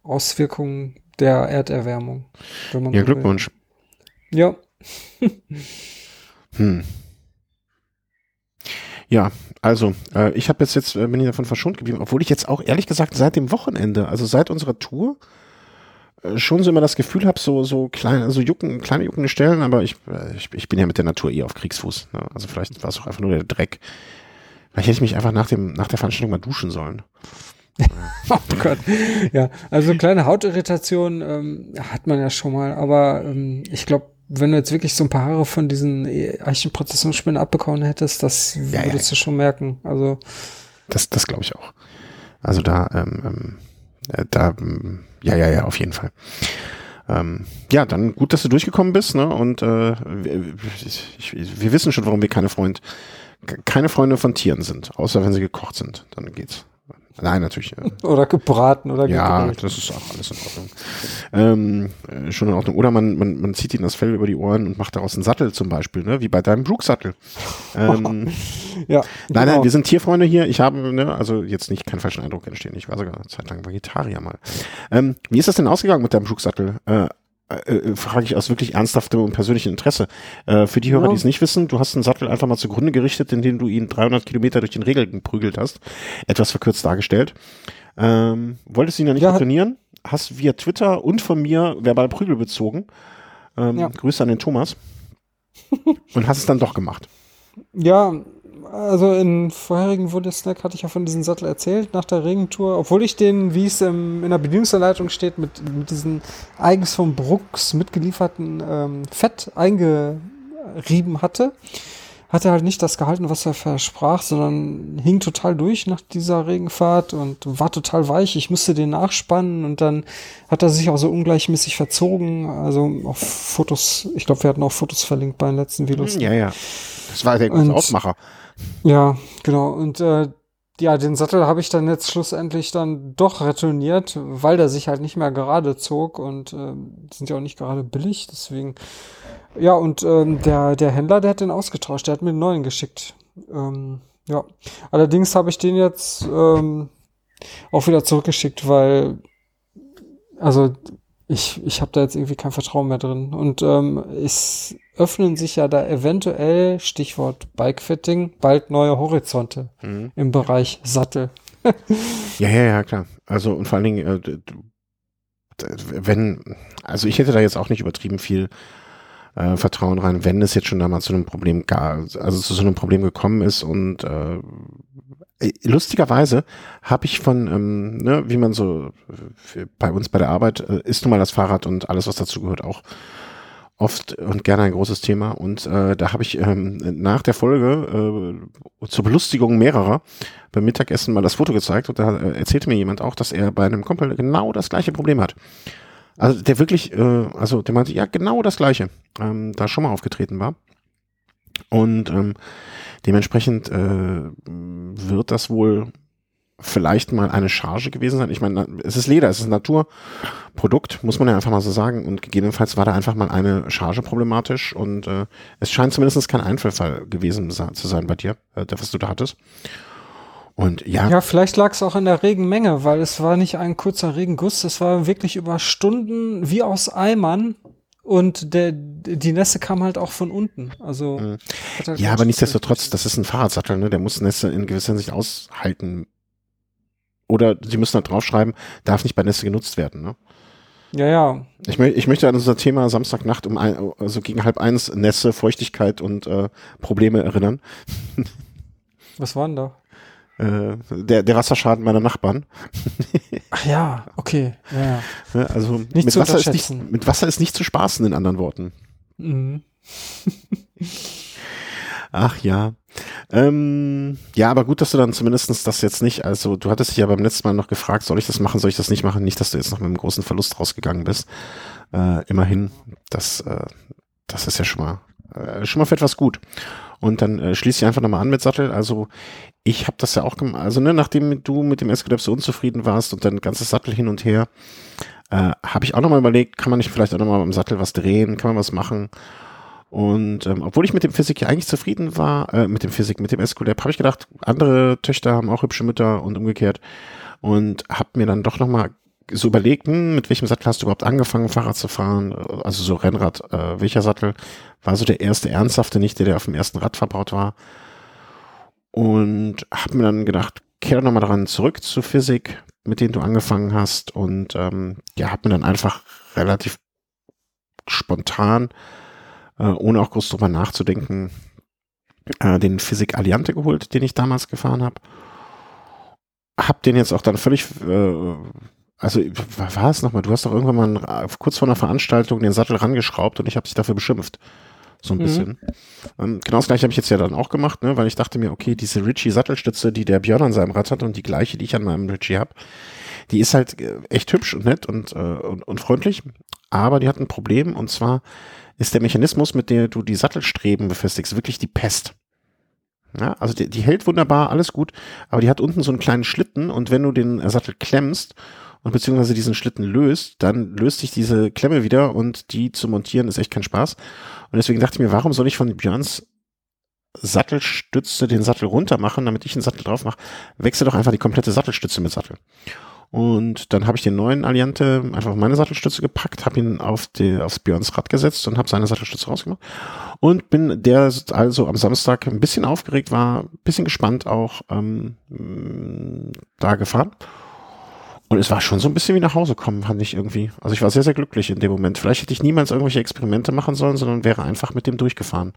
Auswirkungen der Erderwärmung. Ja, so will. Glückwunsch. Ja. Hm. Ja, also äh, ich habe jetzt jetzt äh, bin ich davon verschont geblieben, obwohl ich jetzt auch ehrlich gesagt seit dem Wochenende, also seit unserer Tour äh, schon so immer das Gefühl habe, so so kleine, so jucken, kleine juckende Stellen, aber ich, äh, ich ich bin ja mit der Natur eh auf Kriegsfuß. Ne? Also vielleicht war es auch einfach nur der Dreck. Vielleicht hätte ich mich einfach nach dem nach der Veranstaltung mal duschen sollen. [laughs] Oh Gott. Ja, also kleine Hautirritation ähm, hat man ja schon mal, aber ähm, ich glaube, wenn du jetzt wirklich so ein paar Haare von diesen äh, Eichenprozessionsspinnen abbekommen hättest, das Ja, ja, würdest du schon merken. Also Das, das glaube ich auch. Also da, ähm, ähm, äh, da, ähm, ja, ja, ja, auf jeden Fall. Ähm, ja, dann gut, dass du durchgekommen bist, ne? Und äh, wir, ich, wir wissen schon, warum wir keine Freund, keine Freunde von Tieren sind, außer wenn sie gekocht sind. Dann geht's. Nein, natürlich. Äh, [laughs] oder gebraten oder ja, das ist auch alles in Ordnung. Ähm, äh, schon in Ordnung. Oder man, man, man zieht ihnen das Fell über die Ohren und macht daraus einen Sattel zum Beispiel, ne? Wie bei deinem Brooks-Sattel. Ähm, [laughs] Ja, Nein, genau. nein, wir sind Tierfreunde hier. Ich habe, ne, also jetzt nicht keinen falschen Eindruck entstehen. Ich war sogar eine Zeit lang Vegetarier mal. Ähm, wie ist das denn ausgegangen mit deinem Schuhsattel? Äh, äh, äh, frage ich aus wirklich ernsthaftem und persönlichem Interesse. Äh, für die Hörer, Ja. die es nicht wissen, du hast einen Sattel einfach mal zugrunde gerichtet, indem du ihn 300 Kilometer durch den Regel geprügelt hast. Etwas verkürzt dargestellt. Ähm, wolltest du ihn ja nicht Ja. retournieren? Hast via Twitter und von mir verbal Prügel bezogen. Ähm, Ja. Grüße an den Thomas. und hast es dann doch gemacht. Ja, also in vorherigen Wundesnack hatte ich ja von diesem Sattel erzählt nach der Regentour, obwohl ich den, wie es in der Bedienungsanleitung steht, mit, mit diesen eigens von Brooks mitgelieferten ähm, Fett eingerieben hatte, hat er halt nicht das gehalten, was er versprach, sondern hing total durch nach dieser Regenfahrt und war total weich. Ich musste den nachspannen und dann hat er sich auch so ungleichmäßig verzogen. Also auf Fotos, ich glaube, wir hatten auch Fotos verlinkt bei den letzten Videos. Ja, ja. Das war der große Aufmacher. Ja, genau. Und äh, ja, den Sattel habe ich dann jetzt schlussendlich dann doch retourniert, weil der sich halt nicht mehr gerade zog und äh, sind ja auch nicht gerade billig, deswegen. Ja, und ähm, der, der Händler, der hat den ausgetauscht, der hat mir einen neuen geschickt. Ähm, ja. Allerdings habe ich den jetzt ähm, auch wieder zurückgeschickt, weil also ich, ich habe da jetzt irgendwie kein Vertrauen mehr drin. Und ähm, es öffnen sich ja da eventuell, Stichwort Bikefitting, bald neue Horizonte Mhm. im Bereich Sattel. [laughs] Ja, ja, ja, klar. Also und vor allen Dingen, äh, wenn, also ich hätte da jetzt auch nicht übertrieben viel äh, Vertrauen rein, wenn es jetzt schon damals zu einem Problem gar, also zu so einem Problem gekommen ist und äh, lustigerweise habe ich von, ähm, ne, wie man so bei uns bei der Arbeit äh, ist nun mal das Fahrrad und alles, was dazu gehört, auch oft und gerne ein großes Thema. Und äh, da habe ich ähm, nach der Folge äh, zur Belustigung mehrerer beim Mittagessen mal das Foto gezeigt und da äh, erzählte mir jemand auch, dass er bei einem Kumpel genau das gleiche Problem hat. Also der wirklich, äh, also der meinte, ja, genau das gleiche, ähm, da schon mal aufgetreten war. Und ähm, dementsprechend äh, wird das wohl vielleicht mal eine Charge gewesen sein. Ich meine, es ist Leder, es ist ein Naturprodukt, muss man ja einfach mal so sagen. Und gegebenenfalls war da einfach mal eine Charge problematisch und äh, es scheint zumindest kein Einzelfall gewesen zu sein bei dir, äh, was du da hattest. Und ja. Ja, vielleicht lag es auch in der Regenmenge, weil es war nicht ein kurzer Regenguss, es war wirklich über Stunden wie aus Eimern und der, die Nässe kam halt auch von unten. Also mhm. halt ja, aber nichtsdestotrotz, das ist ein Fahrradsattel, ne? Der muss Nässe in gewisser Hinsicht aushalten oder sie müssen halt draufschreiben, darf nicht bei Nässe genutzt werden, ne? Ja, ja. Ich, mö ich möchte an unser Thema Samstagnacht um ein, also gegen halb eins Nässe, Feuchtigkeit und äh, Probleme erinnern. Was waren da? Äh, der, der Wasserschaden meiner Nachbarn. [laughs] Ach ja, okay. Ja. Ne, also nicht mit, Wasser ist nicht, mit Wasser ist nicht zu spaßen, in anderen Worten. Mhm. [laughs] Ach ja. Ähm, ja, aber gut, dass du dann zumindestens das jetzt nicht, also du hattest dich ja beim letzten Mal noch gefragt, soll ich das machen, soll ich das nicht machen? Nicht, dass du jetzt noch mit einem großen Verlust rausgegangen bist. Äh, immerhin, das, äh, das ist ja schon mal, äh, schon mal für etwas gut. Und dann äh, schließe ich einfach nochmal an mit Sattel. Also ich habe das ja auch gemacht, also ne, nachdem du mit dem SQDF so unzufrieden warst und dein ganzes Sattel hin und her, äh, habe ich auch nochmal überlegt, kann man nicht vielleicht auch nochmal am Sattel was drehen, kann man was machen? Und ähm, obwohl ich mit dem Physik ja eigentlich zufrieden war, äh, mit dem Physik, mit dem SQLab, habe ich gedacht, andere Töchter haben auch hübsche Mütter und umgekehrt. Und habe mir dann doch nochmal so überlegt, hm, mit welchem Sattel hast du überhaupt angefangen, Fahrrad zu fahren? Also so Rennrad, äh, welcher Sattel war so der erste ernsthafte, nicht der, der auf dem ersten Rad verbaut war. Und habe mir dann gedacht, kehr nochmal daran zurück zu Physik, mit denen du angefangen hast. Und ähm, ja, habe mir dann einfach relativ spontan äh, ohne auch groß drüber nachzudenken, äh, den Physik Alliante geholt, den ich damals gefahren habe. Hab den jetzt auch dann völlig, äh, also war es nochmal, du hast doch irgendwann mal kurz vor einer Veranstaltung den Sattel rangeschraubt und ich habe dich dafür beschimpft. So ein mhm. bisschen. Ähm, genau das gleiche habe ich jetzt ja dann auch gemacht, ne, weil ich dachte mir, okay, diese Ritchie Sattelstütze, die der Björn an seinem Rad hat und die gleiche, die ich an meinem Ritchie habe, die ist halt äh, echt hübsch und nett und, äh, und, und freundlich, aber die hat ein Problem und zwar ist der Mechanismus, mit dem du die Sattelstreben befestigst, wirklich die Pest. Ja, also die, die hält wunderbar, alles gut, aber die hat unten so einen kleinen Schlitten und wenn du den Sattel klemmst und beziehungsweise diesen Schlitten löst, dann löst sich diese Klemme wieder und die zu montieren ist echt kein Spaß. Und deswegen dachte ich mir, warum soll ich von Björns Sattelstütze den Sattel runter machen, damit ich einen Sattel drauf mache? Wechsel doch einfach die komplette Sattelstütze mit Sattel. Und dann habe ich den neuen Alliante einfach auf meine Sattelstütze gepackt, habe ihn auf die, aufs Björns Rad gesetzt und habe seine Sattelstütze rausgemacht. Und bin der also am Samstag ein bisschen aufgeregt war, ein bisschen gespannt auch ähm, da gefahren. Und es war schon so ein bisschen wie nach Hause kommen, fand ich irgendwie. Also ich war sehr, sehr glücklich in dem Moment. Vielleicht hätte ich niemals irgendwelche Experimente machen sollen, sondern wäre einfach mit dem durchgefahren.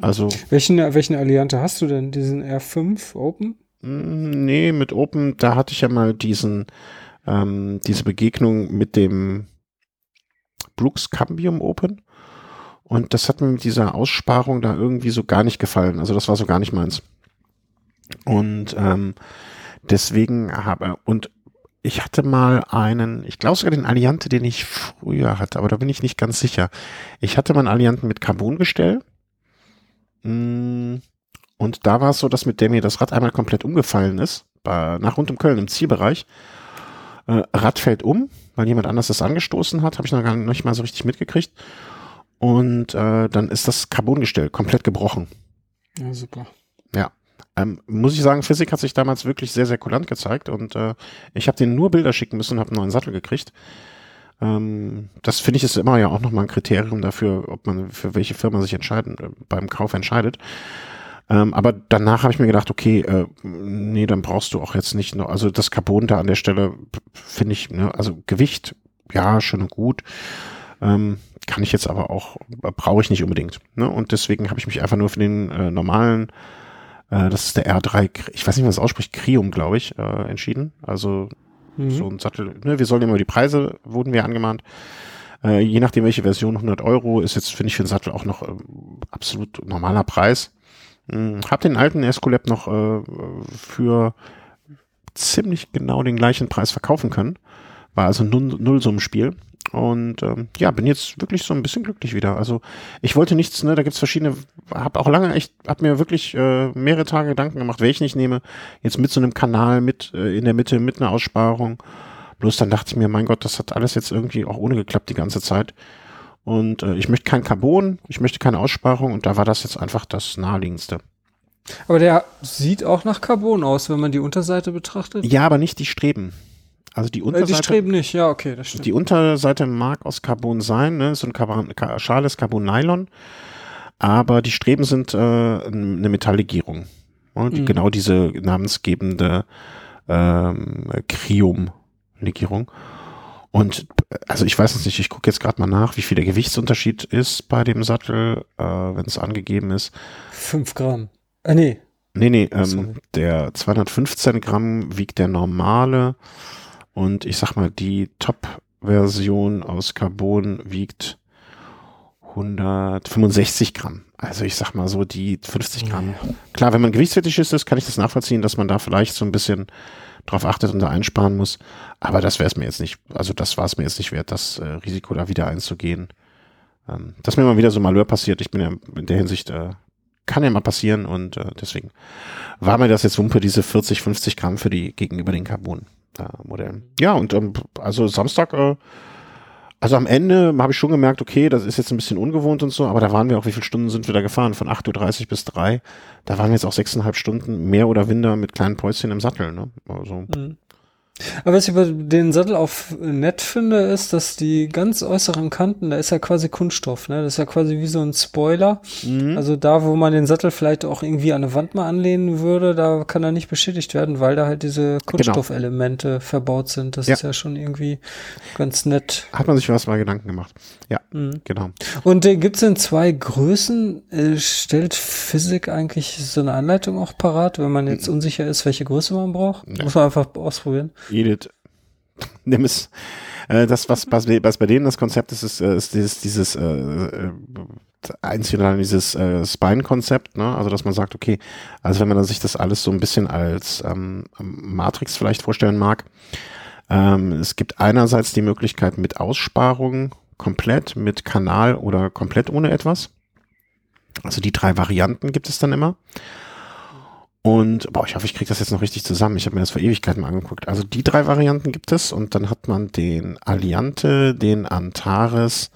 Also. Welchen, welchen Alliante hast du denn? Diesen R5 Open? Hm, nee, mit Open, da hatte ich ja mal diesen, ähm, diese Begegnung mit dem Brooks Cambium Open. Und das hat mir mit dieser Aussparung da irgendwie so gar nicht gefallen. Also das war so gar nicht meins. Und ähm, deswegen habe und ich hatte mal einen, ich glaube sogar den Alliante, den ich früher hatte, aber da bin ich nicht ganz sicher. Ich hatte mal einen Allianten mit Carbongestell. Hm, und da war es so, dass mit der mir das Rad einmal komplett umgefallen ist, nach rund um Köln im Zielbereich. Äh, Rad fällt um, weil jemand anders das angestoßen hat, habe ich noch gar nicht mal so richtig mitgekriegt. Und äh, dann ist das Carbongestell komplett gebrochen. Ja, super. Ja. Ähm, muss ich sagen, Physik hat sich damals wirklich sehr, sehr kulant gezeigt und äh, ich habe denen nur Bilder schicken müssen und habe einen neuen Sattel gekriegt. Ähm, das finde ich ist immer ja auch nochmal ein Kriterium dafür, ob man für welche Firma sich entscheiden, äh, beim Kauf entscheidet. Ähm, aber danach habe ich mir gedacht, okay, äh, nee, dann brauchst du auch jetzt nicht noch, also das Carbon da an der Stelle finde ich, ne, also Gewicht, ja, schön und gut. Ähm, kann ich jetzt aber auch, brauche ich nicht unbedingt. Ne? Und deswegen habe ich mich einfach nur für den äh, normalen, äh, das ist der R3, ich weiß nicht, wie man das ausspricht, Krium, glaube ich, äh, entschieden. Also mhm. so ein Sattel, ne? wir sollen immer die Preise, wurden wir angemahnt. Äh, je nachdem, welche Version, 100 Euro ist jetzt, finde ich, für den Sattel auch noch äh, absolut normaler Preis. Hm, hab den alten Escolab noch äh, für ziemlich genau den gleichen Preis verkaufen können. War also ein Nullsummenspiel. Und ähm, ja, bin jetzt wirklich so ein bisschen glücklich wieder. Also ich wollte nichts, ne, da gibt's verschiedene, habe auch lange echt, habe mir wirklich äh, mehrere Tage Gedanken gemacht, welchen ich nehme. Jetzt mit so einem Kanal, mit äh, in der Mitte, mit einer Aussparung. Bloß dann dachte ich mir, mein Gott, das hat alles jetzt irgendwie auch ohne geklappt die ganze Zeit. Und äh, ich möchte kein Carbon, ich möchte keine Aussparung und da war das jetzt einfach das naheliegendste. Aber der sieht auch nach Carbon aus, wenn man die Unterseite betrachtet. Ja, aber nicht die Streben. Also die Unterseite. Äh, die Streben nicht, ja, okay, das stimmt. Die Unterseite mag aus Carbon sein, ne? so ein Carbon, schales Carbon-Nylon. Aber die Streben sind äh, eine Metalllegierung. Ne? Die, mhm. Genau diese namensgebende ähm, Krium-Legierung. Und also ich weiß es nicht, ich gucke jetzt gerade mal nach, wie viel der Gewichtsunterschied ist bei dem Sattel, äh, wenn es angegeben ist. Fünf Gramm. Ah, nee. Nee, nee, ähm, der 215 Gramm wiegt der normale und ich sag mal, die Top-Version aus Carbon wiegt 165 Gramm. Also ich sag mal so die 50 Gramm. Klar, wenn man gewichtsfetisch ist, kann ich das nachvollziehen, dass man da vielleicht so ein bisschen drauf achtet und da einsparen muss. Aber das wäre es mir jetzt nicht, also das war es mir jetzt nicht wert, das äh, Risiko da wieder einzugehen. Ähm, dass mir mal wieder so Malheur passiert, ich bin ja in der Hinsicht, äh, kann ja mal passieren und äh, deswegen war mir das jetzt Wumpe, diese 40, 50 Gramm für die gegenüber den Carbon. Modellen. Ja, und ähm, also Samstag, äh, also am Ende habe ich schon gemerkt, okay, das ist jetzt ein bisschen ungewohnt und so, aber da waren wir auch, wie viele Stunden sind wir da gefahren? Von 8.30 Uhr bis 3. Da waren wir jetzt auch sechseinhalb Stunden mehr oder minder mit kleinen Päuschen im Sattel. Ne? Also. Mhm. Aber was ich bei den Sattel auch nett finde, ist, dass die ganz äußeren Kanten, da ist ja quasi Kunststoff, ne? Das ist ja quasi wie so ein Spoiler. Mhm. Also da, wo man den Sattel vielleicht auch irgendwie an eine Wand mal anlehnen würde, da kann er nicht beschädigt werden, weil da halt diese genau. Kunststoffelemente genau. verbaut sind. Das ja. ist ja schon irgendwie ganz nett. Hat man sich was mal Gedanken gemacht. Ja, mhm. genau. Und äh, gibt's denn zwei Größen? Äh, stellt Physik eigentlich so eine Anleitung auch parat, wenn man jetzt mhm. unsicher ist, welche Größe man braucht? Ja. Muss man einfach ausprobieren. Edith, [laughs] nimm es. Äh, das, was, was, was bei denen das Konzept ist, ist, äh, ist dieses, dieses äh, äh, einzelne dieses äh, Spine-Konzept, ne? Also dass man sagt, okay, also wenn man sich das alles so ein bisschen als ähm, Matrix vielleicht vorstellen mag, ähm, es gibt einerseits die Möglichkeit mit Aussparung komplett, mit Kanal oder komplett ohne etwas. Also die drei Varianten gibt es dann immer. Und boah, ich hoffe, ich kriege das jetzt noch richtig zusammen. Ich habe mir das vor Ewigkeiten mal angeguckt. Also die drei Varianten gibt es und dann hat man den Alliante, den Antares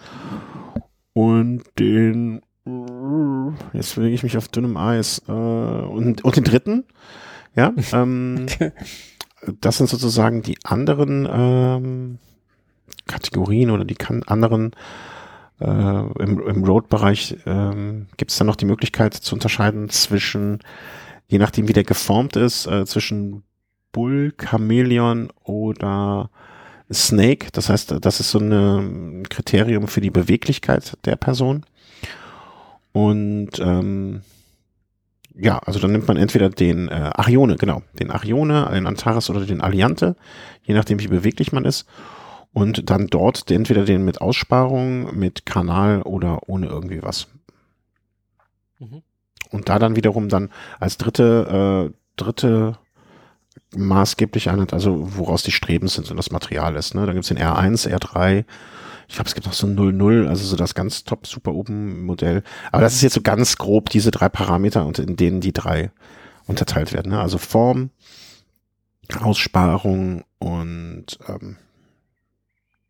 und den jetzt bewege ich mich auf dünnem Eis äh, und, und den dritten. Ja, [laughs] ähm, das sind sozusagen die anderen ähm, Kategorien oder die anderen äh, im, im Road-Bereich ähm, gibt es dann noch die Möglichkeit zu unterscheiden zwischen je nachdem wie der geformt ist, äh, zwischen Bull, Chameleon oder Snake. Das heißt, das ist so ein Kriterium für die Beweglichkeit der Person. Und ähm, ja, also dann nimmt man entweder den äh, Arione, genau, den Arione, den Antares oder den Alliante, je nachdem wie beweglich man ist. Und dann dort entweder den mit Aussparung, mit Kanal oder ohne irgendwie was. Mhm und da dann wiederum dann als dritte, äh, dritte maßgeblich Einheit, also woraus die Streben sind und das Material ist. Ne? Da gibt's den R1, R3, ich glaube, es gibt noch so ein 00, also so das ganz top super oben Modell. Aber das ist jetzt so ganz grob diese drei Parameter, und in denen die drei unterteilt werden. Ne? Also Form, Aussparung und ähm,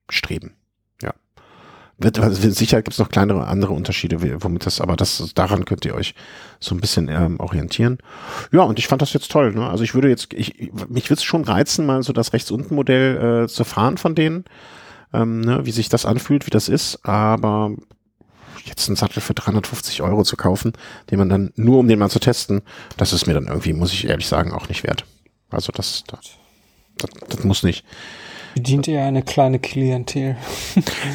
Streben. Wird, also sicher gibt es noch kleinere andere Unterschiede, womit das, aber das daran könnt ihr euch so ein bisschen ähm, orientieren. Ja, und ich fand das jetzt toll. Ne? Also ich würde jetzt, ich, mich würde es schon reizen, mal so das rechts unten Modell äh, zu fahren von denen, ähm, ne? wie sich das anfühlt, wie das ist. Aber jetzt einen Sattel für 350 Euro zu kaufen, den man dann nur um den mal zu testen, das ist mir dann irgendwie, muss ich ehrlich sagen, auch nicht wert. Also das, das, das, das muss nicht. Bedient eher eine kleine Klientel.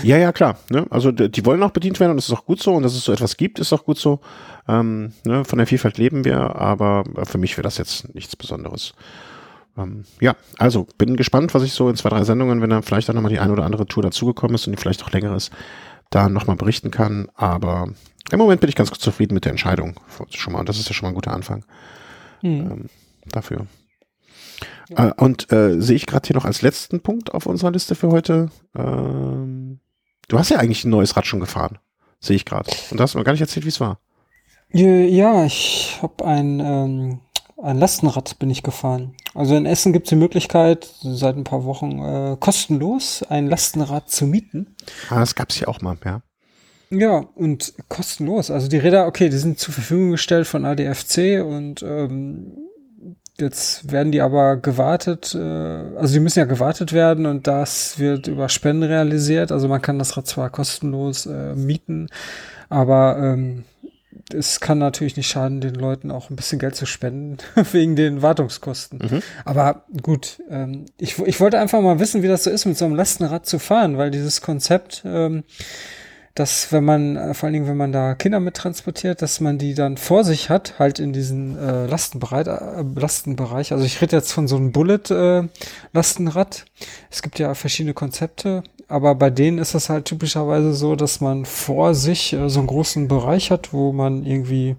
ja, ja, klar. Ne? Also die, wollen auch bedient werden und das ist auch gut so und dass es so etwas gibt, ist auch gut so. Ähm, ne? Von der Vielfalt leben wir, aber für mich wäre das jetzt nichts Besonderes. Ähm, ja, also bin gespannt, was ich so in zwei, drei Sendungen, wenn dann vielleicht auch nochmal die eine oder andere Tour dazugekommen ist und die vielleicht auch länger ist, da nochmal berichten kann. Aber im Moment bin ich ganz zufrieden mit der Entscheidung. Schon mal, das ist ja schon mal ein guter Anfang hm. ähm, dafür. Ja. Äh, und äh, sehe ich gerade hier noch als letzten Punkt auf unserer Liste für heute. Ähm, du hast ja eigentlich ein neues Rad schon gefahren, sehe ich gerade. Und da hast du mir gar nicht erzählt, wie es war. Ja, ich habe ein, ähm, ein Lastenrad bin ich gefahren. Also in Essen gibt es die Möglichkeit, seit ein paar Wochen äh, kostenlos ein Lastenrad zu mieten. Ah, das gab es ja auch mal, ja. Ja, und kostenlos. Also die Räder, okay, die sind zur Verfügung gestellt von ADFC und ähm, Jetzt werden die aber gewartet, äh, also die müssen ja gewartet werden und das wird über Spenden realisiert. Also man kann das Rad zwar kostenlos äh, mieten, aber ähm, es kann natürlich nicht schaden, den Leuten auch ein bisschen Geld zu spenden, [laughs] wegen den Wartungskosten. Mhm. Aber gut, ähm, ich, ich wollte einfach mal wissen, wie das so ist, mit so einem Lastenrad zu fahren, weil dieses Konzept, ähm, dass wenn man, äh, vor allen Dingen, wenn man da Kinder mit transportiert, dass man die dann vor sich hat, halt in diesen äh, Lastenbereich, äh, Lastenbereich. Also ich rede jetzt von so einem Bullet-Lastenrad. Äh, es gibt ja verschiedene Konzepte, aber bei denen ist es halt typischerweise so, dass man vor sich äh, so einen großen Bereich hat, wo man irgendwie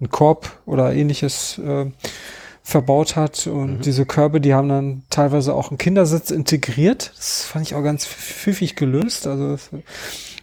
einen Korb oder ähnliches äh, verbaut hat und mhm. diese Körbe, die haben dann teilweise auch einen Kindersitz integriert. Das fand ich auch ganz pfiffig gelöst. Also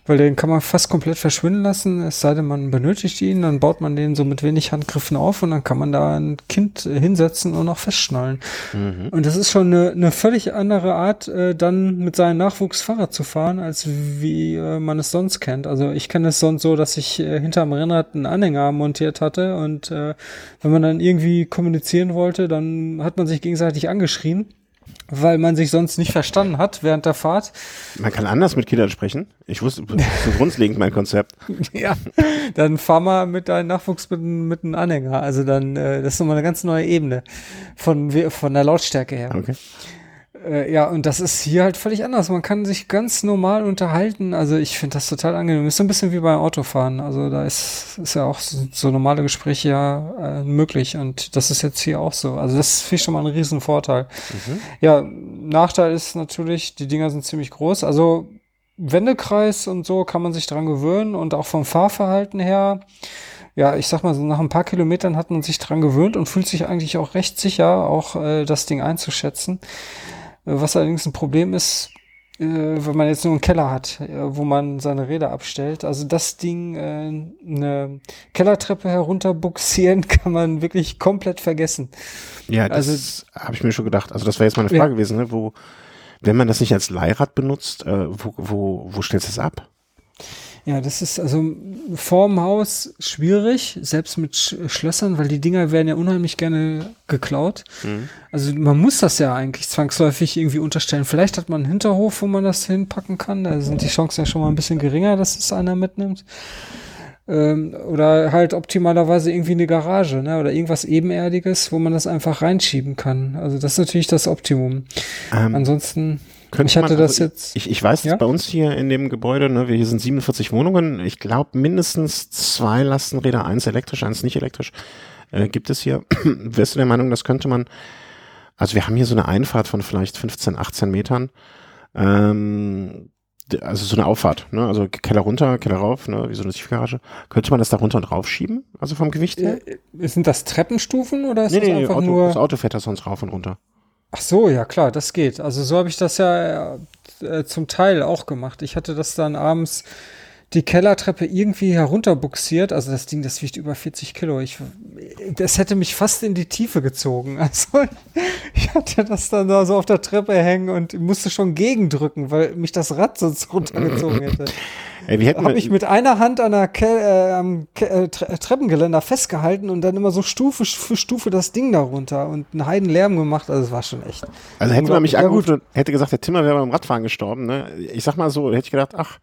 weil den kann man fast komplett verschwinden lassen, es sei denn, man benötigt ihn, dann baut man den so mit wenig Handgriffen auf und dann kann man da ein Kind äh, hinsetzen und auch festschnallen. Mhm. Und das ist schon eine, eine völlig andere Art, äh, dann mit seinem Nachwuchs Fahrrad zu fahren, als wie äh, man es sonst kennt. Also ich kenne es sonst so, dass ich äh, hinterm Rennrad einen Anhänger montiert hatte und äh, wenn man dann irgendwie kommunizieren wollte, dann hat man sich gegenseitig angeschrien weil man sich sonst nicht verstanden hat während der Fahrt. Man kann anders mit Kindern sprechen. Ich wusste, so grundlegend mein Konzept. [laughs] ja, dann fahr mal mit deinem Nachwuchs mit, mit einem Anhänger. Also dann, äh, das ist nochmal eine ganz neue Ebene von, von der Lautstärke her. Okay. Äh, ja, und das ist hier halt völlig anders. Man kann sich ganz normal unterhalten. Also ich finde das total angenehm. Ist so ein bisschen wie beim Autofahren. Also da ist, ist ja auch so, so normale Gespräche ja äh, möglich. Und das ist jetzt hier auch so. Also das finde ich schon mal ein Riesenvorteil. Mhm. Ja, Nachteil ist natürlich, die Dinger sind ziemlich groß. Also Wendekreis und so kann man sich dran gewöhnen und auch vom Fahrverhalten her ja, ich sag mal, so nach ein paar Kilometern hat man sich dran gewöhnt und fühlt sich eigentlich auch recht sicher, auch äh, das Ding einzuschätzen. Was allerdings ein Problem ist, äh, wenn man jetzt nur einen Keller hat, äh, wo man seine Räder abstellt. Also das Ding, äh, eine Kellertreppe herunterbuxieren, [laughs] kann man wirklich komplett vergessen. Ja, das also, habe ich mir schon gedacht. Also das wäre jetzt meine Frage ja. gewesen, ne? wo, wenn man das nicht als Leihrad benutzt, wo, wo, wo stellst du es ab? Ja, das ist also vorm Haus schwierig, selbst mit Sch Schlössern, weil die Dinger werden ja unheimlich gerne geklaut. Mhm. Also man muss das ja eigentlich zwangsläufig irgendwie unterstellen. Vielleicht hat man einen Hinterhof, wo man das hinpacken kann. Da sind die Chancen ja schon mal ein bisschen geringer, dass es einer mitnimmt. Ähm, oder halt optimalerweise irgendwie eine Garage, ne? Oder irgendwas Ebenerdiges, wo man das einfach reinschieben kann. Also das ist natürlich das Optimum. Ähm, Ansonsten könnte ich hatte man, das also jetzt. Ich, ich weiß, ja? bei uns hier in dem Gebäude, ne, wir hier sind 47 Wohnungen. Ich glaube, mindestens zwei Lastenräder, eins elektrisch, eins nicht elektrisch, äh, gibt es hier. [clears throat] Wärst du der Meinung, das könnte man, also wir haben hier so eine Einfahrt von vielleicht 15, 18 Metern. Ähm, also so eine Auffahrt, ne? Also Keller runter, Keller rauf, ne? Wie so eine Tiefgarage. Könnte man das da runter und rauf schieben? Also vom Gewicht her? Äh, sind das Treppenstufen oder ist nee, das nee, einfach Auto, nur? Das Auto fährt da sonst rauf und runter. Ach so, ja klar, das geht. Also so habe ich das ja äh, zum Teil auch gemacht. Ich hatte das dann abends die Kellertreppe irgendwie herunterbuxiert. Also das Ding, das wiegt über 40 Kilo. Ich, das hätte mich fast in die Tiefe gezogen. [laughs] Also ich hatte das dann da so auf der Treppe hängen und musste schon gegendrücken, weil mich das Rad sonst runtergezogen hätte. [laughs] Ey, habe ich mit einer Hand an der Ke äh, am Ke äh, Treppengeländer festgehalten und dann immer so Stufe für Stufe das Ding darunter und einen heiden Lärm gemacht. Also es war schon echt. Also hätte man mich angerufen und hätte gesagt, der Timmer wäre beim Radfahren gestorben. Ne? Ich sag mal so, hätte ich gedacht, ach,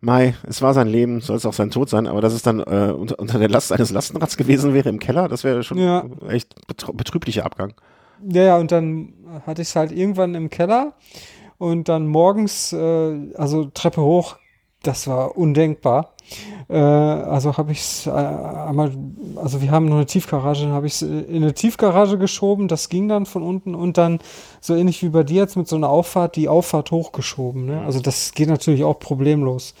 Mai, es war sein Leben, soll es auch sein Tod sein, aber dass es dann äh, unter, unter der Last eines Lastenrads gewesen wäre im Keller, das wäre schon Ja. echt betrü- betrüblicher Abgang. Ja, ja, und dann hatte ich es halt irgendwann im Keller und dann morgens, äh, also Treppe hoch, das war undenkbar. Äh, also habe ich es äh, einmal, also wir haben nur eine Tiefgarage, dann habe ich es in eine Tiefgarage geschoben, das ging dann von unten und dann so ähnlich wie bei dir jetzt mit so einer Auffahrt, die Auffahrt hochgeschoben. Ne? Also das geht natürlich auch problemlos.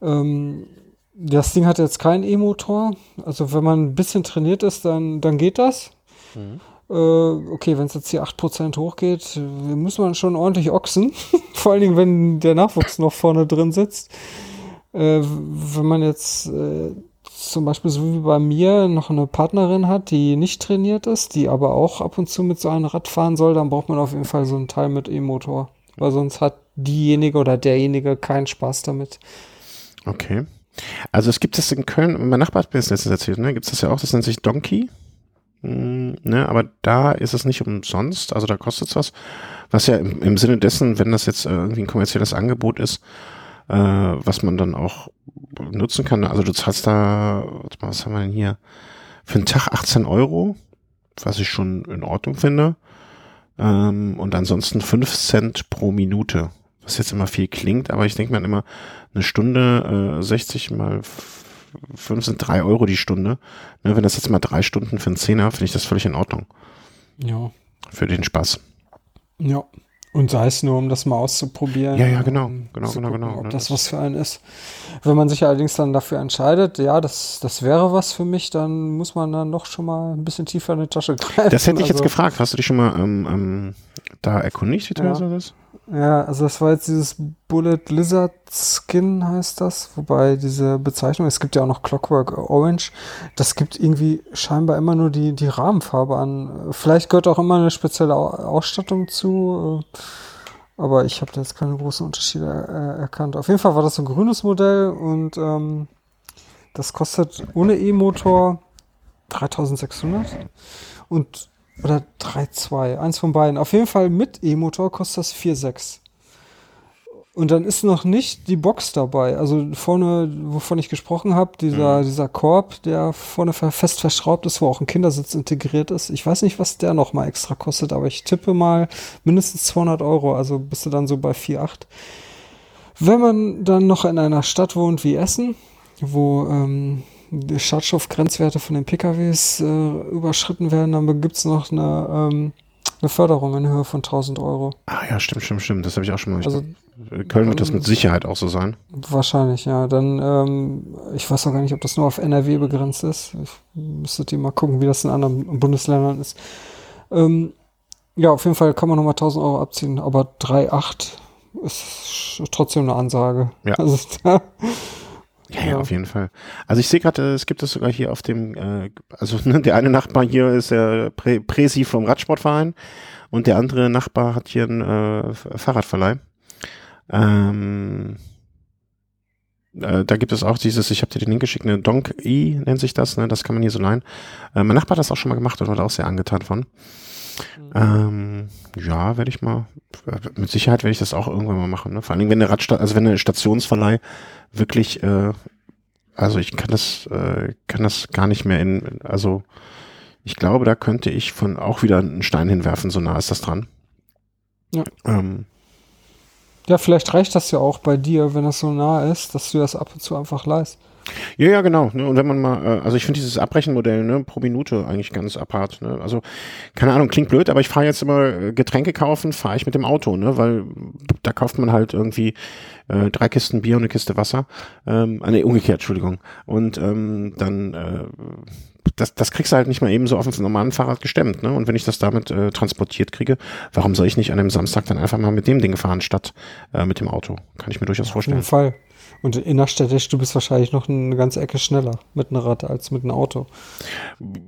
Ähm, das Ding hat jetzt keinen E-Motor. Also wenn man ein bisschen trainiert ist, dann, dann geht das. Äh, okay, wenn es jetzt hier 8% hochgeht, äh, muss man schon ordentlich ochsen. [laughs] Vor allen Dingen, wenn der Nachwuchs noch vorne drin sitzt. Äh, wenn man jetzt äh, zum Beispiel so wie bei mir noch eine Partnerin hat, die nicht trainiert ist, die aber auch ab und zu mit so einem Rad fahren soll, dann braucht man auf jeden Fall so ein Teil mit E-Motor. Weil sonst hat diejenige oder derjenige keinen Spaß damit. Okay. Also es gibt das in Köln, mein Nachbar hat mir das letztens erzählt, ne? Gibt es das ja auch, das nennt sich Donkey. Hm, ne, aber da ist es nicht umsonst, also da kostet es was. Was ja im, im Sinne dessen, wenn das jetzt äh, irgendwie ein kommerzielles Angebot ist, äh, was man dann auch nutzen kann. Also du zahlst da, was haben wir denn hier? Für einen Tag 18 Euro, was ich schon in Ordnung finde. Ähm, und ansonsten 5 Cent pro Minute, was jetzt immer viel klingt, aber ich denke mir immer, eine Stunde, äh, 60 mal 5 sind 3 Euro die Stunde. Ne, wenn das jetzt mal drei Stunden für einen Zehner, finde ich das völlig in Ordnung. Ja. Für den Spaß. Ja. Und sei es nur, um das mal auszuprobieren. Ja, ja, genau. Genau, genau, gucken, genau, Ob ne, das was für einen ist. Wenn man sich allerdings dann dafür entscheidet, ja, das, das wäre was für mich, dann muss man dann doch schon mal ein bisschen tiefer in die Tasche greifen. Das hätte ich jetzt Also, gefragt. Hast du dich schon mal ähm, ähm, da erkundigt, wie teuer Ja. das? Ja, also das war jetzt dieses Bullet Lizard Skin heißt das, wobei diese Bezeichnung, es gibt ja auch noch Clockwork Orange, das gibt irgendwie scheinbar immer nur die, die Rahmenfarbe an. Vielleicht gehört auch immer eine spezielle Au- Ausstattung zu, äh, aber ich habe da jetzt keine großen Unterschiede äh, erkannt. Auf jeden Fall war das so ein grünes Modell und ähm, das kostet ohne E-Motor 3600 und oder 3,2, eins von beiden. Auf jeden Fall mit E-Motor kostet das 4,6. Und dann ist noch nicht die Box dabei. Also vorne, wovon ich gesprochen habe, dieser, dieser Korb, der vorne fest verschraubt ist, wo auch ein Kindersitz integriert ist. Ich weiß nicht, was der noch mal extra kostet, aber ich tippe mal mindestens 200 Euro. Also bist du dann so bei 4,8. Wenn man dann noch in einer Stadt wohnt wie Essen, wo ähm, Schadstoffgrenzwerte von den PKWs äh, überschritten werden, dann gibt es noch eine, ähm, eine Förderung in Höhe von 1000 Euro. Ah ja, stimmt, stimmt, stimmt. Das habe ich auch schon mal. Also Köln wird das mit Sicherheit auch so sein. wahrscheinlich, ja. Dann, ähm, ich weiß auch gar nicht, ob das nur auf NRW begrenzt ist. Ich müsstet ihr mal gucken, wie das in anderen Bundesländern ist. Ähm, ja, auf jeden Fall kann man nochmal 1000 Euro abziehen, aber 3,8 ist trotzdem eine Ansage. Ja. Also [laughs] da, Ja, ja, Ja. auf jeden Fall. Also ich sehe gerade, äh, es gibt es sogar hier auf dem, äh, also [laughs] ne, der eine Nachbar hier ist der Prä Präsi vom Radsportverein und der andere Nachbar hat hier einen äh, Fahrradverleih. Ähm, äh, da gibt es auch dieses, ich habe dir den Link geschickt, eine Donk E nennt sich das, ne? Das kann man hier so leihen. Äh, mein Nachbar hat das auch schon mal gemacht und war da auch sehr angetan von. Ähm, ja, werde ich mal, mit Sicherheit werde ich das auch irgendwann mal machen. Ne? Vor allen Dingen, wenn eine Radsta also wenn eine Stationsverleih wirklich, äh, also ich kann das, äh, kann das gar nicht mehr in, also ich glaube, da könnte ich von auch wieder einen Stein hinwerfen, so nah ist das dran. Ja. Ähm, ja, vielleicht reicht das ja auch bei dir, wenn das so nah ist, dass du das ab und zu einfach leist. Ja, ja, genau. Ne? Und wenn man mal, äh, also ich finde dieses Abbrechenmodell ne, pro Minute eigentlich ganz apart. Ne? Also keine Ahnung, klingt blöd, aber ich fahre jetzt immer äh, Getränke kaufen, fahre ich mit dem Auto, ne? weil da kauft man halt irgendwie äh, drei Kisten Bier und eine Kiste Wasser. Ähm, ah, nee, umgekehrt, Entschuldigung. Und ähm, dann äh, das, das kriegst du halt nicht mal eben so auf dem normalen Fahrrad gestemmt. Ne? Und wenn ich das damit äh, transportiert kriege, warum soll ich nicht an einem Samstag dann einfach mal mit dem Ding fahren, statt äh, mit dem Auto? Kann ich mir durchaus Auf vorstellen. jeden Fall. Und innerstädtisch, du bist wahrscheinlich noch eine ganze Ecke schneller mit einem Rad als mit einem Auto.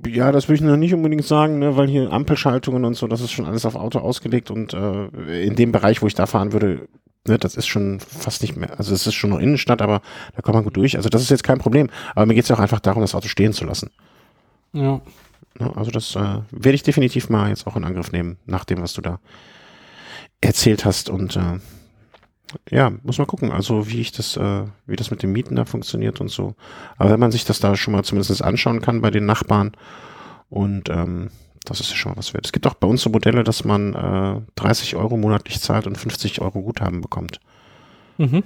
Ja, das würde ich noch nicht unbedingt sagen, ne, weil hier Ampelschaltungen und so, das ist schon alles auf Auto ausgelegt und äh, in dem Bereich, wo ich da fahren würde, ne, das ist schon fast nicht mehr, also es ist schon noch Innenstadt, aber da kommt man gut durch. Also das ist jetzt kein Problem. Aber mir geht es ja auch einfach darum, das Auto stehen zu lassen. Ja. Ne, also das äh, werde ich definitiv mal jetzt auch in Angriff nehmen, nach dem, was du da erzählt hast und äh, ja, muss man gucken, also wie ich das, äh, wie das mit dem Mieten da funktioniert und so. Aber wenn man sich das da schon mal zumindest anschauen kann bei den Nachbarn und ähm, das ist ja schon mal was wert. Es gibt auch bei uns so Modelle, dass man äh, 30 Euro monatlich zahlt und 50 Euro Guthaben bekommt. Mhm.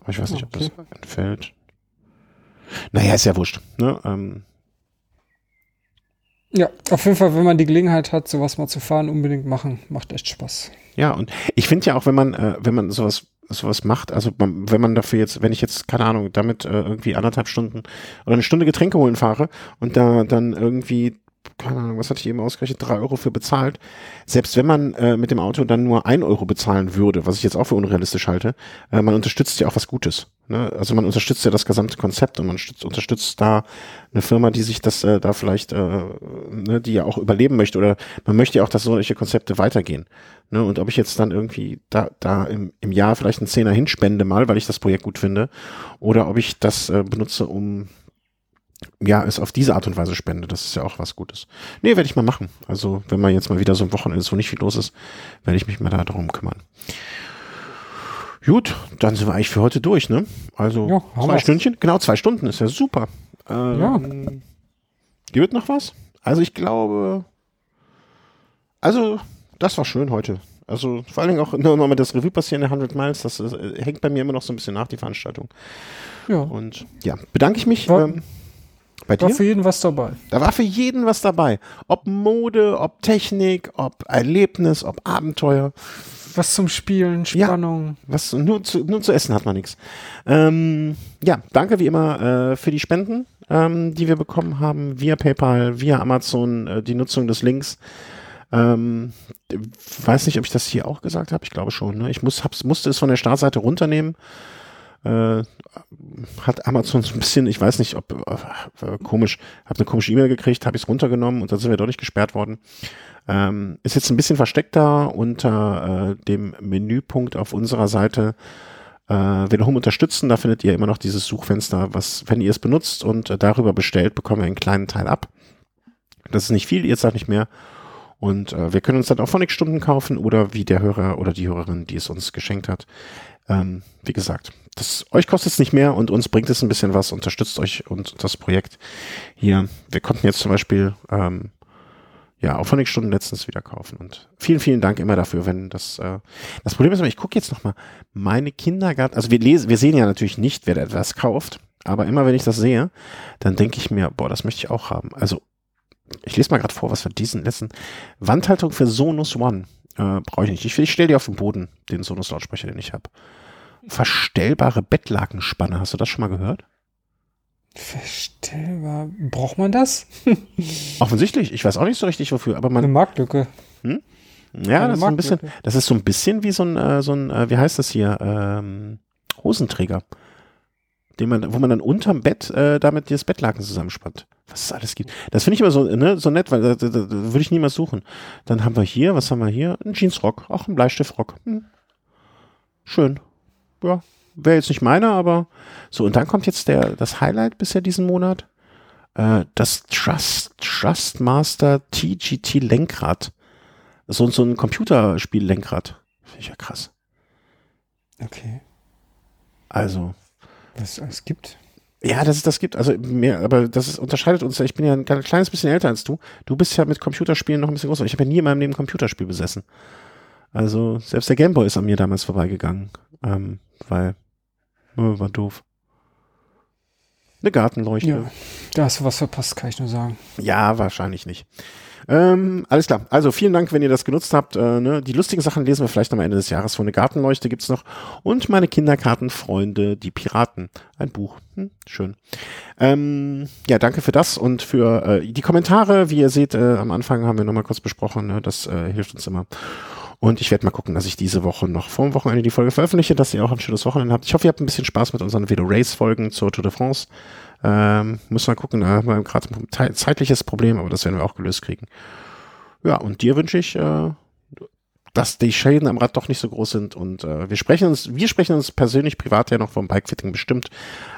Aber ich weiß nicht, Okay. ob das entfällt. Naja, ist ja wurscht. Ne? Ähm, Ja, auf jeden Fall, wenn man die Gelegenheit hat, sowas mal zu fahren, unbedingt machen. Macht echt Spaß. Ja, und ich finde ja auch, wenn man, äh, wenn man sowas, sowas macht, also man, wenn man dafür jetzt, wenn ich jetzt, keine Ahnung, damit äh, irgendwie anderthalb Stunden oder eine Stunde Getränke holen fahre und da dann irgendwie, keine Ahnung, was hatte ich eben ausgerechnet, drei Euro für bezahlt, selbst wenn man äh, mit dem Auto dann nur ein Euro bezahlen würde, was ich jetzt auch für unrealistisch halte, äh, man unterstützt ja auch was Gutes. Ne? Also man unterstützt ja das gesamte Konzept und man stützt, unterstützt da eine Firma, die sich das äh, da vielleicht, äh, ne, die ja auch überleben möchte oder man möchte ja auch, dass solche Konzepte weitergehen. Ne? Und ob ich jetzt dann irgendwie da, da im, im Jahr vielleicht einen Zehner hinspende mal, weil ich das Projekt gut finde, oder ob ich das äh, benutze, um ja, es auf diese Art und Weise spende, das ist ja auch was Gutes. Nee, werde ich mal machen. Also, wenn man jetzt mal wieder so ein Wochenende ist, wo nicht viel los ist, werde ich mich mal da darum kümmern. Gut, dann sind wir eigentlich für heute durch, ne? Also Ja, zwei wir's. Stündchen, genau zwei Stunden, ist ja super. Ähm, Ja. Gibt noch was? Also ich glaube, also das war schön heute. Also vor allen Dingen auch nur noch mal das Revue passieren der 100 Miles, das äh, hängt bei mir immer noch so ein bisschen nach, die Veranstaltung. Ja, Und ja, bedanke ich mich War- ähm, bei war dir. für jeden was dabei. Da war für jeden was dabei. Ob Mode, ob Technik, ob Erlebnis, ob Abenteuer. Was zum Spielen, Ja. Spannung. Was nur zu, nur zu essen hat man nichts. Ähm, ja, danke wie immer äh, für die Spenden, ähm, die wir bekommen haben, via PayPal, via Amazon, äh, die Nutzung des Links. Ähm, weiß nicht, ob ich das hier auch gesagt habe. Ich glaube schon. Ne? Ich muss, hab's, musste es von der Startseite runternehmen. Äh, hat Amazon so ein bisschen, ich weiß nicht, ob äh, komisch, habe eine komische E-Mail gekriegt, habe ich es runtergenommen und dann sind wir doch nicht gesperrt worden. Ähm, ist jetzt ein bisschen versteckter unter äh, dem Menüpunkt auf unserer Seite. Äh, wiederum unterstützen, da findet ihr immer noch dieses Suchfenster, was, wenn ihr es benutzt und äh, darüber bestellt, bekommen wir einen kleinen Teil ab. Das ist nicht viel, ihr zahlt nicht mehr. Und äh, wir können uns dann auch Phonic-Stunden kaufen oder wie der Hörer oder die Hörerin, die es uns geschenkt hat. Ähm, wie gesagt, das, euch kostet es nicht mehr und uns bringt es ein bisschen was, unterstützt euch und das Projekt hier. Wir konnten jetzt zum Beispiel ähm, ja, auch Phonic-Stunden letztens wieder kaufen. Und vielen, vielen Dank immer dafür, wenn das. Äh, das Problem ist ich gucke jetzt nochmal, meine Kindergarten, also wir lesen, wir sehen ja natürlich nicht, wer da etwas kauft, aber immer wenn ich das sehe, dann denke ich mir, boah, das möchte ich auch haben. Also, ich lese mal gerade vor, was wir diesen letzten. Wandhaltung für Sonus One. Äh, Brauche ich nicht. Ich, ich stelle dir auf den Boden den Sonus-Lautsprecher, den ich habe. Verstellbare Bettlakenspanne. Hast du das schon mal gehört? Verstellbar. Braucht man das? [laughs] Offensichtlich. Ich weiß auch nicht so richtig wofür, aber man, Eine Marktlücke. Ja, Eine das ist so ein bisschen, das ist so ein bisschen wie so ein, äh, so ein, äh, wie heißt das hier, ähm, Hosenträger, den man, wo man dann unterm Bett äh, damit das Bettlaken zusammenspannt. Was es alles gibt. Das finde ich immer so, ne, so nett, weil da, da, da würde ich niemals suchen. Dann haben wir hier, was haben wir hier? Ein Jeansrock, auch ein Bleistiftrock. Hm. Schön. Ja, wäre jetzt nicht meiner, aber so. Und dann kommt jetzt der, das Highlight bisher diesen Monat. Äh, das Trust, Trustmaster TGT Lenkrad. So, so ein Computerspiel-Lenkrad. Finde ich ja krass. Okay. Also, Was es alles gibt. ja, dass es das gibt. Also mehr, aber das ist, unterscheidet uns. ja. Ich bin ja ein kleines bisschen älter als du. Du bist ja mit Computerspielen noch ein bisschen größer. Ich habe ja nie in meinem Leben ein Computerspiel besessen. Also, selbst der Gameboy ist an mir damals vorbeigegangen. Ähm, weil, äh, war doof. Eine Gartenleuchte. Ja. Da hast du was verpasst, kann ich nur sagen. Ja, wahrscheinlich nicht. Ähm, alles klar. Also vielen Dank, wenn ihr das genutzt habt. Äh, ne? Die lustigen Sachen lesen wir vielleicht am Ende des Jahres. Von eine Gartenleuchte gibt's noch. Und meine Kinderkartenfreunde, die Piraten. Ein Buch. Hm, schön. Ähm, ja, danke für das und für äh, die Kommentare. Wie ihr seht, äh, am Anfang haben wir nochmal kurz besprochen. Ne? Das äh, hilft uns immer. Und ich werde mal gucken, dass ich diese Woche noch vor dem Wochenende die Folge veröffentliche, dass ihr auch ein schönes Wochenende habt. Ich hoffe, ihr habt ein bisschen Spaß mit unseren Velo Race Folgen zur Tour de France. Ähm, müssen wir gucken, da haben wir gerade ein zeitliches Problem, aber das werden wir auch gelöst kriegen. Ja, und dir wünsche ich, äh, dass die Schäden am Rad doch nicht so groß sind und äh, wir sprechen uns, wir sprechen uns persönlich privat ja noch vom Bikefitting bestimmt,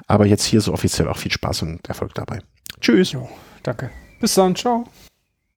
aber jetzt hier so offiziell auch viel Spaß und Erfolg dabei. Tschüss. Jo, danke. Bis dann, ciao.